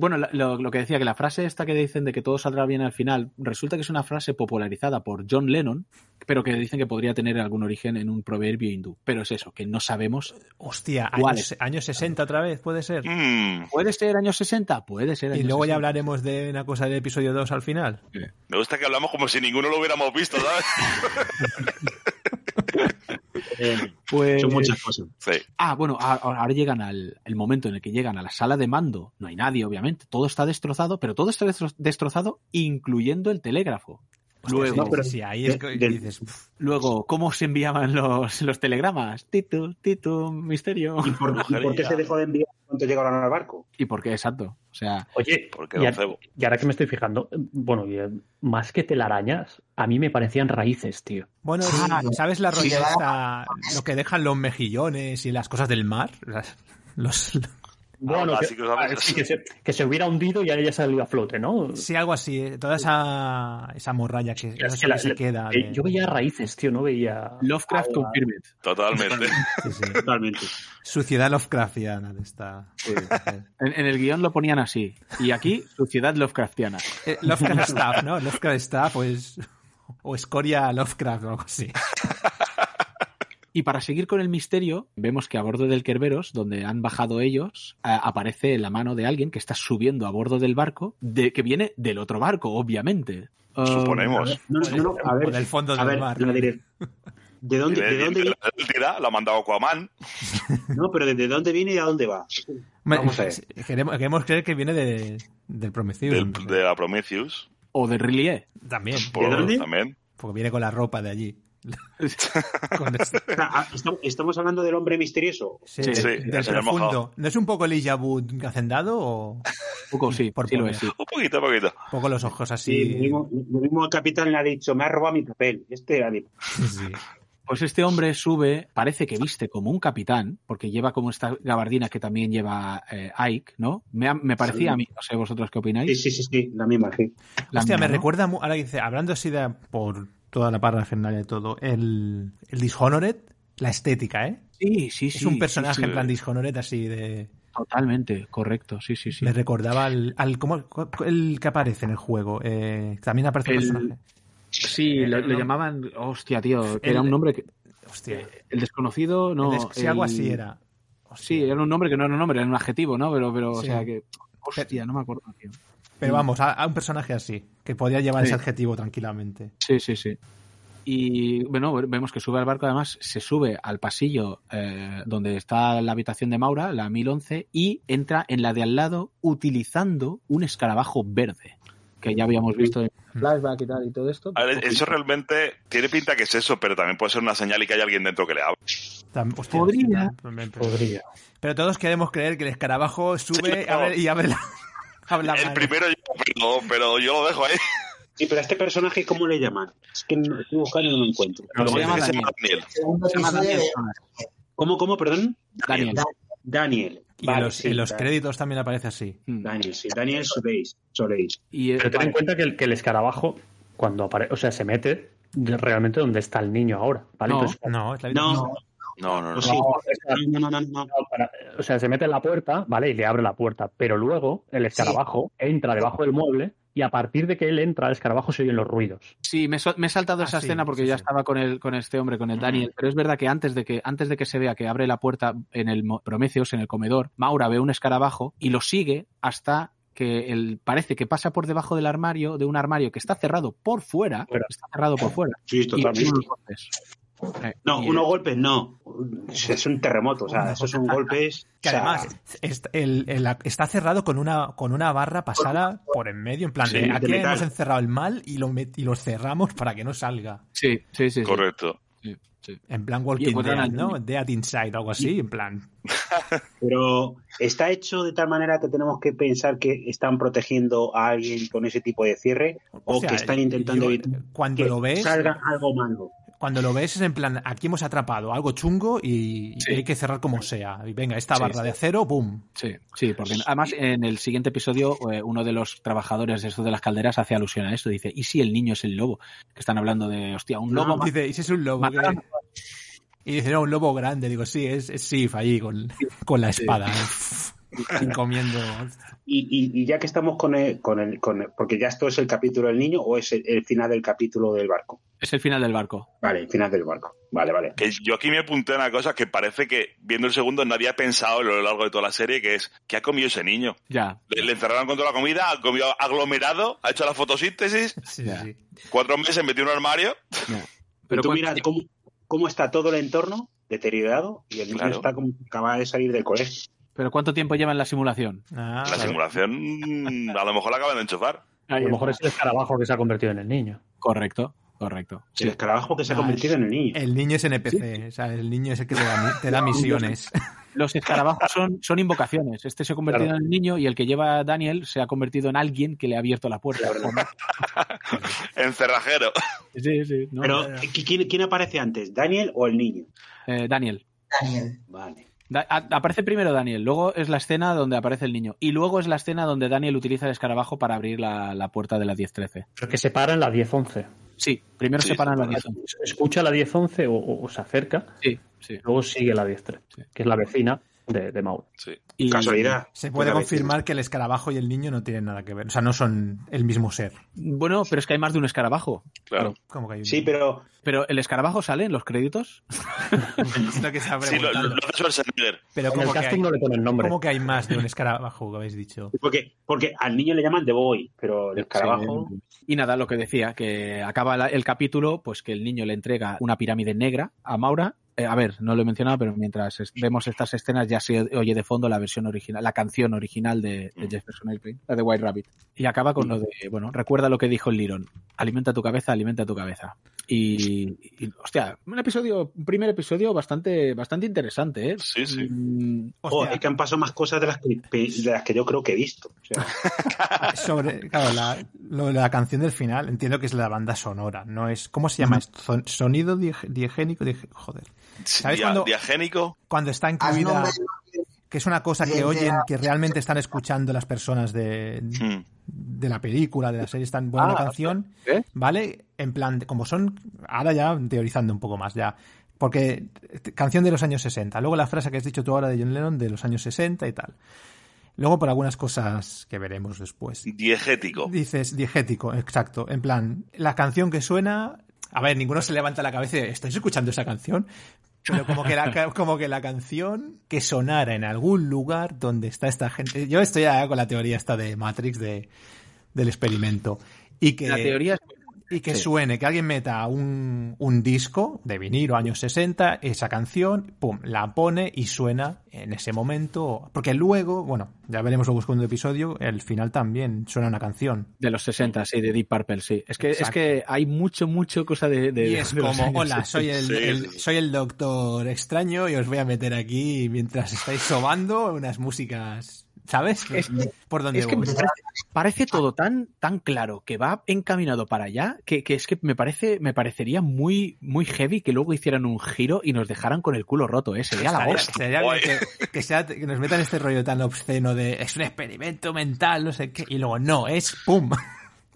Bueno, lo, lo, que decía, que la frase esta que dicen de que todo saldrá bien al final, resulta que es una frase popularizada por John Lennon, pero que dicen que podría tener algún origen en un proverbio hindú. Pero es eso, que no sabemos. Hostia, años, años 60 otra vez, puede ser. Mm. ¿Puede ser años 60? Puede ser. y luego 60. ya hablaremos de una cosa del episodio 2 al final. Sí. Me gusta que hablamos como si ninguno lo hubiéramos visto, ¿sabes? (laughs) pues... Son muchas cosas. Sí. Ah, bueno, ahora llegan al el momento en el que llegan a la sala de mando. No hay nadie, obviamente. Todo está destrozado, pero todo está destrozado, incluyendo el telégrafo. Luego, no, pero sí, ahí es que de, dices, luego, ¿cómo se enviaban los, los telegramas? Tito, Tito, misterio. ¿Y por, ¿y por qué se dejó de enviar cuando llegaron al barco? ¿Y por qué? Exacto. O sea, oye, porque y, ahora, y ahora que me estoy fijando, bueno, más que telarañas, a mí me parecían raíces, tío. Bueno, sí, ¿sabes la rollo esta, lo que dejan los mejillones y las cosas del mar? Los, bueno, que, sí, que, se, que, se, hubiera hundido y ahora ya salido a flote, ¿no? Sí, algo así. ¿eh? Toda esa, esa morralla que, es que la, se queda. De... Yo veía raíces, tío, no veía. Lovecraft confirmed. Totalmente. (laughs) Sí, sí. Totalmente. Suciedad Lovecraftiana está. Sí. en, en, el guion lo ponían así. Y aquí, suciedad Lovecraftiana. Eh, Lovecraft Staff, ¿no? Lovecraft Staff, pues. O escoria Lovecraft o algo así. Y para seguir con el misterio, vemos que a bordo del Kerberos, donde han bajado ellos, eh, aparece la mano de alguien que está subiendo a bordo del barco, de, que viene del otro barco, obviamente. Suponemos. No, no, no, a ver, Por el fondo a del ver, mar. la dire- ¿De dónde, de dónde viene? La ha mandado Aquaman. (laughs) No, pero ¿de dónde viene y a dónde va? Vamos a ver. Queremos, queremos creer que viene de, del Prometheus. del- de la Prometheus. o de Rillier. También, Por, dónde? También. porque viene con la ropa de allí. (laughs) Ah, ¿estamos- ¿Estamos hablando del hombre misterioso? sí, Sí, del- sí, del profundo. ¿No es un poco Elijah Wood hacendado o Un poco sí, Por sí lo es, sí. Un poquito, un poquito. un poco los ojos Sí, así? lo, mismo, lo mismo el capitán le ha dicho, me ha robado mi papel. Este era mi- Sí. Pues este hombre sube, parece que viste como un capitán, porque lleva como esta gabardina que también lleva eh, Ike, ¿no? Me, me parecía a mí, no sé vosotros qué Sí, opináis. sí, sí, sí, la misma, sí. La Hostia, misma, me ¿no? recuerda, ahora dice, hablando así de por toda la general de todo, el, el Dishonored, la estética, ¿eh? Sí, sí, sí. es un sí, personaje sí, en plan Dishonored así de... Totalmente, correcto, sí, sí, sí. Me recordaba al, al ¿cómo, el que aparece en el juego. Eh, también aparece un El- personaje. Sí, lo, lo llamaban, hostia, tío, que era El- un nombre que... Hostia. El desconocido, no... el des- si el- algo así era. Sí, era un nombre que no era un nombre, era un adjetivo, ¿no? Pero, pero o Sí. sea que... Hostia, no me acuerdo, tío. Pero vamos, a, a un personaje así, que podía llevar Sí. ese adjetivo tranquilamente. Sí, sí, sí. Y bueno, vemos que sube al barco, además se sube al pasillo eh, donde está la habitación de Maura, la 1011, y entra en la de al lado utilizando un escarabajo verde, que ya habíamos visto en flashback y tal y todo esto. A ver, eso realmente tiene pinta que es eso, pero también puede ser una señal y que hay alguien dentro que le hostia, Podría. Podría. pero todos queremos creer que el escarabajo sube Sí, abre- y abre la, habla El mal. primero yo, pero, pero yo lo dejo ahí. Sí, pero a este personaje, ¿cómo le llaman? Es que no, estoy buscando y no lo encuentro. Pero Luego se se llama Daniel. Se llama. ¿Cómo, cómo, perdón? Daniel. Daniel. Y Vale, en los, sí, en los Daniel. créditos también aparece así. Mm. Daniel, sí. Daniel Soleis. Soleis. Y, eh, Pero ten en vale. cuenta que el, que el escarabajo, cuando aparece, o sea, se mete realmente donde está el niño ahora. ¿vale? No. Entonces, No, es la No, no. No, no, no. pues sí. No, no, no, no. No, para- o sea, se mete en la puerta, ¿vale? Y le abre la puerta. Pero luego el escarabajo entra debajo del mueble y a partir de que él entra, el escarabajo se oyen los ruidos. Sí, me, he so- me he saltado Ah, esa sí, escena porque sí, ya sí. estaba con el, con este hombre, con el Daniel. Pero es verdad que antes de que, antes de que se vea que abre la puerta en el Prometheus, en el comedor, Maura ve un escarabajo y lo sigue hasta que el, parece que pasa por debajo del armario, de un armario que está cerrado por fuera, Fuera. está cerrado por fuera. Sí, Y totalmente. Eh, No, y- unos golpes no. Es un terremoto, o sea, esos son golpes. (laughs) Que o sea, además est- el- el- está cerrado con una, con una barra pasada por en medio, en plan Sí, de de aquí hemos encerrado el mal y lo, met- y lo cerramos para que no salga. Sí, sí, sí. Correcto. Sí, sí. En plan Walking Dead, al ¿no? Dead Inside, algo así, en plan. (laughs) Pero está hecho de tal manera que tenemos que pensar que están protegiendo a alguien con ese tipo de cierre o, O sea, que están intentando yo, evitar cuando que lo ves, salga algo malo. Cuando lo ves es en plan, aquí hemos atrapado algo chungo y, y Sí. hay que cerrar como sea. Y venga, esta Sí, barra sí. de acero, ¡boom! Sí, sí, porque además en el siguiente episodio eh, uno de los trabajadores de esto de las calderas hace alusión a esto. Dice, ¿y si el niño es el lobo? Que están hablando de, hostia, un lobo. ma- Dice, ¿y si es un lobo? ¿qué? Y dice, no, un lobo grande. Digo, sí, es, es Sif ahí con, con la espada. (laughs) y comiendo. Y, y- y ya que estamos con el, con el, con el- porque ya esto es el capítulo del niño o es el, el final del capítulo del barco. Es el final del barco. Vale, el final del barco. Vale, vale. Que yo aquí me apunté a una cosa que parece que, viendo el segundo, nadie ha pensado a lo largo de toda la serie, que es, ¿qué ha comido ese niño? Ya. Le, le encerraron con toda la comida, ha comido aglomerado, ha hecho la fotosíntesis, (laughs) Sí, cuatro meses metido en un armario. ya. (laughs) Pero tú mira cómo, cómo está todo el entorno deteriorado y el niño Claro. está como que acaba de salir del colegio. Pero ¿cuánto tiempo lleva en la simulación? Ah, la simulación, a lo mejor la acaban de enchufar. A lo mejor es el escarabajo que se ha convertido en el niño. Correcto, correcto. El escarabajo que se ha Ah, convertido en el niño. El niño es NPC, o sea, el niño es el que te da, mi- te da (laughs) misiones. Los escarabajos son, son invocaciones. Este se ha convertido Claro. en el niño y el que lleva a Daniel se ha convertido en alguien que le ha abierto la puerta. (laughs) Encerrajero. Sí, sí. ¿no? Pero, ¿qui- ¿quién, quién aparece antes? ¿Daniel o el niño? Eh, Daniel. Daniel. Vale. Da- a- aparece primero Daniel, luego es la escena donde aparece el niño y luego es la escena donde Daniel utiliza el escarabajo para abrir la, la puerta de la 1013. Pero que se para en la 10-11. Sí, primero Sí, se paran se la para. 10. Escucha la 10-11 o, o se acerca, Sí, sí. luego sigue la 10-13, Sí. que es la vecina. De, de Maul. Sí. Y- Casualidad. Se puede confirmar que el escarabajo y el niño no tienen nada que ver. O sea, no son el mismo ser. Bueno, pero es que hay más de un escarabajo. Claro. Como que hay un- Sí, pero Pero el escarabajo sale en los créditos. (laughs) Lo que Sí, lo, lo, lo. Pero En el como que, casting hay, no le ponen nombre. como que hay más de un escarabajo, que habéis dicho. porque, porque al niño le llaman The Boy, pero el escarabajo. Y nada, lo que decía, que acaba la- el capítulo, pues que el niño le entrega una pirámide negra a Maura. Eh, a ver, no lo he mencionado, pero mientras es- vemos estas escenas ya se oye de fondo la versión original, la canción original de, de Jefferson Airplane, la de White Rabbit. Y acaba con lo de, bueno, recuerda lo que dijo el Lirón. Alimenta tu cabeza, alimenta tu cabeza. Y, y, hostia, un episodio, un primer episodio bastante, bastante interesante, ¿eh? Sí, sí. Mm, Oh, es que han pasado más cosas de las que, de las que yo creo que he visto. O sea, (laughs) sobre claro, la, lo de la canción del final, entiendo que es la banda sonora, no es ¿cómo se llama esto? Son- Sonido die- diegénico, die- joder. ¿Sabes Dia- cuando- Diagénico. Cuando está incluida que es una cosa que oyen, que realmente están escuchando las personas de, Hmm. de la película, de la serie, están buena Ah, la canción, ¿eh? ¿vale? En plan, como son, ahora ya teorizando un poco más, ya. Porque canción de los años 60. Luego la frase que has dicho tú ahora de John Lennon de los años 60 y tal. Luego por algunas cosas que veremos después. Diegético. Dices diegético, exacto. En plan, la canción que suena. A ver, ninguno se levanta la cabeza y dice, ¿estáis escuchando esa canción? Pero como que, la, como que la canción que sonara en algún lugar donde está esta gente. Yo estoy ya con la teoría esta de Matrix de, del experimento. Y que, La teoría es y que sí. suene, que alguien meta un, un disco de vinilo años 60, esa canción, pum, la pone y suena en ese momento. Porque luego, bueno, ya veremos el segundo episodio, el final también suena una canción. de los 60, sí, de Deep Purple, sí. Es que, es que hay mucho, mucho cosa de... de- y es de como, hola, soy el, Sí, el- soy el doctor extraño y os voy a meter aquí mientras estáis sobando unas músicas, ¿sabes? Por donde Es que voy. me parece, parece todo tan, tan claro que va encaminado para allá que, que es que me parece, me parecería muy, muy heavy que luego hicieran un giro y nos dejaran con el culo roto, ¿eh? Sería la hostia. sería que, que sea- que nos metan este rollo tan obsceno de es un experimento mental, no sé qué, y luego no, es pum.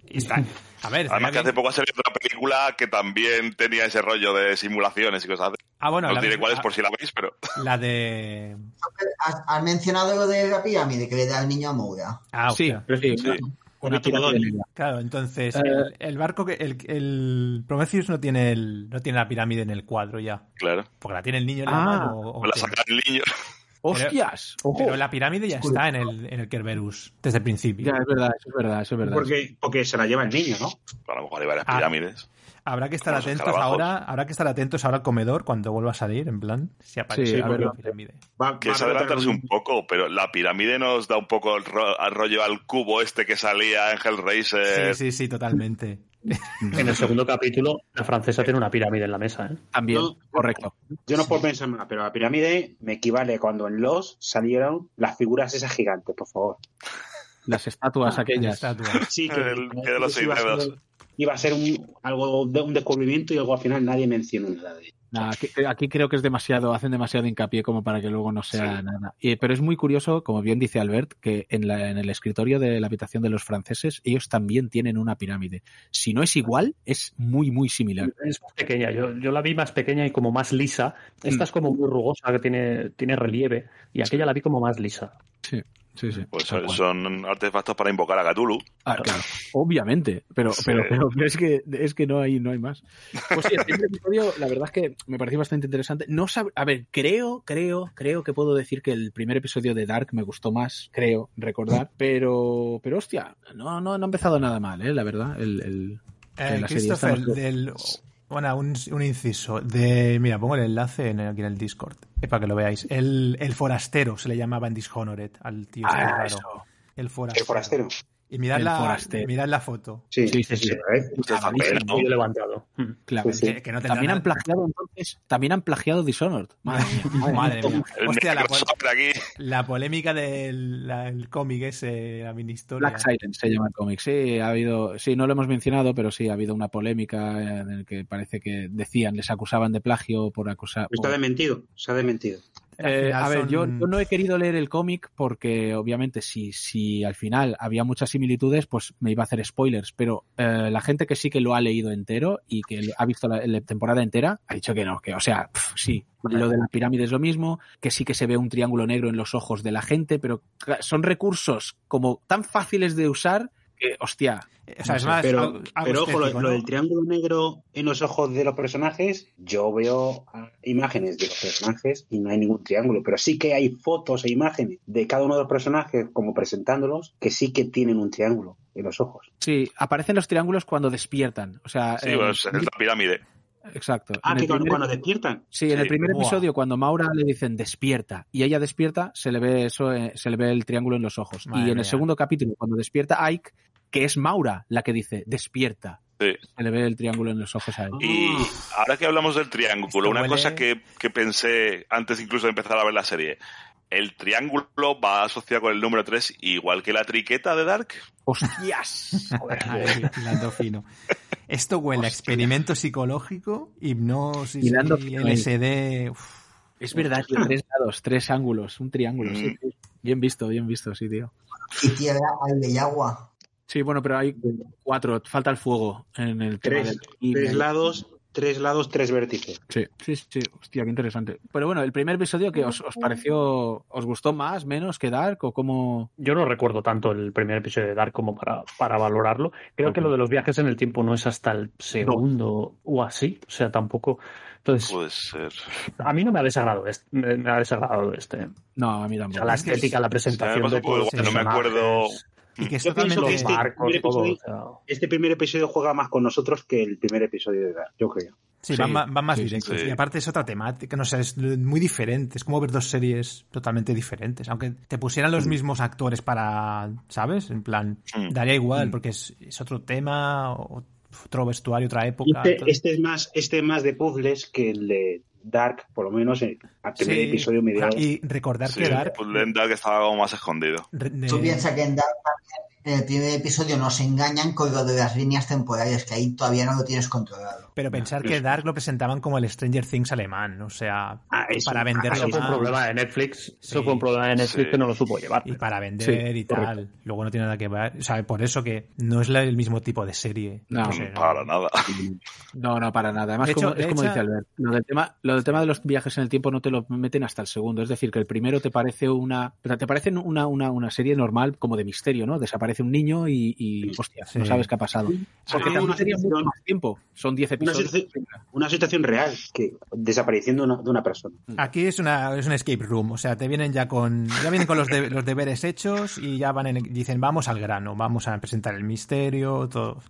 Y está- (laughs) a ver, estaría Además que hace poco ha salido otra película que también tenía ese rollo de simulaciones y cosas así. Ah, bueno, no la, os diré cuál es ah, por si la veis, pero la de. ¿Has, has mencionado lo de la pirámide que le da al niño a Moura? Ah, Sí, hostia. sí, sí. Una. Claro, entonces, Eh, el, el barco que. El, el Prometheus no tiene, el, no tiene la pirámide en el cuadro ya. claro. Porque la tiene el niño en la Ah, mano. o- o Me la saca el niño. ¡Hostias! Ojo. Pero la pirámide ya está en el, en el Kerberus desde el principio. Ya, es verdad, eso es verdad, eso es verdad. Porque, porque se la lleva el niño, ¿no? A lo mejor hay varias Ah. pirámides. Habrá que estar atentos ahora, habrá que estar atentos ahora al comedor cuando vuelva a salir, en plan, si aparece Sí, la a ver. pirámide. Va, Que es adelantarse un poco, pero la pirámide nos da un poco el, ro- al rollo al cubo este que salía en Hellraiser. Sí, sí, sí, totalmente. (laughs) En el segundo capítulo, la francesa tiene una pirámide en la mesa. ¿eh? También, No, correcto. Yo no puedo pensar más, pero la pirámide me equivale a cuando en los salieron las figuras esas gigantes, por favor. Las estatuas aquellas. Estatua. Sí, que, (laughs) El que de los seis iba, a ser, iba a ser un, algo de un descubrimiento y luego al final nadie mencionó nada de ello. Nah, aquí, aquí creo que es demasiado, hacen demasiado hincapié como para que luego no sea Sí. nada. Y, pero es muy curioso, como bien dice Albert, que en, la- en el escritorio de la habitación de los franceses, ellos también tienen una pirámide. Si no es igual, es muy, muy similar. Es más pequeña. Yo, yo la vi más pequeña y como más lisa. Esta es como muy rugosa, que tiene, tiene relieve. Y aquella la vi como más lisa. Sí, sí, sí. Pues son, artefactos para invocar a Cthulhu. Ah, claro, obviamente, pero, Sí. pero, pero es que es que no hay, no hay más. Pues sí, el primer episodio, la verdad es que me pareció bastante interesante. No sab- a ver, creo, creo, creo que puedo decir que el primer episodio de Dark me gustó más, creo, recordar, pero, pero hostia, no, no, no ha empezado nada mal, eh, la verdad, el, el- Eh, la Christopher, estamos- del, bueno, un, un inciso. De, mira, pongo el enlace en, aquí en el Discord, eh, para que lo veáis. El, el forastero se le llamaba en Dishonored al tío este Ah, raro. eso. El forastero. El forastero. Y mirad la, mirad la foto. Sí, Sí, sí, sí. Claro. Sí, sí. Que, que no tendrá También han plagiado entonces, también han plagiado Dishonored. (laughs) Madre mía. Madre mía. Hostia, la, la polémica del la- el cómic ese, la mini historia. Black Silence se llama el cómic. Sí, ha habido, sí, no lo hemos mencionado, pero sí ha habido una polémica en el que parece que decían, les acusaban de plagio por acusar. Está desmentido, se ha desmentido. Eh, a ver, yo, no he querido leer el cómic porque obviamente si, si al final había muchas similitudes, pues me iba a hacer spoilers, pero eh, la gente que sí que lo ha leído entero y que ha visto la, temporada entera ha dicho que no, que o sea, sí, lo de la pirámide es lo mismo, que sí que se ve un triángulo negro en los ojos de la gente, pero son recursos como tan fáciles de usar que, hostia. pero, ojo, lo, del triángulo negro en los ojos de los personajes, yo veo imágenes de los personajes y no hay ningún triángulo, pero sí que hay fotos e imágenes de cada uno de los personajes, como presentándolos, que sí que tienen un triángulo en los ojos. Sí, aparecen los triángulos cuando despiertan. O sea, sí, pues, en la pirámide. Exacto. Ah, que cuando, despiertan. Sí, en el primer episodio, cuando Maura le dicen despierta y ella despierta, se le ve eso, eh, se le ve el triángulo en los ojos. y en el segundo capítulo, cuando despierta Ike, que es Maura la que dice despierta. Se le ve el triángulo en los ojos a él. Y ahora que hablamos del triángulo, una cosa que, que, pensé antes incluso de empezar a ver la serie, el triángulo va asociado con el número 3 igual que la triqueta de Dark. ¡Hostias! (laughs) fino. Esto huele a experimento psicológico, hipnosis, LSD. Es verdad, tío, tres lados, tres ángulos, un triángulo. Mm. Bien visto, bien visto, sí, tío. Y tierra, aire y agua. Sí, bueno, pero hay cuatro, falta el fuego en el tres, tres lados tres lados, tres vértices. Sí, sí, sí, hostia, qué interesante. Pero bueno, el primer episodio que os, pareció, ¿os gustó más, menos que Dark o cómo? Yo no recuerdo tanto el primer episodio de Dark como para, para valorarlo. Creo que lo de los viajes en el tiempo no es hasta el segundo o así, o sea, tampoco. Entonces, Puede ser. A mí no me ha desagradado este. Me ha desagradado este. No, a mí tampoco. la estética, la presentación. de no me acuerdo y que este, este, primer episodio juega más con nosotros que el primer episodio de Dark, yo creo. Sí, van, más directos. Y aparte es otra temática, no sé, es muy diferente. Es como ver dos series totalmente diferentes. Aunque te pusieran los mismos actores para, ¿sabes? En plan, mm. daría igual, mm. porque es, otro tema, otro vestuario, otra época. Este, este, es más, este es más de puzzles que el de Dark, por lo menos en el primer episodio medio. Y recordar que Dark. Pues en Dark estaba algo más escondido. Tú piensas que en Dark en el primer episodio nos engañan con lo de las líneas temporales, que ahí todavía no lo tienes controlado. Pero pensar que Dark lo presentaban como el Stranger Things alemán, o sea, ah, para venderlo Eso fue un problema de Netflix, eso fue un problema de Netflix que no lo supo llevar. Y para vender y tal. Luego no tiene nada que ver, o sea, por eso que no es el mismo tipo de serie. No, para nada. No, no, para nada. Además, como, es como dice Albert, lo del, tema, lo del tema de los viajes en el tiempo no te lo meten hasta el segundo. Es decir, que el primero te parece una, te parece una, una, una serie normal como de misterio, ¿no? Desaparece un niño y, hostia, no sabes qué ha pasado. Porque también sería mucho más tiempo. Son 10 episodios una situación real que desapareciendo de una persona. Mm. Aquí es una es un escape room, o sea, te vienen ya con ya vienen con los, los deberes hechos y ya van en, dicen vamos al grano, vamos a presentar el misterio, todo.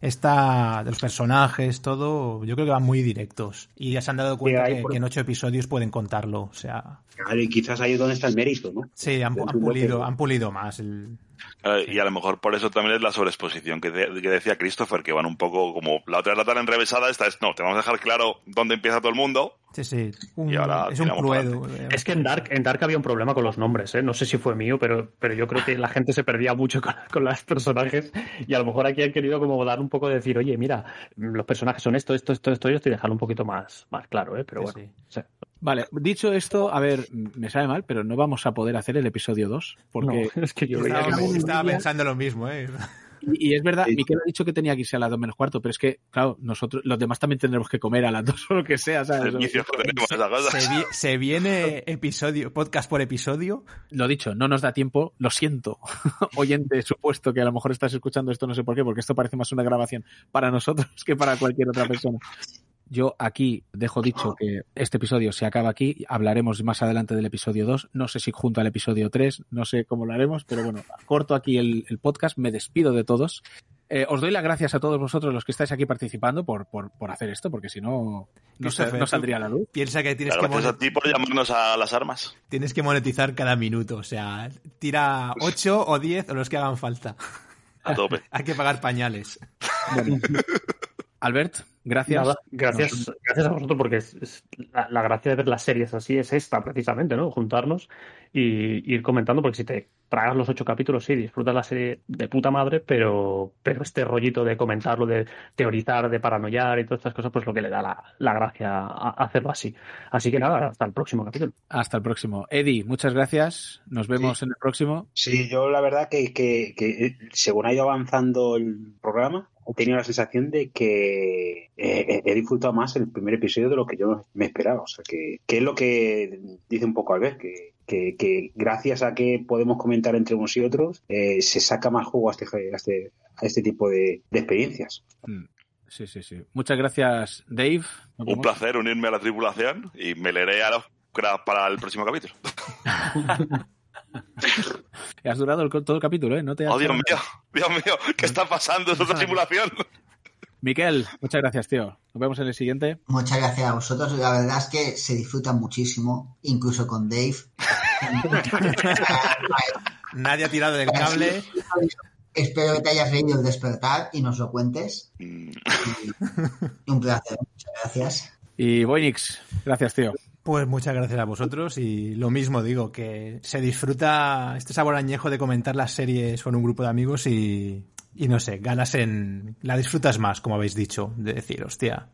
Está de los personajes, todo, yo creo que van muy directos. Y ya se han dado cuenta que, en ocho episodios pueden contarlo. O sea. Claro, y quizás ahí es donde está el mérito, ¿no? Sí, han, pulido, han pulido más el, y a lo mejor por eso también es la sobreexposición que, decía Christopher, que van un poco como la otra es la tan enrevesada, esta es no, te vamos a dejar claro dónde empieza todo el mundo. Sí, sí. es un cruedo. Eh. Es que en Dark, en Dark había un problema con los nombres, ¿eh? No sé si fue mío, pero, pero yo creo que la gente se perdía mucho con, los personajes y a lo mejor aquí han querido como dar un poco de decir, oye, mira, los personajes son esto, esto, esto, esto, y esto y dejarlo un poquito más, más claro, ¿eh? Pero bueno. Vale, dicho esto, a ver, me sabe mal, pero no vamos a poder hacer el episodio 2. Porque es que yo estaba, pensando lo mismo, ¿eh? Y, es verdad, Miquel ha dicho que tenía que irse a las 2 menos cuarto, pero es que, claro, nosotros, los demás también tendremos que comer a las 2 o lo que sea, ¿sabes? Se, se, viene episodio, podcast por episodio. Lo dicho, no nos da tiempo, lo siento, (laughs) oyente supuesto que a lo mejor estás escuchando esto, no sé por qué, porque esto parece más una grabación para nosotros que para cualquier otra persona. Yo aquí dejo dicho que este episodio se acaba aquí. Hablaremos más adelante del episodio 2. No sé si junto al episodio 3, no sé cómo lo haremos, pero bueno, corto aquí el, podcast. Me despido de todos. Eh, os doy las gracias a todos vosotros los que estáis aquí participando por, por, por hacer esto, porque si no, no, saldría la luz. Piensa que tienes que. Gracias a ti por llamarnos a las armas. Tienes que monetizar cada minuto, o sea, tira 8 o 10 o los que hagan falta. A tope. (laughs) Hay que pagar pañales. (laughs) Albert, Gracias. gracias, gracias a vosotros porque es, la, la, gracia de ver las series así es esta precisamente, ¿no? Juntarnos y ir comentando porque si te tragas los ocho capítulos, sí, disfrutas la serie de puta madre, pero, pero este rollito de comentarlo, de teorizar, de paranoiar y todas estas cosas, pues lo que le da la, la gracia a, hacerlo así. Así que nada, hasta el próximo capítulo. Hasta el próximo. Eddie, muchas gracias. Nos vemos en el próximo. Sí, yo la verdad que, que, que según ha ido avanzando el programa, he tenido la sensación de que he, disfrutado más el primer episodio de lo que yo me esperaba. O sea, que, que es lo que dice un poco Albert, que, que, que, gracias a que podemos comentar entre unos y otros, eh, se saca más juego a este, a este, a este tipo de, de experiencias. Mm. Sí, sí, sí. Muchas gracias, Dave. Un placer unirme a la tripulación y me leeré a los para el próximo capítulo. (laughs) (laughs) has durado todo el capítulo, ¿eh? No te oh, Dios mío, Dios mío, ¿qué está pasando? ¿Es otra simulación? Miquel, muchas gracias, tío. Nos vemos en el siguiente. Muchas gracias a vosotros. La verdad es que se disfruta muchísimo, incluso con Dave. (laughs) Nadie ha tirado del cable. Espero que te hayas reído el despertar y nos lo cuentes. Mm. un placer, muchas gracias. Y Boinix, gracias, tío. Pues muchas gracias a vosotros y lo mismo digo, que se disfruta este sabor añejo de comentar las series con un grupo de amigos y, y no sé, ganas en... la disfrutas más, como habéis dicho, de decir, hostia,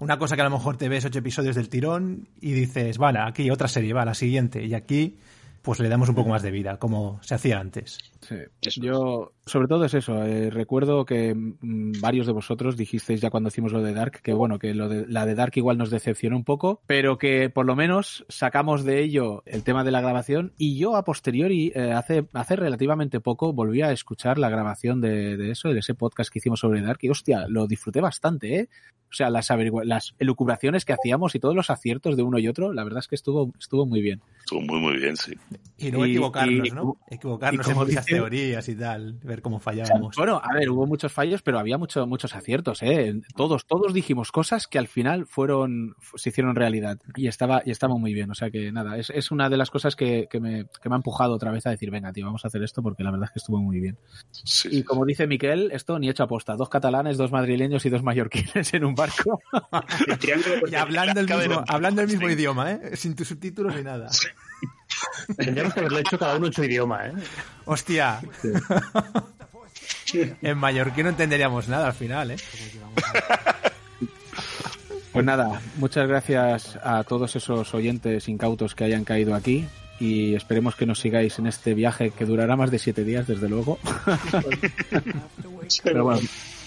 una cosa que a lo mejor te ves ocho episodios del tirón y dices, vale, aquí otra serie, va, la siguiente, y aquí pues le damos un poco más de vida, como se hacía antes. Sí. Yo, sobre todo es eso. Eh, recuerdo que mm, varios de vosotros dijisteis ya cuando hicimos lo de Dark que bueno, que lo de, la de Dark igual nos decepcionó un poco, pero que por lo menos sacamos de ello el tema de la grabación y yo a posteriori, eh, hace, hace relativamente poco, volví a escuchar la grabación de, de, eso, de ese podcast que hicimos sobre Dark y hostia, lo disfruté bastante, ¿eh? O sea, las, las elucubraciones que hacíamos y todos los aciertos de uno y otro, la verdad es que estuvo, estuvo muy bien. Estuvo muy, muy bien, sí. Y no equivocarnos, ¿no? Equivocarnos en muchas teorías y tal, ver cómo fallábamos. Bueno, a ver, hubo muchos fallos, pero había mucho, muchos aciertos, ¿eh? Todos, todos dijimos cosas que al final fueron, se hicieron realidad. Y estaba, y estaba muy bien. O sea que nada, es, es una de las cosas que, que, me, que me ha empujado otra vez a decir, venga, tío, vamos a hacer esto porque la verdad es que estuvo muy bien. y como dice Miquel, esto ni hecho aposta. Dos catalanes, dos madrileños y dos mallorquines en un barco. (laughs) y hablando el, (laughs) mismo, hablando el mismo idioma, ¿eh? Sin tus subtítulos ni nada. Tendríamos que haberle hecho cada uno en su idioma, ¿eh? Hostia. (laughs) en mallorquín no entenderíamos nada al final, ¿eh? Pues nada, muchas gracias a todos esos oyentes incautos que hayan caído aquí y esperemos que nos sigáis en este viaje que durará más de siete días, desde luego. (laughs) Pero bueno,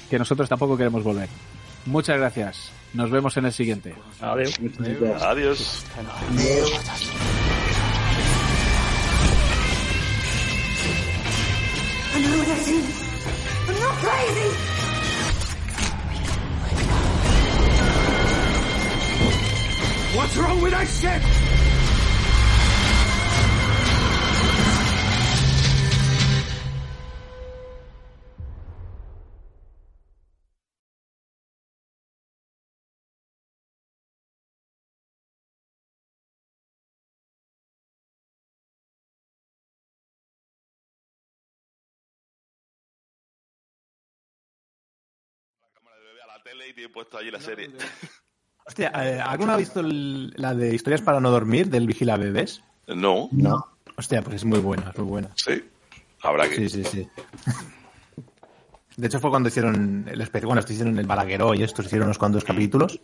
que nosotros tampoco queremos volver. Muchas gracias. Nos vemos en el siguiente. Adiós. Adiós. What's wrong with that ship? Tele y tiene puesto allí la serie. (laughs) Hostia, eh, ¿alguno ha visto la de historias para no dormir del Vigila Bebés? No. No. Hostia, pues es muy buena, es muy buena. Sí. Habrá que. Sí, sí, sí. De hecho fue cuando hicieron el especie, bueno, hicieron el Balagueró y estos hicieron unos cuantos capítulos,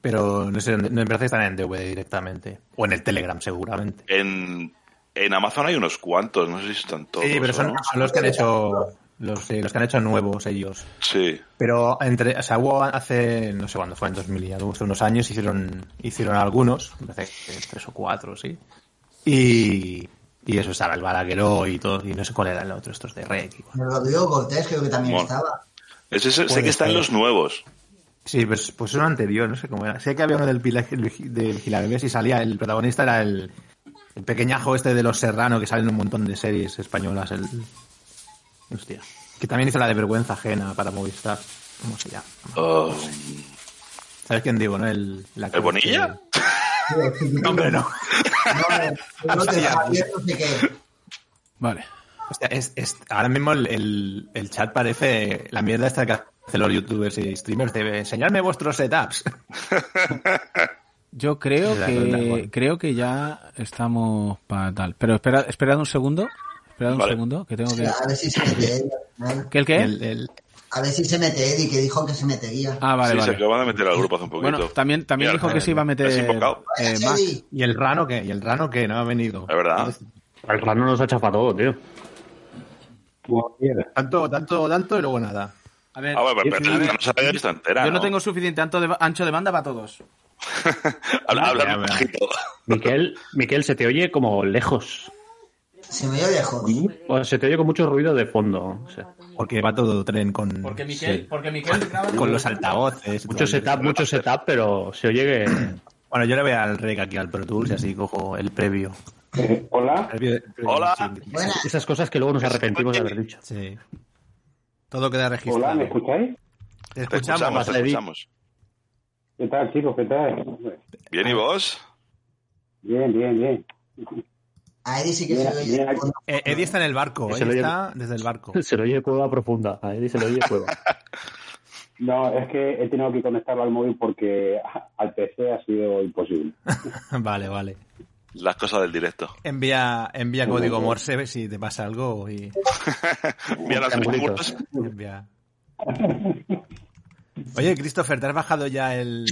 pero no sé, me parece que están en DVD directamente. O en el Telegram, seguramente. En, en Amazon hay unos cuantos, no sé si están todos. Sí, pero son, son los que han hecho los, los que han hecho nuevos ellos. Sí. Pero entre, o sea, hubo hace, no sé cuándo fue, en 2000 y hace unos años hicieron, hicieron algunos, me parece que tres o cuatro, sí. Y, y eso estaba el Balagueró y todo, y no sé cuál era el otro, estos de Rec. Rodrigo Cortés creo que también estaba. Ese, sé que está en los nuevos. Sí, pues, pues uno anterior, no sé cómo era. Sé que había uno del, del Gilabebés y salía, el protagonista era el, el pequeñajo este de los Serrano que sale en un montón de series españolas, el, Hostia. Que también hizo la de vergüenza ajena para Movistar. ¿Cómo se llama? Oh. ¿Sabes quién digo, no? El, la ¿El Bonilla? no, hombre, no. Vale. Hostia, es, es, ahora mismo el, el, chat parece la mierda esta que De los youtubers y streamers de enseñarme vuestros setups. Yo creo que creo que ya estamos para tal. Pero espera, esperad un segundo. Esperad un segundo, que tengo que. A ver si se mete ¿Qué el qué? El, A ver si se mete Eddie, que dijo que se metería. Ah, vale, sí, vale. se acaban de meter al grupo hace un poquito. Bueno, también, también Mira, dijo que se iba a meter eh. Eddie, ¿Y el rano qué? ¿Y el rano qué? No ha venido. Es verdad. El rano nos ha chafado todo, tío. Tanto, tanto, tanto y luego nada. A ver, Ah, bueno, pero, pero no la visto entera, yo no tengo suficiente ancho de, ancho de banda para todos. (laughs) Habla, habla. Miquel, Miquel, se te oye como lejos. Se me oye lejos. O se te oye con mucho ruido de fondo. O sea, Porque va todo tren con, Porque Miquel, porque Miquel graba- con los altavoces. mucho setup, mucho setup, pero se oye que. (clears throat) Bueno, yo le voy al rec aquí al Pro Tools y así cojo el previo. Eh, hola. El previo- previo- Hola. sí, Buenas. Esas cosas que luego nos arrepentimos de haber dicho. Sí. Todo queda Hola, registrado. ¿me escucháis? Te Te escuchamos. escuchamos, te escuchamos. ¿Qué tal, chicos? ¿Qué tal? Bien, ¿y vos? Bien, bien, bien. A Eddie sí que Mira, se oye. mira, cuando- Eh, Eddie está en el barco. Se Eddie lo oye- está desde el barco. (laughs) Se lo oye cueva profunda. A Eddie se lo oye cueva. (laughs) No, es que he tenido que conectarlo al móvil porque (laughs) al PC ha sido imposible. vale, vale. Las cosas del directo. Envía, envía código Morse si te pasa algo y Mira los Triangulitos. triángulos. envía. Oye, Christopher, ¿te has bajado ya el,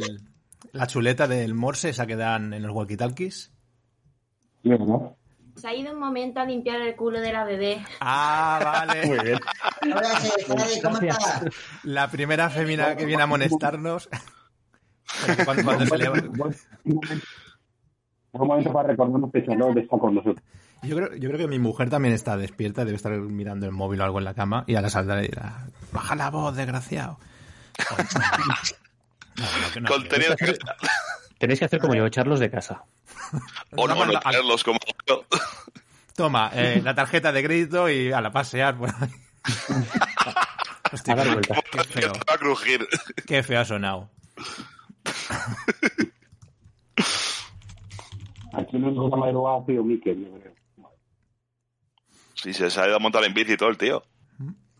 la chuleta del Morse, esa que dan en los walkie-talkies? Bien, ¿no? Se ha ido un momento a limpiar el culo de la bebé. Ah, vale. Muy bien. Hola, ¿cómo estás? La primera femina que viene a amonestarnos. Cuando, cuando se le- Es un momento para recordarnos que Charlotte está con nosotros. Yo creo, yo creo que mi mujer también está despierta, debe estar mirando el móvil o algo en la cama y a la saldrá le dirá, baja la voz, desgraciado. No, no, no, Contenido Tenéis que hacer como yo, echarlos de casa. O no, no a- tenerlos como yo. Toma, eh, la tarjeta de crédito y a la pasear por ahí. Hostia, A qué feo, Va a crujir. qué feo ha sonado. Aquí el único me ha sido Mikel, yo creo. Sí, se se ha ido a montar en bici todo el tío.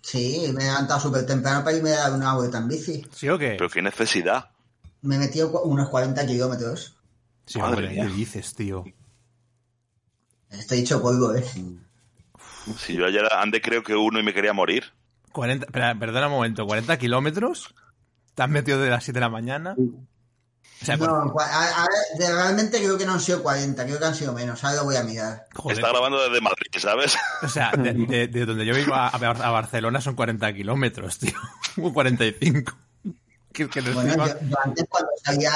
Sí, me he levantado súper temprano para irme a dar una vuelta en bici. ¿Sí o qué? Pero qué necesidad. Me he metido unos 40 kilómetros. Sí, Madre hombre, mía. ¿qué dices, tío? Estoy hecho polvo, ¿eh? Si yo ayer andé creo que uno y me quería morir. 40, espera, perdona un momento, ¿40 kilómetros? ¿Te has metido de las 7 de la mañana? O sea, No, cua- a- a realmente creo que no han sido 40, creo que han sido menos. Ahora lo voy a mirar. joder, Está grabando desde Madrid, ¿sabes? O sea, de, de- de donde yo vivo a, a Bar- a Barcelona son 40 kilómetros, tío. (laughs) Un 45. Que, que no Bueno, yo, yo antes cuando salía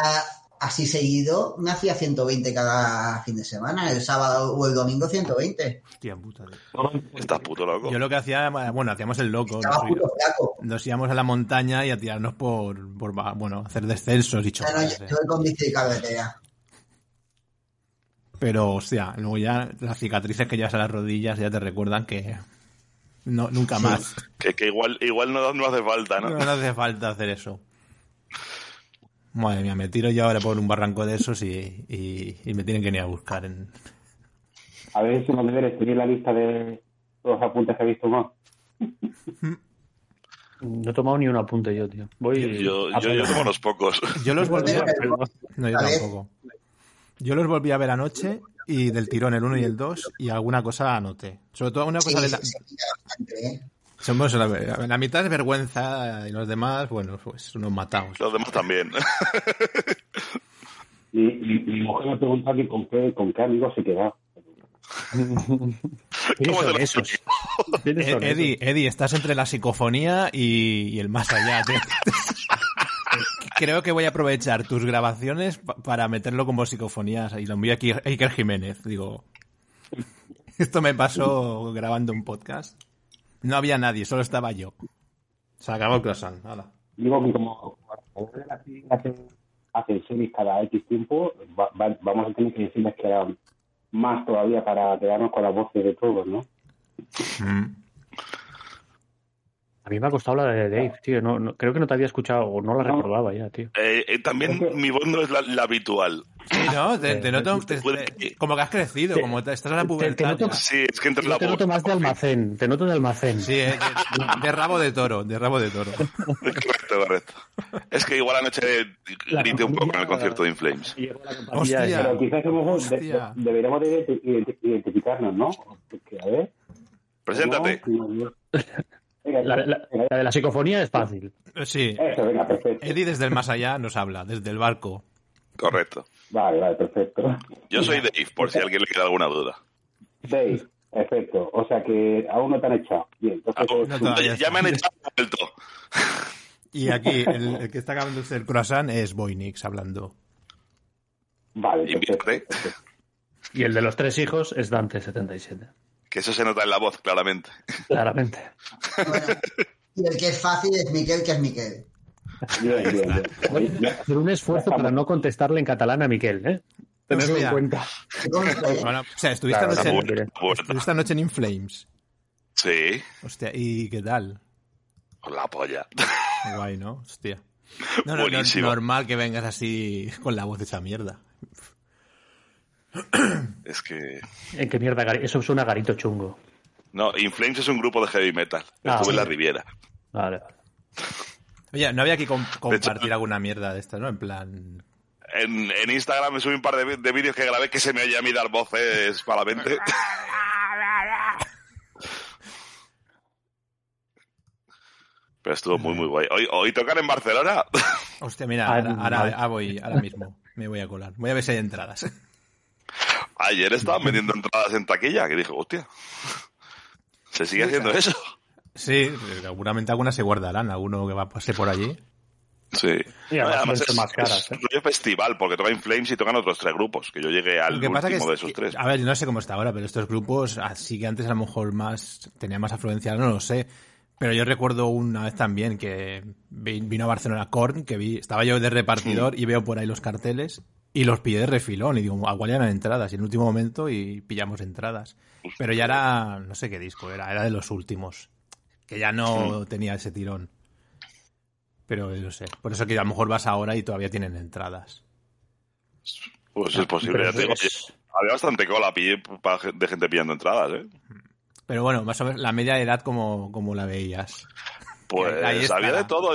así seguido, me hacía 120 cada fin de semana. El sábado o el domingo 120. Hostia puta, tío. Estás puto loco. Yo lo que hacía, bueno, hacíamos el loco. Estaba Nos, puto flaco. nos íbamos a la montaña y a tirarnos por, por bueno, hacer descensos y No, no, yo, con. Pero, hostia, luego ya las cicatrices que llevas a las rodillas ya te recuerdan que no, nunca más. Que, que igual, igual no, no hace falta, No, ¿no? no hace falta hacer eso. Madre mía, me tiro yo ahora por un barranco de esos y, y- y me tienen que ir a buscar. En... A ver si los deberes tenéis la lista de todos los apuntes que he visto más. (laughs) No he tomado ni un apunte yo, tío. Voy. Yo, yo, yo tomo unos pocos. (laughs) Yo los volví a... Pero- No, yo ver. tampoco. Yo los volví a ver anoche y del tirón el 1 y el 2 y alguna cosa anoté. Sobre todo una Sí, cosa de la... ¿eh? Somos la, la mitad es vergüenza y los demás, bueno, pues unos matados. Los demás también. (laughs) Y, y- mi mujer me pregunta aquí con qué, con qué amigos se queda. ¿Quiénes (laughs) ¿Cómo son esos? ¿Quiénes Eh, son Eddie, Eddie, estás entre la psicofonía y, y el más allá. tío. (laughs) Creo que voy a aprovechar tus grabaciones pa- para meterlo como psicofonías y lo envío aquí a Iker Jiménez. Digo, esto me pasó grabando un podcast. No había nadie, solo estaba yo. Se acabó el croissant. hala. Digo que como hacen, series cada X tiempo, va- va- vamos a tener que decirles que hagan más todavía para quedarnos con las voces de todos, ¿no? Mm. A mí me ha costado la de Dave, tío. No, no- creo que no te había escuchado o no la No. recordaba ya, tío. Eh, eh, también mi voz no es la, la habitual. Sí, ¿no? Te, te noto te- te- como que has crecido, Te- como te, estás en la te- te pubertad. noto- ya. Sí, es que entre Yo la te voz. noto más de almacén, te noto de almacén. Sí, eh, de, de rabo de toro, de rabo de toro. Correcto, correcto. Es que igual anoche grité un poco en el concierto de Inflames. Hostia. Pero quizás somos de- Hostia. de- deberíamos de identi- identificarnos, ¿no? Porque, a ver. Preséntate. ¿cómo? Venga, La, la- venga, la de la psicofonía es fácil. Sí. Eso, venga, perfecto. Eddie desde el más allá nos habla, desde el barco. Correcto. Vale, vale, perfecto. Yo soy Dave, por si a alguien le queda alguna duda. Dave, perfecto. O sea que aún no te han echado. Bien, entonces. No. Ya me han echado vuelto. Y aquí, el, el que está acabando el croissant es Boynix hablando. Vale, perfecto. Y el de los tres hijos es Dante77. Que eso se nota en la voz, claramente. Claramente. Bueno, y el que es fácil es Miquel, que es Miquel. Hacer un esfuerzo para no contestarle en catalán a Miquel, ¿eh? Tenerlo en cuenta. O sea, estuviste Claro, anoche, está en, estuviste anoche en Inflames. Sí, Hostia, ¿y qué tal? con la polla. Guay, ¿no? Hostia. No, no, no, Buenísimo. normal que vengas así con la voz de esa mierda. (clears throat) Es que. ¿En qué mierda? Eso suena a garito chungo. No, Inflames es un grupo de heavy metal. Ah, Estuve en la. Riviera. Vale, vale. Oye, no había que com- compartir hecho- alguna mierda de esta, ¿no? En plan... En, en Instagram me subí un par de, vídeos que grabé que se me oye a mí dar voces malamente. (laughs) Pero estuvo muy, muy guay. Hoy, hoy tocan en Barcelona. (laughs) Hostia, mira, Ah, ahora, ahora- vale. ahora voy, ahora mismo. Me voy a colar. Voy a ver si hay entradas. Ayer estaban vendiendo entradas en taquilla, que dije, hostia. (laughs) ¿Se sigue haciendo eso? Sí, seguramente algunas se guardarán, alguno que va a pasar por allí. Sí. Y además además es, más caras, es ¿eh? rollo festival, porque tocan Flames y tocan otros tres grupos, que yo llegué al pasa que último es- de esos tres. A ver, no sé cómo está ahora, pero estos grupos, así que antes a lo mejor más tenía más afluencia, no lo sé. Pero yo recuerdo una vez también que vi- vino a Barcelona Korn, que vi, estaba yo de repartidor y veo por ahí los carteles y los pillé de refilón y digo, igual eran entradas y en el último momento y pillamos entradas. Pero ya era, no sé qué disco era, era de los últimos, que ya no tenía ese tirón. Pero yo no sé, por eso que a lo mejor vas ahora y todavía tienen entradas. Pues es posible. Ya te digo, es- Había bastante cola de gente pillando entradas, ¿eh? Pero bueno, más o menos la media de edad como, como la veías. Pues había de todo.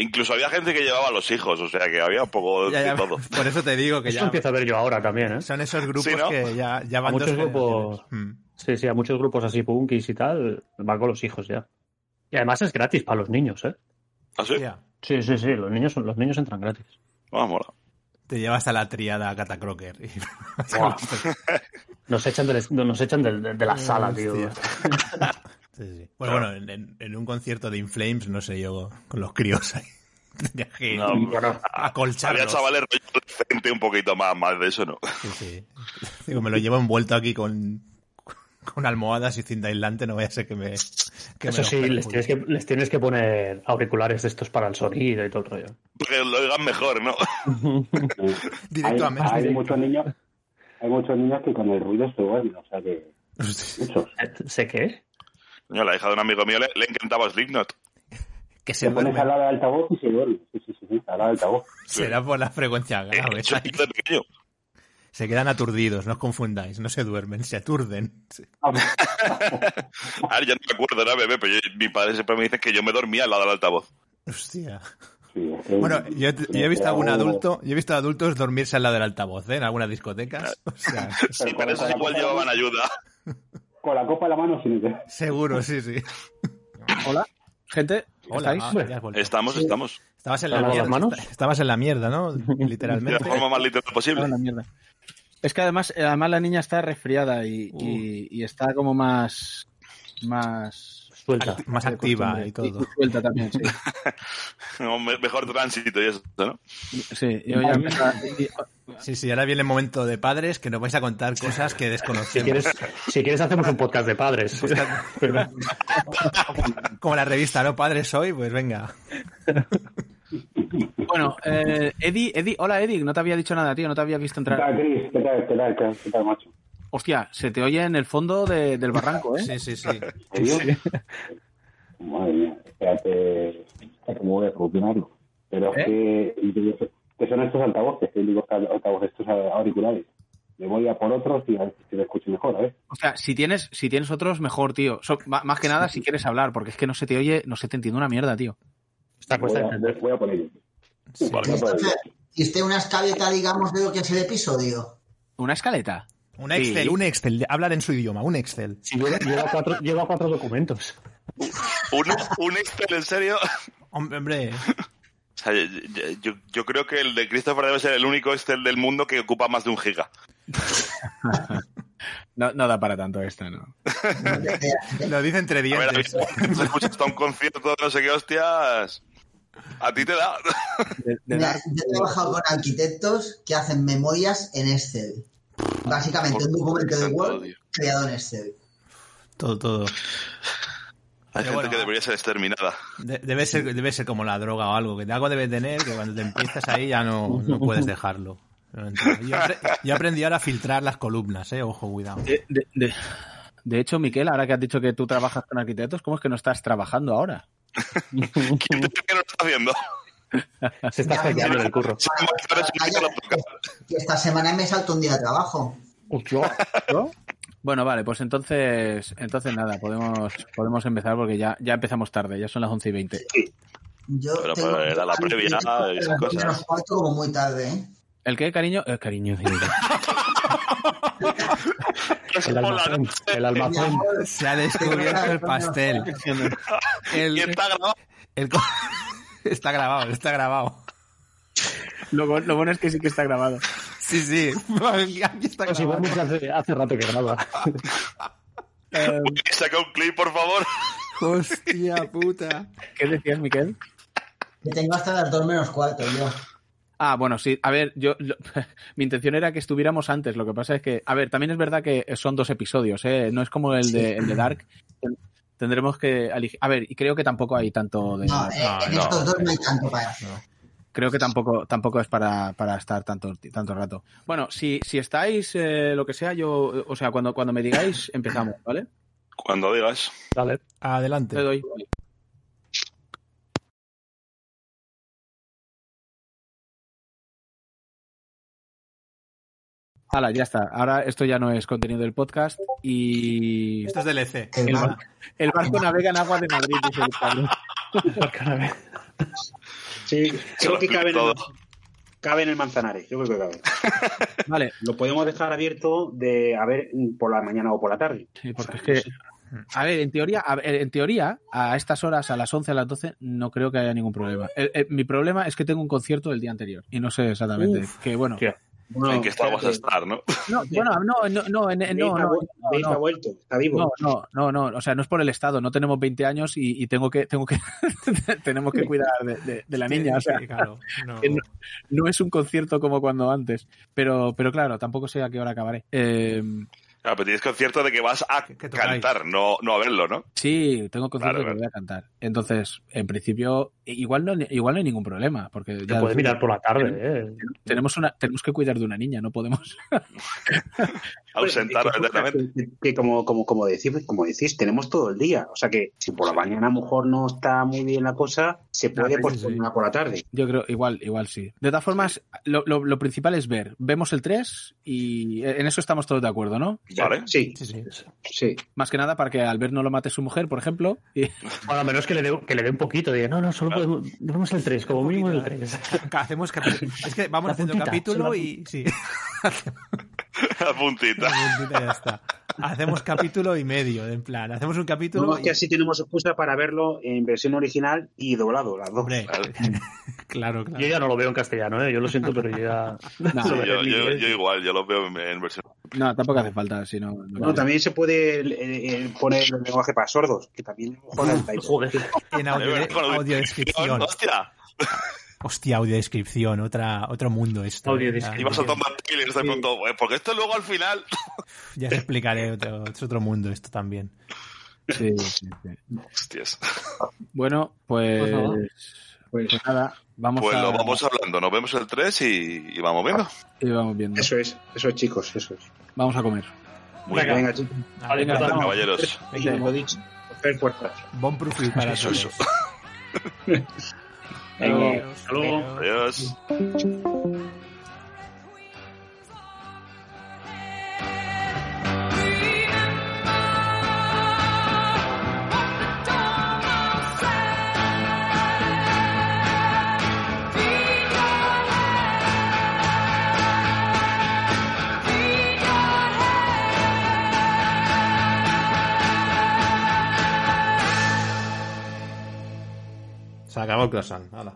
Incluso había gente que llevaba a los hijos, o sea que había un poco Ya, de ya, todo. (laughs) por eso te digo que Eso ya empiezo a ver yo ahora también, ¿eh? son esos grupos Sí, ¿no? que ya, ya A van dos muchos grupos. Mm. sí, sí, a muchos grupos así punkis y tal, van con los hijos ya. Y además es gratis para los niños, ¿eh? ¿Ah, sí? Sí, sí, sí, los niños, los niños entran gratis. Ah, mola. te llevas a la triada Cata Crocker. y- (laughs) Nos echan, del- nos echan del- de, de la sala, tío. (laughs) Sí, sí. Bueno, bueno, en, en- en un concierto de Inflames, no sé yo, con los críos ahí. (laughs) Tenía que No, bueno, acolcharlos. había chavales rollo adolescente un poquito más, más de eso, ¿no? Sí, sí. (laughs) Digo, me lo llevo envuelto aquí con, con almohadas y cinta aislante, no vaya a ser que me... que Eso sí, les tienes, que, les tienes que poner auriculares de estos para el sonido y todo el rollo. Porque lo oigan mejor, ¿no? (laughs) Directo a hay, muchos niños hay muchos niños que con el ruido se duermen, o sea que muchos. ¿Sé qué? Coño, la hija de un amigo mío le, le encantaba Slipknot. (laughs) Que se pones al lado del altavoz y se duerme. Sí, sí, sí, sí, al lado del altavoz. (laughs) Será por la frecuencia Eh, grave. yo pequeño. (laughs) Se quedan aturdidos, no os confundáis, no se duermen, se aturden. Sí. A ver, ya no me acuerdo, ¿no, bebé? Pero yo- mi padre siempre me dice que yo me dormía al lado del altavoz. Hostia. Sí, Bueno, yo, yo he visto a algún Pero- adulto, yo he visto a adultos dormirse al lado del altavoz, ¿eh? En algunas discotecas. O sea, Sí, pero esos igual llevaban ayuda. Con la copa en la mano sin que... seguro, sí, sí. Hola, gente. Hola, ¿Estáis? ah. Estamos, estamos. Estabas en la ¿Lavado las mierda. manos? Estabas en la mierda, ¿no? De la Literalmente. forma más literal posible. En la mierda. Es que además, eh, además la niña está resfriada y, y- y está como más. más. Suelta. Más activa y todo. suelta también, sí. (laughs) No, me- Mejor tránsito y eso, ¿no? Sí, yo ya me- y- Sí, sí, ahora viene el momento de padres que nos vais a contar cosas que Si desconocemos. quieres, si quieres hacemos un podcast de padres. (laughs) (laughs) Como la revista, ¿no? Padres soy, pues venga. Bueno, eh, Eddie, Eddie, hola Eddie, no te había dicho nada, tío, no te había visto ¿Qué tal, entrar. Chris? ¿Qué tal, qué tal, qué tal, qué tal, macho? Hostia, se te oye en el fondo de- del barranco, ¿eh? Sí, sí, sí. Madre mía. espérate, ¿cómo voy a solucionarlo? Pero es ¿Eh? que, que son estos altavoces, que digo altavoces, estos auriculares. Me voy a por otros y a ver si me escucho mejor, a ver. O sea, si tienes, si tienes otros, mejor, tío. So- más que nada si quieres hablar, porque es que no se te oye, no se te entiende una mierda, tío. Está Voy cuesta a, entender. voy a por ello. Sí. Voy a por ello. ¿Hiciste una escaleta, digamos, de lo que es el episodio? ¿Una escaleta? Un Excel, Sí. un Excel. Hablar en su idioma, un Excel. Si lleva, lleva cuatro, lleva cuatro documentos. ¿Un, un Excel en serio? Hombre, hombre, O sea, yo, yo- yo creo que el de Christopher debe ser el único Excel del mundo que ocupa más de un giga. No, no da para tanto esta, ¿no? lo dice entre A ver, dientes. se escucha hasta un concierto de no sé qué hostias. A ti te da. De- de Mira, dar- yo he trabajado con arquitectos que hacen memorias en Excel. Básicamente un documento de Word creado en Excel. Todo, todo. Hay gente bueno, que debería ser exterminada. De- debe, ser, debe ser como la droga o algo, que algo debe tener que cuando te empiezas ahí ya no, no puedes dejarlo. No. Yo, apre- yo aprendí ahora a filtrar las columnas, eh, ojo, cuidado. de, de- de- de hecho, Miquel, ahora que has dicho que tú trabajas con arquitectos, ¿cómo es que no estás trabajando ahora? (laughs) ¿Quién dice que lo está haciendo? (laughs) Se está ya. en el curro. Sí, esta semana me salto un día de trabajo. Hostia. (laughs) Bueno, vale, pues entonces, entonces nada, podemos, podemos empezar porque ya, ya empezamos tarde, ya son las 11 y 20. Yo Pero, tengo pero era la previa y esas cosas. cuarto como muy tarde, ¿eh? ¿El qué, cariño? El cariño. (laughs) El almacén. El almacén. Se ha descubierto el pastel. El, el co- (laughs) está grabado, está grabado. Lo, bu- lo bueno es que sí que está grabado. Sí, sí. (laughs) Aquí está Pues hace, hace rato que graba. (laughs) Saca un clip, por favor. Hostia puta. ¿Qué decías, Miquel? que tengo hasta las dos menos cuarto yo. Ah, bueno, sí. A ver, yo lo- mi intención era que estuviéramos antes. Lo que pasa es que, a ver, también es verdad que son dos episodios, ¿eh? No es como el de, el de Dark. Tendremos que. A ver, y creo que tampoco hay tanto de. No, eh, en no. estos dos no hay tanto para. Creo que tampoco, tampoco es para, para estar tanto, tanto rato. Bueno, si, si estáis, eh, lo que sea, yo, o sea, cuando, cuando me digáis, empezamos, ¿vale? Cuando digas. Dale. Adelante. Te doy. Hala, ya está. Ahora esto ya no es contenido del podcast y Esto es DLC. El el, mar- bar- el barco navega en agua de Madrid, dice el Carlos. Sí, creo que cabe en, el, cabe en el Manzanares. Yo creo que cabe. Vale, Lo podemos dejar abierto de a ver por la mañana o por la tarde. sí, porque es que, a ver, en teoría, a ver, en teoría, a estas horas, a las 11, a las 12, no creo que haya ningún problema. El- el- mi problema es que tengo un concierto el día anterior y no sé exactamente. que bueno. Bueno, en que estamos a estar, ¿no? no, (laughs) bueno, no, no, no, en- no, no, no, vuelto, está vivo. No, no, no, no, o sea, no es por el Estado, no tenemos 20 años y, y tengo que, tengo que, (laughs) tenemos que cuidar de, de- de la niña, o sea, Sí, claro. No. es un concierto como cuando antes, pero, pero claro, tampoco sé a qué hora acabaré. Eh, Claro, pero tienes concierto de que vas a Que- que tocáis. cantar, no, no a verlo, ¿no? sí, tengo concierto Vale, que voy a cantar. Entonces, en principio, igual no, igual no hay ningún problema, porque Te ya puedes mirar por la tarde, eh. tenemos una, tenemos que cuidar de una niña, no podemos. (laughs) Ausentarlo Que- eternamente. que, que como, como, como, decís, como decís, tenemos todo el día. O sea que si por la mañana a lo mejor no está muy bien la cosa, se puede sí, posponer por la tarde. Yo creo, igual, igual sí. De todas formas, lo, lo, lo principal es ver. Vemos el 3 y en eso estamos todos de acuerdo, ¿no? Vale. Sí, Sí, sí. sí. Más que nada para que Albert no lo mate su mujer, por ejemplo. Y, Bueno, a menos que le dé que le dé un poquito. Diga, no, no, solo podemos, vemos el 3, como mínimo el 3. (laughs) Hacemos capi- Es que vamos La haciendo puntita, capítulo y. Sí. La (laughs) puntita. La puntita ya está. Hacemos capítulo y medio, en plan. Hacemos un capítulo. No, es y- que así tenemos excusa para verlo en versión original y doblado, las dos. Hombre, (laughs) claro, claro. Yo ya no lo veo en castellano, ¿eh? Yo lo siento, pero yo ya... (laughs) No, Sí, yo, igual, yo lo veo en, en versión. no, tampoco hace falta, si no. no Bueno, también se puede eh, eh, poner el lenguaje para sordos, que también a lo mejor está ahí. Joder. En audio, Eh, con- audio descripción. ¡Hostia! Hostia, audio descripción. Otra, otro mundo esto. Audio eh. descripción. Iba soltando trailers de pronto, "Eh, porque esto luego al final. (laughs) Ya os explicaré otro, es otro mundo esto también. Sí, sí, sí. Hostias. Bueno, pues, pues nada, vamos Pues a. lo vamos hablando, nos vemos el 3 y, y vamos viendo. y vamos viendo. Eso es, eso es, chicos, eso es. Vamos a comer. Muy Venga, bien. venga, chicos. Vale, Venga, pues, vamos. Caballeros. Y lo dicho. Bon para Eso, todos. (laughs) eso. Hasta luego. Adiós. Se acabó el croissant. Hala.